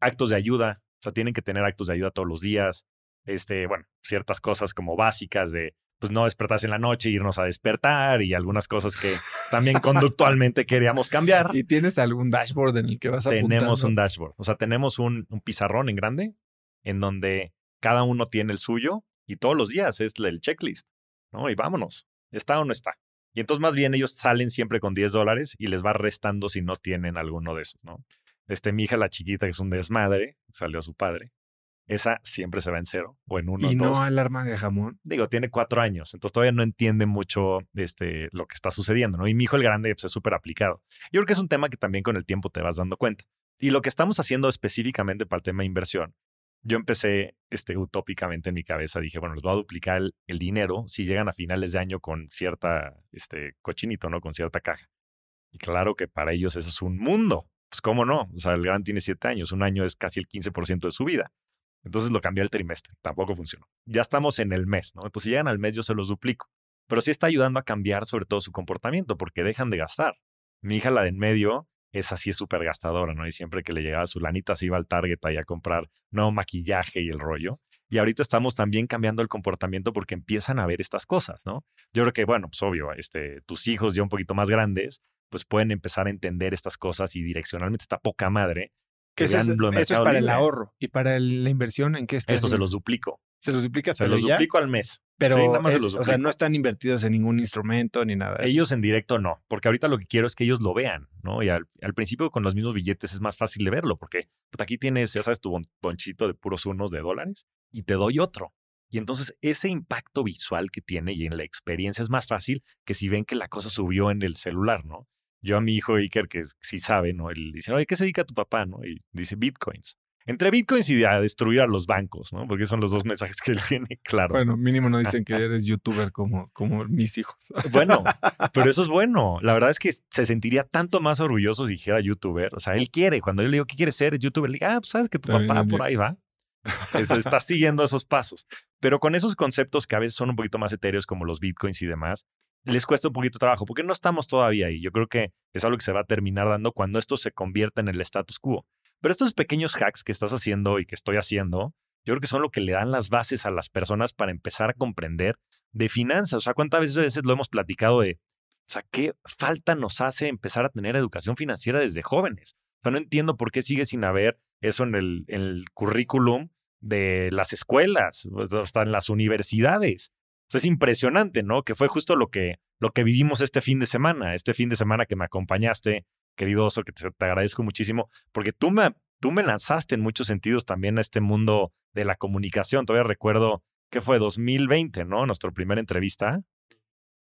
Actos de ayuda, o sea, tienen que tener actos de ayuda todos los días. Este, bueno, ciertas cosas como básicas de pues no despertarse en la noche, irnos a despertar y algunas cosas que también conductualmente queríamos cambiar. ¿Y tienes algún dashboard en el que vas a Tenemos un dashboard, o sea, tenemos un, un, pizarrón en grande en donde cada uno tiene el suyo y todos los días es el checklist, ¿no? Y vámonos, ¿está o no está? Y entonces más bien ellos salen siempre con 10 dólares y les va restando si no tienen alguno de esos, ¿no? Este, mi hija, la chiquita, que es un desmadre, salió a su padre esa siempre se va en cero o en uno. ¿Y no alarma de jamón? Digo, tiene cuatro años, entonces todavía no entiende mucho este, lo que está sucediendo, ¿no? Y mi hijo el grande pues, es súper aplicado. Yo creo que es un tema que también con el tiempo te vas dando cuenta. Y lo que estamos haciendo específicamente para el tema de inversión, yo empecé este, utópicamente en mi cabeza, dije, bueno, les voy a duplicar el, el dinero si llegan a finales de año con cierta este, cochinito, ¿no? Con cierta caja. Y claro que para ellos eso es un mundo. Pues cómo no, o sea, el gran tiene siete años, un año es casi el 15% de su vida. Entonces lo cambié al trimestre. Tampoco funcionó. Ya estamos en el mes, ¿no? Entonces si llegan al mes yo se los duplico. Pero sí está ayudando a cambiar sobre todo su comportamiento porque dejan de gastar. Mi hija, la de en medio, es así, es súper gastadora, ¿no? Y siempre que le llegaba su lanita se iba al Target ahí a comprar nuevo maquillaje y el rollo. Y ahorita estamos también cambiando el comportamiento porque empiezan a ver estas cosas, ¿no? Yo creo que, bueno, pues obvio, este, tus hijos ya un poquito más grandes, pues pueden empezar a entender estas cosas y direccionalmente está poca madre que eso, es para el ahorro. ¿Y para la inversión en qué está? Esto se los duplico. ¿Se los duplica? Se los duplico al mes. Pero, o sea, no están invertidos en ningún instrumento ni nada. ellos en directo no, porque ahorita lo que quiero es que ellos lo vean, ¿no? Y al, principio con los mismos billetes es más fácil de verlo, porque aquí tienes, ya sabes, tu bonchito de puros unos de dólares y te doy otro. Y entonces ese impacto visual que tiene y en la experiencia es más fácil que si ven que la cosa subió en el celular, ¿no? Yo a mi hijo Iker, que sí sabe, ¿no? Él dice, oye, ¿qué se dedica tu papá, no? Y dice bitcoins. Entre bitcoins y a destruir a los bancos, ¿no? Porque son los dos mensajes que él tiene claro. Bueno, mínimo no dicen que eres youtuber como, como mis hijos. Bueno, pero eso es bueno. La verdad es que se sentiría tanto más orgulloso si dijera youtuber. O sea, él quiere. Cuando yo le digo, ¿qué quieres ser? Youtuber, le digo, ah, pues sabes que tu papá por ahí va. está siguiendo esos pasos. Pero con esos conceptos que a veces son un poquito más etéreos como los bitcoins y demás, les cuesta un poquito trabajo porque no estamos todavía ahí. Yo creo que es algo que se va a terminar dando cuando esto se convierta en el status quo. Pero estos pequeños hacks que estás haciendo y que estoy haciendo, yo creo que son lo que le dan las bases a las personas para empezar a comprender de finanzas. O sea, ¿cuántas veces lo hemos platicado de, o sea, qué falta nos hace empezar a tener educación financiera desde jóvenes? O sea, no entiendo por qué sigue sin haber eso en el, en el currículum de las escuelas, hasta en las universidades es impresionante, ¿no? Que fue justo lo que, lo que vivimos este fin de semana, este fin de semana que me acompañaste, querido Oso, que te, agradezco muchísimo, porque tú me, tú me lanzaste en muchos sentidos también a este mundo de la comunicación. Todavía recuerdo que fue 2020, ¿no? Nuestra primera entrevista.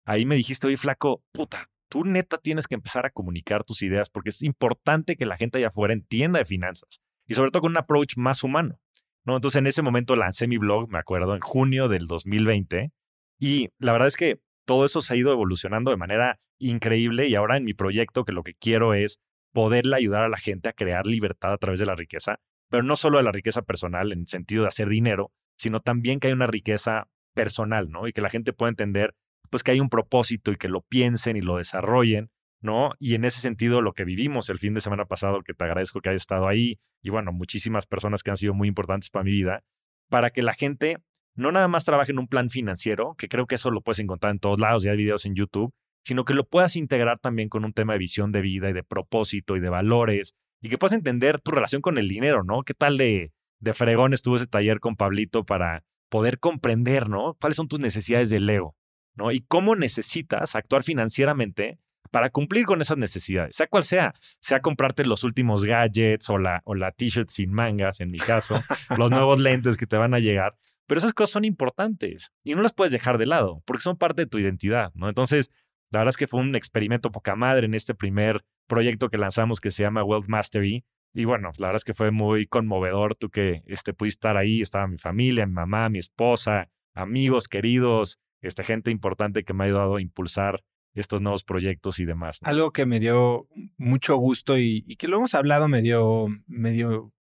Ahí me dijiste, oye, flaco, puta, tú neta tienes que empezar a comunicar tus ideas porque es importante que la gente allá afuera entienda de finanzas y sobre todo con un approach más humano. ¿no? Entonces en ese momento lancé mi blog, me acuerdo, en junio del 2020 y la verdad es que todo eso se ha ido evolucionando de manera increíble y ahora en mi proyecto que lo que quiero es poderle ayudar a la gente a crear libertad a través de la riqueza, pero no solo de la riqueza personal en el sentido de hacer dinero, sino también que hay una riqueza personal, ¿no? Y que la gente pueda entender pues que hay un propósito y que lo piensen y lo desarrollen, ¿no? Y en ese sentido lo que vivimos el fin de semana pasado, que te agradezco que hayas estado ahí y bueno, muchísimas personas que han sido muy importantes para mi vida, para que la gente no nada más trabaje en un plan financiero, que creo que eso lo puedes encontrar en todos lados, y hay videos en YouTube, sino que lo puedas integrar también con un tema de visión de vida y de propósito y de valores, y que puedas entender tu relación con el dinero, ¿no? ¿Qué tal de, de fregón estuvo ese taller con Pablito para poder comprender, ¿no? ¿Cuáles son tus necesidades del ego, ¿no? Y cómo necesitas actuar financieramente para cumplir con esas necesidades, sea cual sea, sea comprarte los últimos gadgets o la, o la t-shirt sin mangas, en mi caso, los nuevos lentes que te van a llegar, pero esas cosas son importantes y no las puedes dejar de lado porque son parte de tu identidad, ¿no? Entonces, la verdad es que fue un experimento poca madre en este primer proyecto que lanzamos que se llama Wealth Mastery. Y bueno, la verdad es que fue muy conmovedor tú que este, pudiste estar ahí, estaba mi familia, mi mamá, mi esposa, amigos queridos, este, gente importante que me ha ayudado a impulsar estos nuevos proyectos y demás. Algo que me dio mucho gusto y, y, que lo hemos hablado medio, medio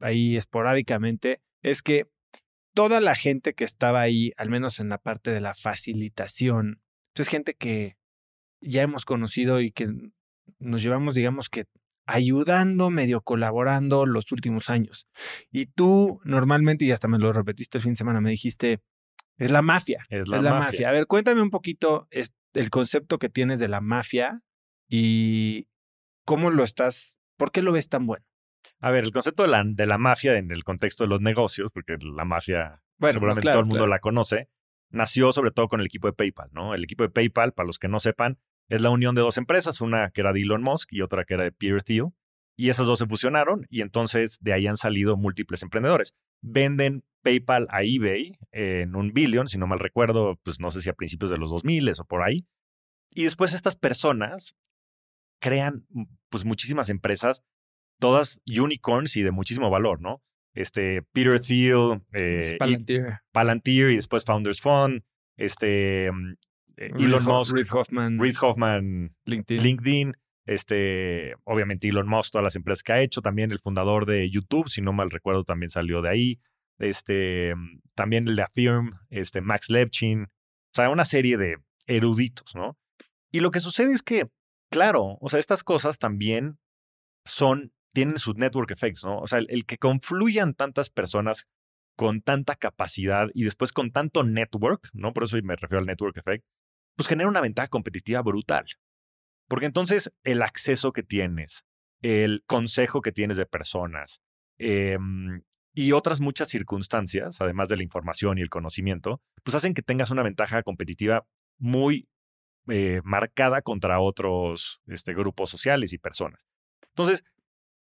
ahí esporádicamente, es que toda la gente que estaba ahí, al menos en la parte de la facilitación, pues, es gente que ya hemos conocido y que nos llevamos, digamos que ayudando, medio colaborando los últimos años. Y tú normalmente, y hasta me lo repetiste el fin de semana, me dijiste, es la mafia. Es la, mafia. A ver, cuéntame un poquito el concepto que tienes de la mafia y cómo lo estás, ¿por qué lo ves tan bueno? A ver, el concepto de la, de la mafia en el contexto de los negocios, porque la mafia seguramente todo el mundo la conoce, nació sobre todo con el equipo de PayPal, ¿no? El equipo de PayPal, para los que no sepan, es la unión de dos empresas, una que era de Elon Musk y otra que era de Peter Thiel, y esas dos se fusionaron y entonces de ahí han salido múltiples emprendedores. Venden PayPal a eBay en un billón, si no mal recuerdo, pues no sé si a principios de los 2000 o por ahí. Y después estas personas crean pues muchísimas empresas todas unicorns y de muchísimo valor, ¿no? Este, Peter Thiel, eh, Palantir. Palantir y después Founders Fund, este, mm, eh, Elon Musk, Reid Hoffman, Reid Hoffman LinkedIn. LinkedIn, este, obviamente Elon Musk, todas las empresas que ha hecho, también el fundador de YouTube, si no mal recuerdo, también salió de ahí, este, mm, también el de Affirm, este, Max Levchin, o sea, una serie de eruditos, ¿no? Y lo que sucede es que, claro, o sea, estas cosas también son tienen sus network effects, ¿no? O sea, el, que confluyan tantas personas con tanta capacidad y después con tanto network, ¿no? Por eso me refiero al network effect, pues genera una ventaja competitiva brutal. Porque entonces el acceso que tienes, el consejo que tienes de personas em, y otras muchas circunstancias, además de la información y el conocimiento, pues hacen que tengas una ventaja competitiva muy eh, marcada contra otros este, grupos sociales y personas. Entonces,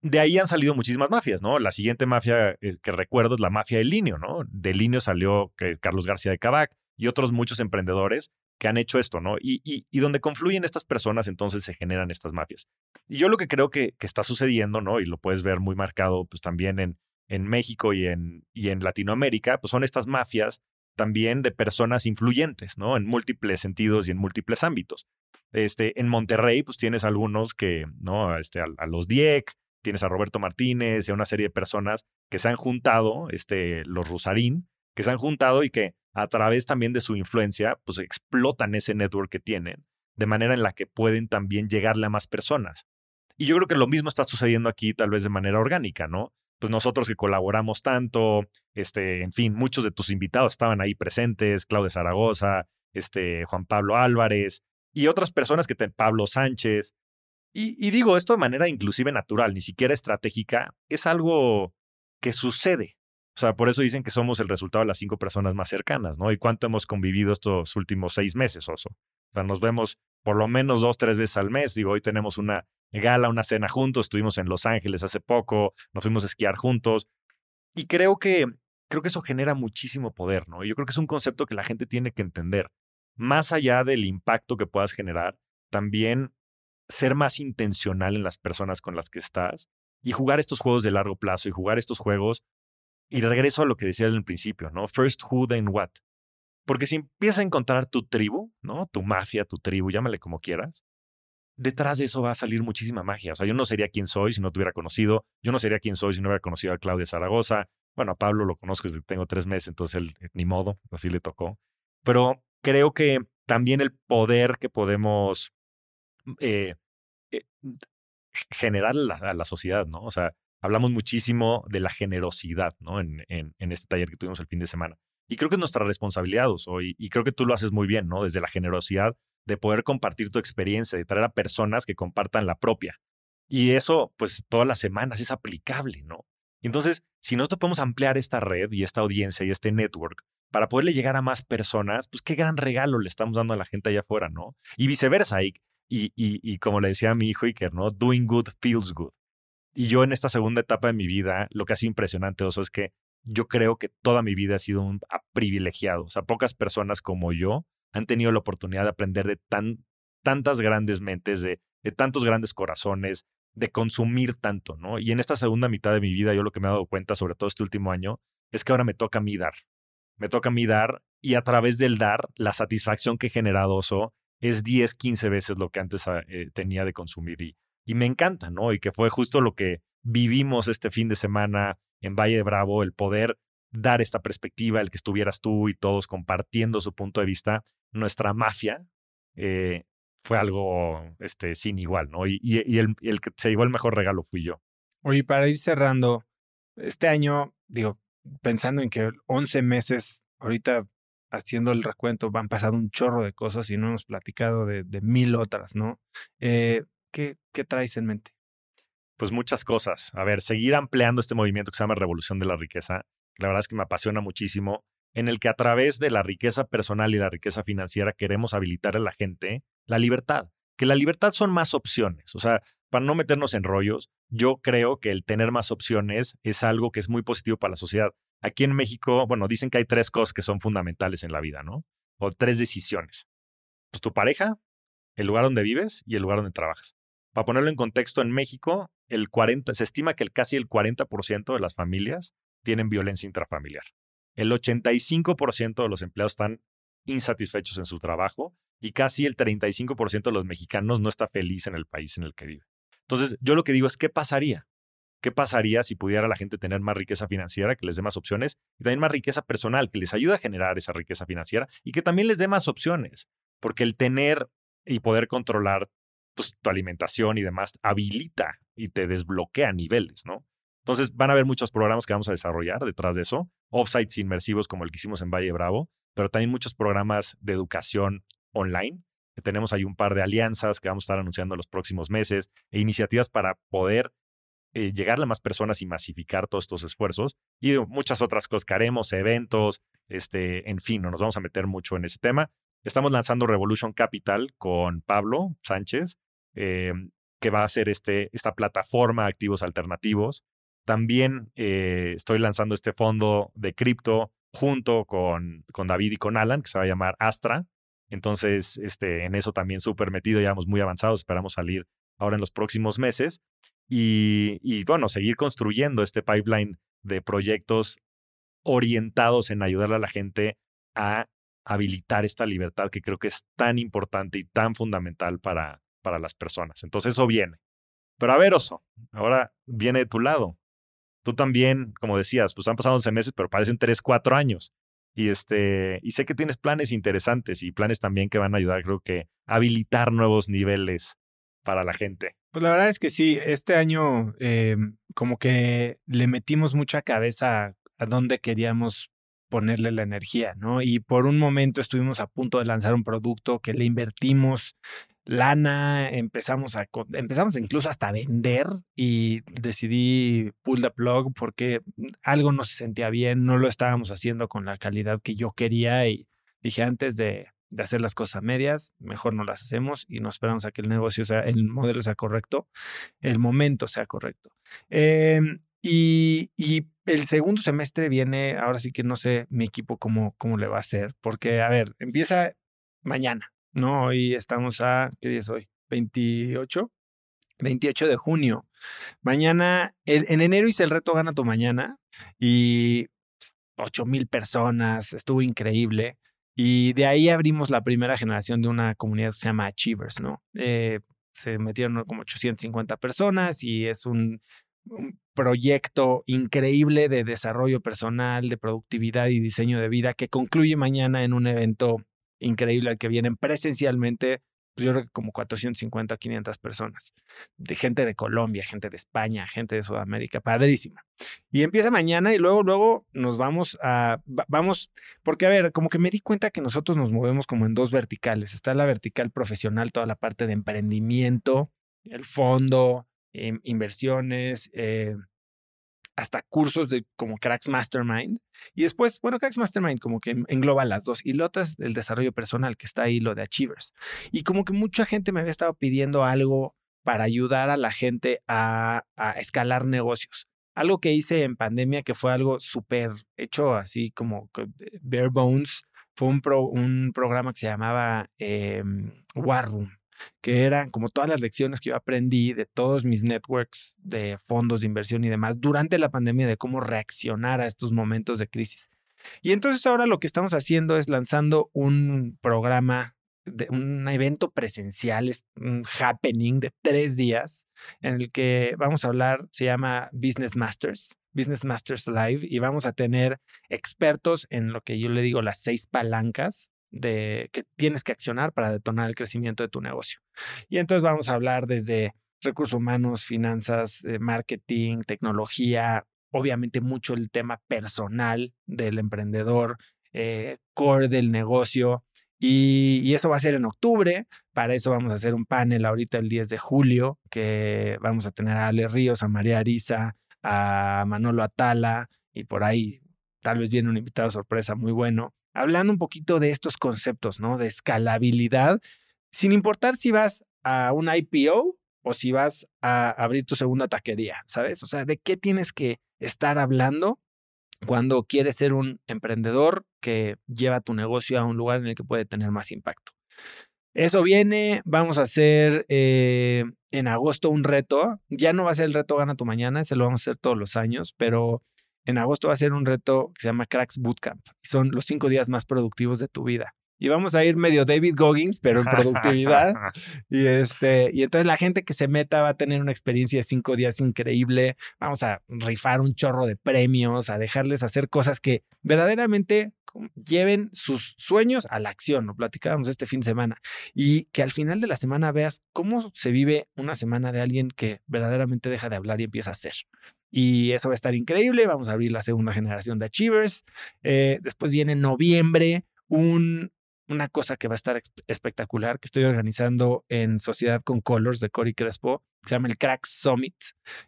de ahí han salido muchísimas mafias, ¿no? La siguiente mafia eh, que recuerdo es la mafia del Linio, ¿no? De Linio salió Carlos García de Cabac y otros muchos emprendedores que han hecho esto, ¿no? Y, y, donde confluyen estas personas, entonces se generan estas mafias. Y yo lo que creo que, que, está sucediendo, ¿no? Y lo puedes ver muy marcado, pues también en, en México y en, y en Latinoamérica, pues son estas mafias también de personas influyentes, ¿no? En múltiples sentidos y en múltiples ámbitos. Este, en Monterrey, pues tienes algunos que, ¿no? Este, a, los Dieck, tienes a Roberto Martínez y a una serie de personas que se han juntado, este, los Rusarín, que se han juntado y que a través también de su influencia, pues explotan ese network que tienen, de manera en la que pueden también llegarle a más personas. Y yo creo que lo mismo está sucediendo aquí, tal vez de manera orgánica, ¿no? Pues nosotros que colaboramos tanto, este, en fin, muchos de tus invitados estaban ahí presentes, Claudia Zaragoza, este, Juan Pablo Álvarez y otras personas que te, Pablo Sánchez. Y, digo esto de manera inclusive natural, ni siquiera estratégica, es algo que sucede. O sea, por eso dicen que somos el resultado de las cinco personas más cercanas, ¿no? ¿Y cuánto hemos convivido estos últimos seis meses, Oso? O sea, nos vemos por lo menos dos, tres veces al mes. Digo, hoy tenemos una gala, una cena juntos. Estuvimos en Los Ángeles hace poco, nos fuimos a esquiar juntos. Y creo que, creo que eso genera muchísimo poder, ¿no? Y yo creo que es un concepto que la gente tiene que entender. Más allá del impacto que puedas generar, también ser más intencional en las personas con las que estás y jugar estos juegos de largo plazo y jugar estos juegos y regreso a lo que decía en el principio, ¿no? First who, then what. Porque si empiezas a encontrar tu tribu, ¿no? Tu mafia, tu tribu, llámale como quieras, detrás de eso va a salir muchísima magia. O sea, yo no sería quien soy si no te hubiera conocido. Yo no sería quien soy si no hubiera conocido a Claudia Zaragoza. Bueno, a Pablo lo conozco desde que tengo tres meses, entonces él, eh, ni modo, así le tocó. Pero creo que también el poder que podemos eh, eh, generar a la sociedad, ¿no? O sea, hablamos muchísimo de la generosidad, ¿no? En, en, este taller que tuvimos el fin de semana. Y creo que es nuestra responsabilidad, y creo que tú lo haces muy bien, ¿no? Desde la generosidad de poder compartir tu experiencia, de traer a personas que compartan la propia. Y eso, pues, todas las semanas es aplicable, ¿no? Entonces, si nosotros podemos ampliar esta red y esta audiencia y este network para poderle llegar a más personas, pues qué gran regalo le estamos dando a la gente allá afuera, ¿no? Y viceversa, y, y, y como le decía a mi hijo Iker, ¿no? Doing good feels good. Y yo en esta segunda etapa de mi vida, lo que ha sido impresionante, Oso, es que yo creo que toda mi vida ha sido un privilegiado. O sea, pocas personas como yo han tenido la oportunidad de aprender de tan, tantas grandes mentes, de, de tantos grandes corazones, de consumir tanto, ¿no? Y en esta segunda mitad de mi vida, yo lo que me he dado cuenta, sobre todo este último año, es que ahora me toca a mí dar. Me toca a mí dar y a través del dar, la satisfacción que he generado Oso es 10, 15 veces lo que antes ah, eh, tenía de consumir. Y, y me encanta, ¿no? Y que fue justo lo que vivimos este fin de semana en Valle de Bravo, el poder dar esta perspectiva, el que estuvieras tú y todos compartiendo su punto de vista, nuestra mafia eh, fue algo este, sin igual, ¿no? Y, y, el, el, que se llevó el mejor regalo fui yo. Oye, para ir cerrando, este año, digo, pensando en que 11 meses, ahorita haciendo el recuento, van pasando un chorro de cosas y no hemos platicado de, mil otras, ¿no? Eh, ¿Qué, traes en mente? Pues muchas cosas. A ver, seguir ampliando este movimiento que se llama Revolución de la Riqueza. La verdad es que me apasiona muchísimo, en el que a través de la riqueza personal y la riqueza financiera queremos habilitar a la gente la libertad. Que la libertad son más opciones. O sea, para no meternos en rollos, yo creo que el tener más opciones es algo que es muy positivo para la sociedad. Aquí en México, bueno, dicen que hay tres cosas que son fundamentales en la vida, ¿no? O tres decisiones. Pues tu pareja, el lugar donde vives y el lugar donde trabajas. Para ponerlo en contexto, en México el 40, se estima que casi el 40% de las familias tienen violencia intrafamiliar. El 85% de los empleados están insatisfechos en su trabajo y casi el 35% de los mexicanos no está feliz en el país en el que vive. Entonces, yo lo que digo es, ¿qué pasaría? ¿Qué pasaría si pudiera la gente tener más riqueza financiera, que les dé más opciones, y también más riqueza personal, que les ayude a generar esa riqueza financiera y que también les dé más opciones? Porque el tener y poder controlar pues, tu alimentación y demás habilita y te desbloquea niveles, ¿no? Entonces van a haber muchos programas que vamos a desarrollar detrás de eso, offsites inmersivos como el que hicimos en Valle Bravo, pero también muchos programas de educación online. Tenemos ahí un par de alianzas que vamos a estar anunciando en los próximos meses e iniciativas para poder eh, llegarle a más personas y masificar todos estos esfuerzos y muchas otras cosas que haremos, eventos, este, en fin, no nos vamos a meter mucho en ese tema, Estamos lanzando Revolution Capital con Pablo Sánchez. Eh, que va a ser este, esta plataforma activos alternativos. También eh, estoy lanzando este fondo de cripto junto con, con David y con Alan, que se va a llamar Astra. Entonces, este, en eso también súper metido, ya vamos muy avanzados, esperamos salir ahora en los próximos meses. Y, bueno, seguir construyendo este pipeline de proyectos orientados en ayudarle a la gente a habilitar esta libertad que creo que es tan importante y tan fundamental para, para las personas. Entonces eso viene. Pero a ver, Oso, ahora viene de tu lado. Tú también, como decías, pues han pasado 11 meses, pero parecen 3, 4 años. Y, este, y sé que tienes planes interesantes y planes también que van a ayudar, creo que, a habilitar nuevos niveles para la gente. Pues la verdad es que sí, este año eh, como que le metimos mucha cabeza a dónde queríamos ponerle la energía, ¿no? Y por un momento estuvimos a punto de lanzar un producto que le invertimos lana, empezamos a empezamos incluso hasta a vender y decidí pull the plug porque algo no se sentía bien, no lo estábamos haciendo con la calidad que yo quería y dije antes de, de hacer las cosas medias, mejor no las hacemos y nos esperamos a que el negocio sea, el modelo sea correcto, el momento sea correcto. Em, y, el segundo semestre viene, ahora sí que no sé mi equipo cómo, cómo le va a hacer, porque, a ver, empieza mañana, ¿no? Hoy estamos a, ¿qué día es hoy? 28. 28 de junio. Mañana, en enero hice el reto Gana tu Mañana y 8 mil personas, estuvo increíble. Y de ahí abrimos la primera generación de una comunidad que se llama Achievers, ¿no? Eh, se metieron como 850 personas y es un, un, proyecto increíble de desarrollo personal, de productividad y diseño de vida que concluye mañana en un evento increíble al que vienen presencialmente yo creo que como 450 o 500 personas, de gente de Colombia, gente de España, gente de Sudamérica, padrísima. Y empieza mañana y luego, luego nos vamos a, vamos, porque a ver, como que me di cuenta que nosotros nos movemos como en dos verticales. Está la vertical profesional, toda la parte de emprendimiento, el fondo, eh, inversiones, eh, hasta cursos de como Cracks Mastermind. Y después, bueno, Cracks Mastermind como que engloba las dos. Y lo otro es el desarrollo personal que está ahí, lo de Achievers. Y como que mucha gente me había estado pidiendo algo para ayudar a la gente a, a escalar negocios. Algo que hice en pandemia que fue algo súper hecho así como bare bones. Fue un, pro, un programa que se llamaba eh, War Room que eran como todas las lecciones que yo aprendí de todos mis networks de fondos de inversión y demás durante la pandemia de cómo reaccionar a estos momentos de crisis. Y entonces ahora lo que estamos haciendo es lanzando un programa, de un evento presencial, un happening de tres días en el que vamos a hablar, se llama Business Masters. Business Masters Live y vamos a tener expertos en lo que yo le digo las seis palancas de que tienes que accionar para detonar el crecimiento de tu negocio. Y entonces vamos a hablar desde recursos humanos, finanzas, eh, marketing, tecnología, obviamente mucho el tema personal del emprendedor, eh, core del negocio. Y, y, eso va a ser en octubre. Para eso vamos a hacer un panel ahorita el 10 de julio, que vamos a tener a Ale Ríos, a María Arisa, a Manolo Atala y por ahí tal vez viene un invitado sorpresa muy bueno hablando un poquito de estos conceptos, ¿no? De escalabilidad, sin importar si vas a un IPO o si vas a abrir tu segunda taquería, ¿sabes? O sea, ¿de qué tienes que estar hablando cuando quieres ser un emprendedor que lleva tu negocio a un lugar en el que puede tener más impacto? Eso viene, vamos a hacer eh, en agosto un reto, ya no va a ser el reto Gana tu Mañana, ese lo vamos a hacer todos los años, pero en agosto va a ser un reto que se llama Cracks Bootcamp. Son los cinco días más productivos de tu vida. Y vamos a ir medio David Goggins, pero en productividad. y, este, y entonces la gente que se meta va a tener una experiencia de cinco días increíble. Vamos a rifar un chorro de premios, a dejarles hacer cosas que verdaderamente lleven sus sueños a la acción. Lo platicábamos este fin de semana. Y que al final de la semana veas cómo se vive una semana de alguien que verdaderamente deja de hablar y empieza a hacer. Y eso va a estar increíble. Vamos a abrir la segunda generación de Achievers. Eh, después viene en noviembre un, una cosa que va a estar espectacular que estoy organizando en Sociedad con Colors de Cory Crespo. Se llama el Cracks Summit.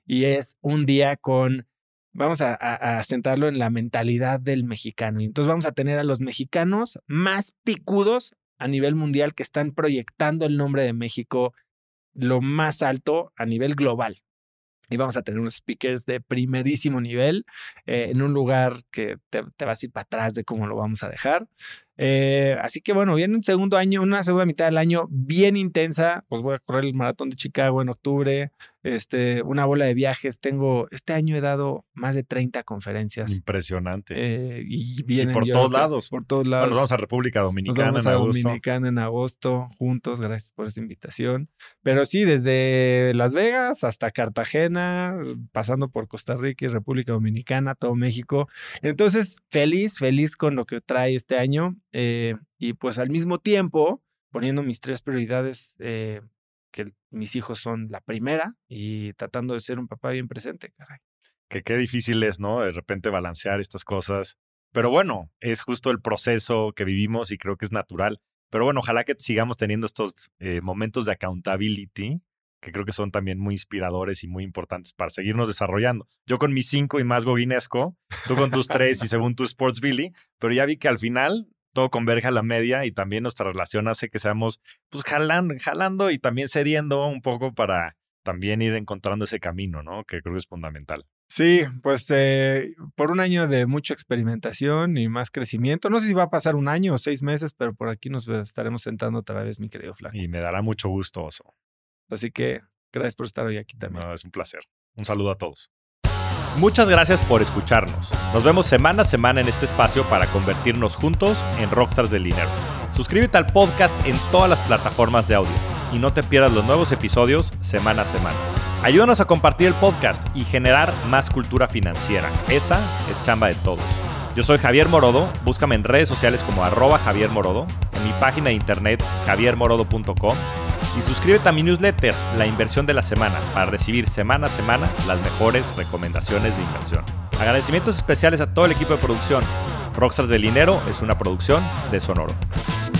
Y es un día con vamos a, a, sentarlo en la mentalidad del mexicano. Y entonces vamos a tener a los mexicanos más picudos a nivel mundial que están proyectando el nombre de México lo más alto a nivel global. Y vamos a tener unos speakers de primerísimo nivel eh, en un lugar que te, te vas a ir para atrás de cómo lo vamos a dejar. Eh, así que bueno, viene un segundo año, una segunda mitad del año bien intensa. Pues voy a correr el maratón de Chicago en octubre, este, una bola de viajes. Tengo, este año he dado más de 30 conferencias. Impresionante. Eh, y vienen por yo todos lados. Por todos Bueno, lados. nos vamos a República Nos Dominicana vamos en a agosto. Dominicana en agosto, juntos. Gracias por esta invitación. Pero sí, desde Las Vegas hasta Cartagena, pasando por Costa Rica y República Dominicana, todo México. Entonces, feliz, feliz con lo que trae este año. Eh, y pues al mismo tiempo, poniendo mis tres prioridades, eh, que mis hijos son la primera y tratando de ser un papá bien presente, caray. que qué difícil es, ¿no? De repente balancear estas cosas. Pero bueno, es justo el proceso que vivimos y creo que es natural. Pero bueno, ojalá que sigamos teniendo estos eh, momentos de accountability, que creo que son también muy inspiradores y muy importantes para seguirnos desarrollando. Yo con mis cinco y más goguinesco, tú con tus tres y según tu Sports Billy, pero ya vi que al final todo converge a la media y también nuestra relación hace que seamos, pues, jalando, jalando y también cediendo un poco para también ir encontrando ese camino, ¿no? Que creo que es fundamental. Sí, pues eh, por un año de mucha experimentación y más crecimiento. No sé si va a pasar un año o seis meses, pero por aquí nos estaremos sentando otra vez, mi querido Flaco. Y me dará mucho gusto, Oso. Así que gracias por estar hoy aquí también. No, es un placer. Un saludo a todos. Muchas gracias por escucharnos. Nos vemos semana a semana en este espacio para convertirnos juntos en rockstars del dinero. Suscríbete al podcast en todas las plataformas de audio y no te pierdas los nuevos episodios semana a semana. Ayúdanos a compartir el podcast y generar más cultura financiera. Esa es chamba de todos. Yo soy Javier Morodo, búscame en redes sociales como arroba Javier Morodo, en mi página de internet javiermorodo.com y suscríbete a mi newsletter, La Inversión de la Semana, para recibir semana a semana las mejores recomendaciones de inversión. Agradecimientos especiales a todo el equipo de producción. Rockstars del Dinero es una producción de Sonoro. Sonoro.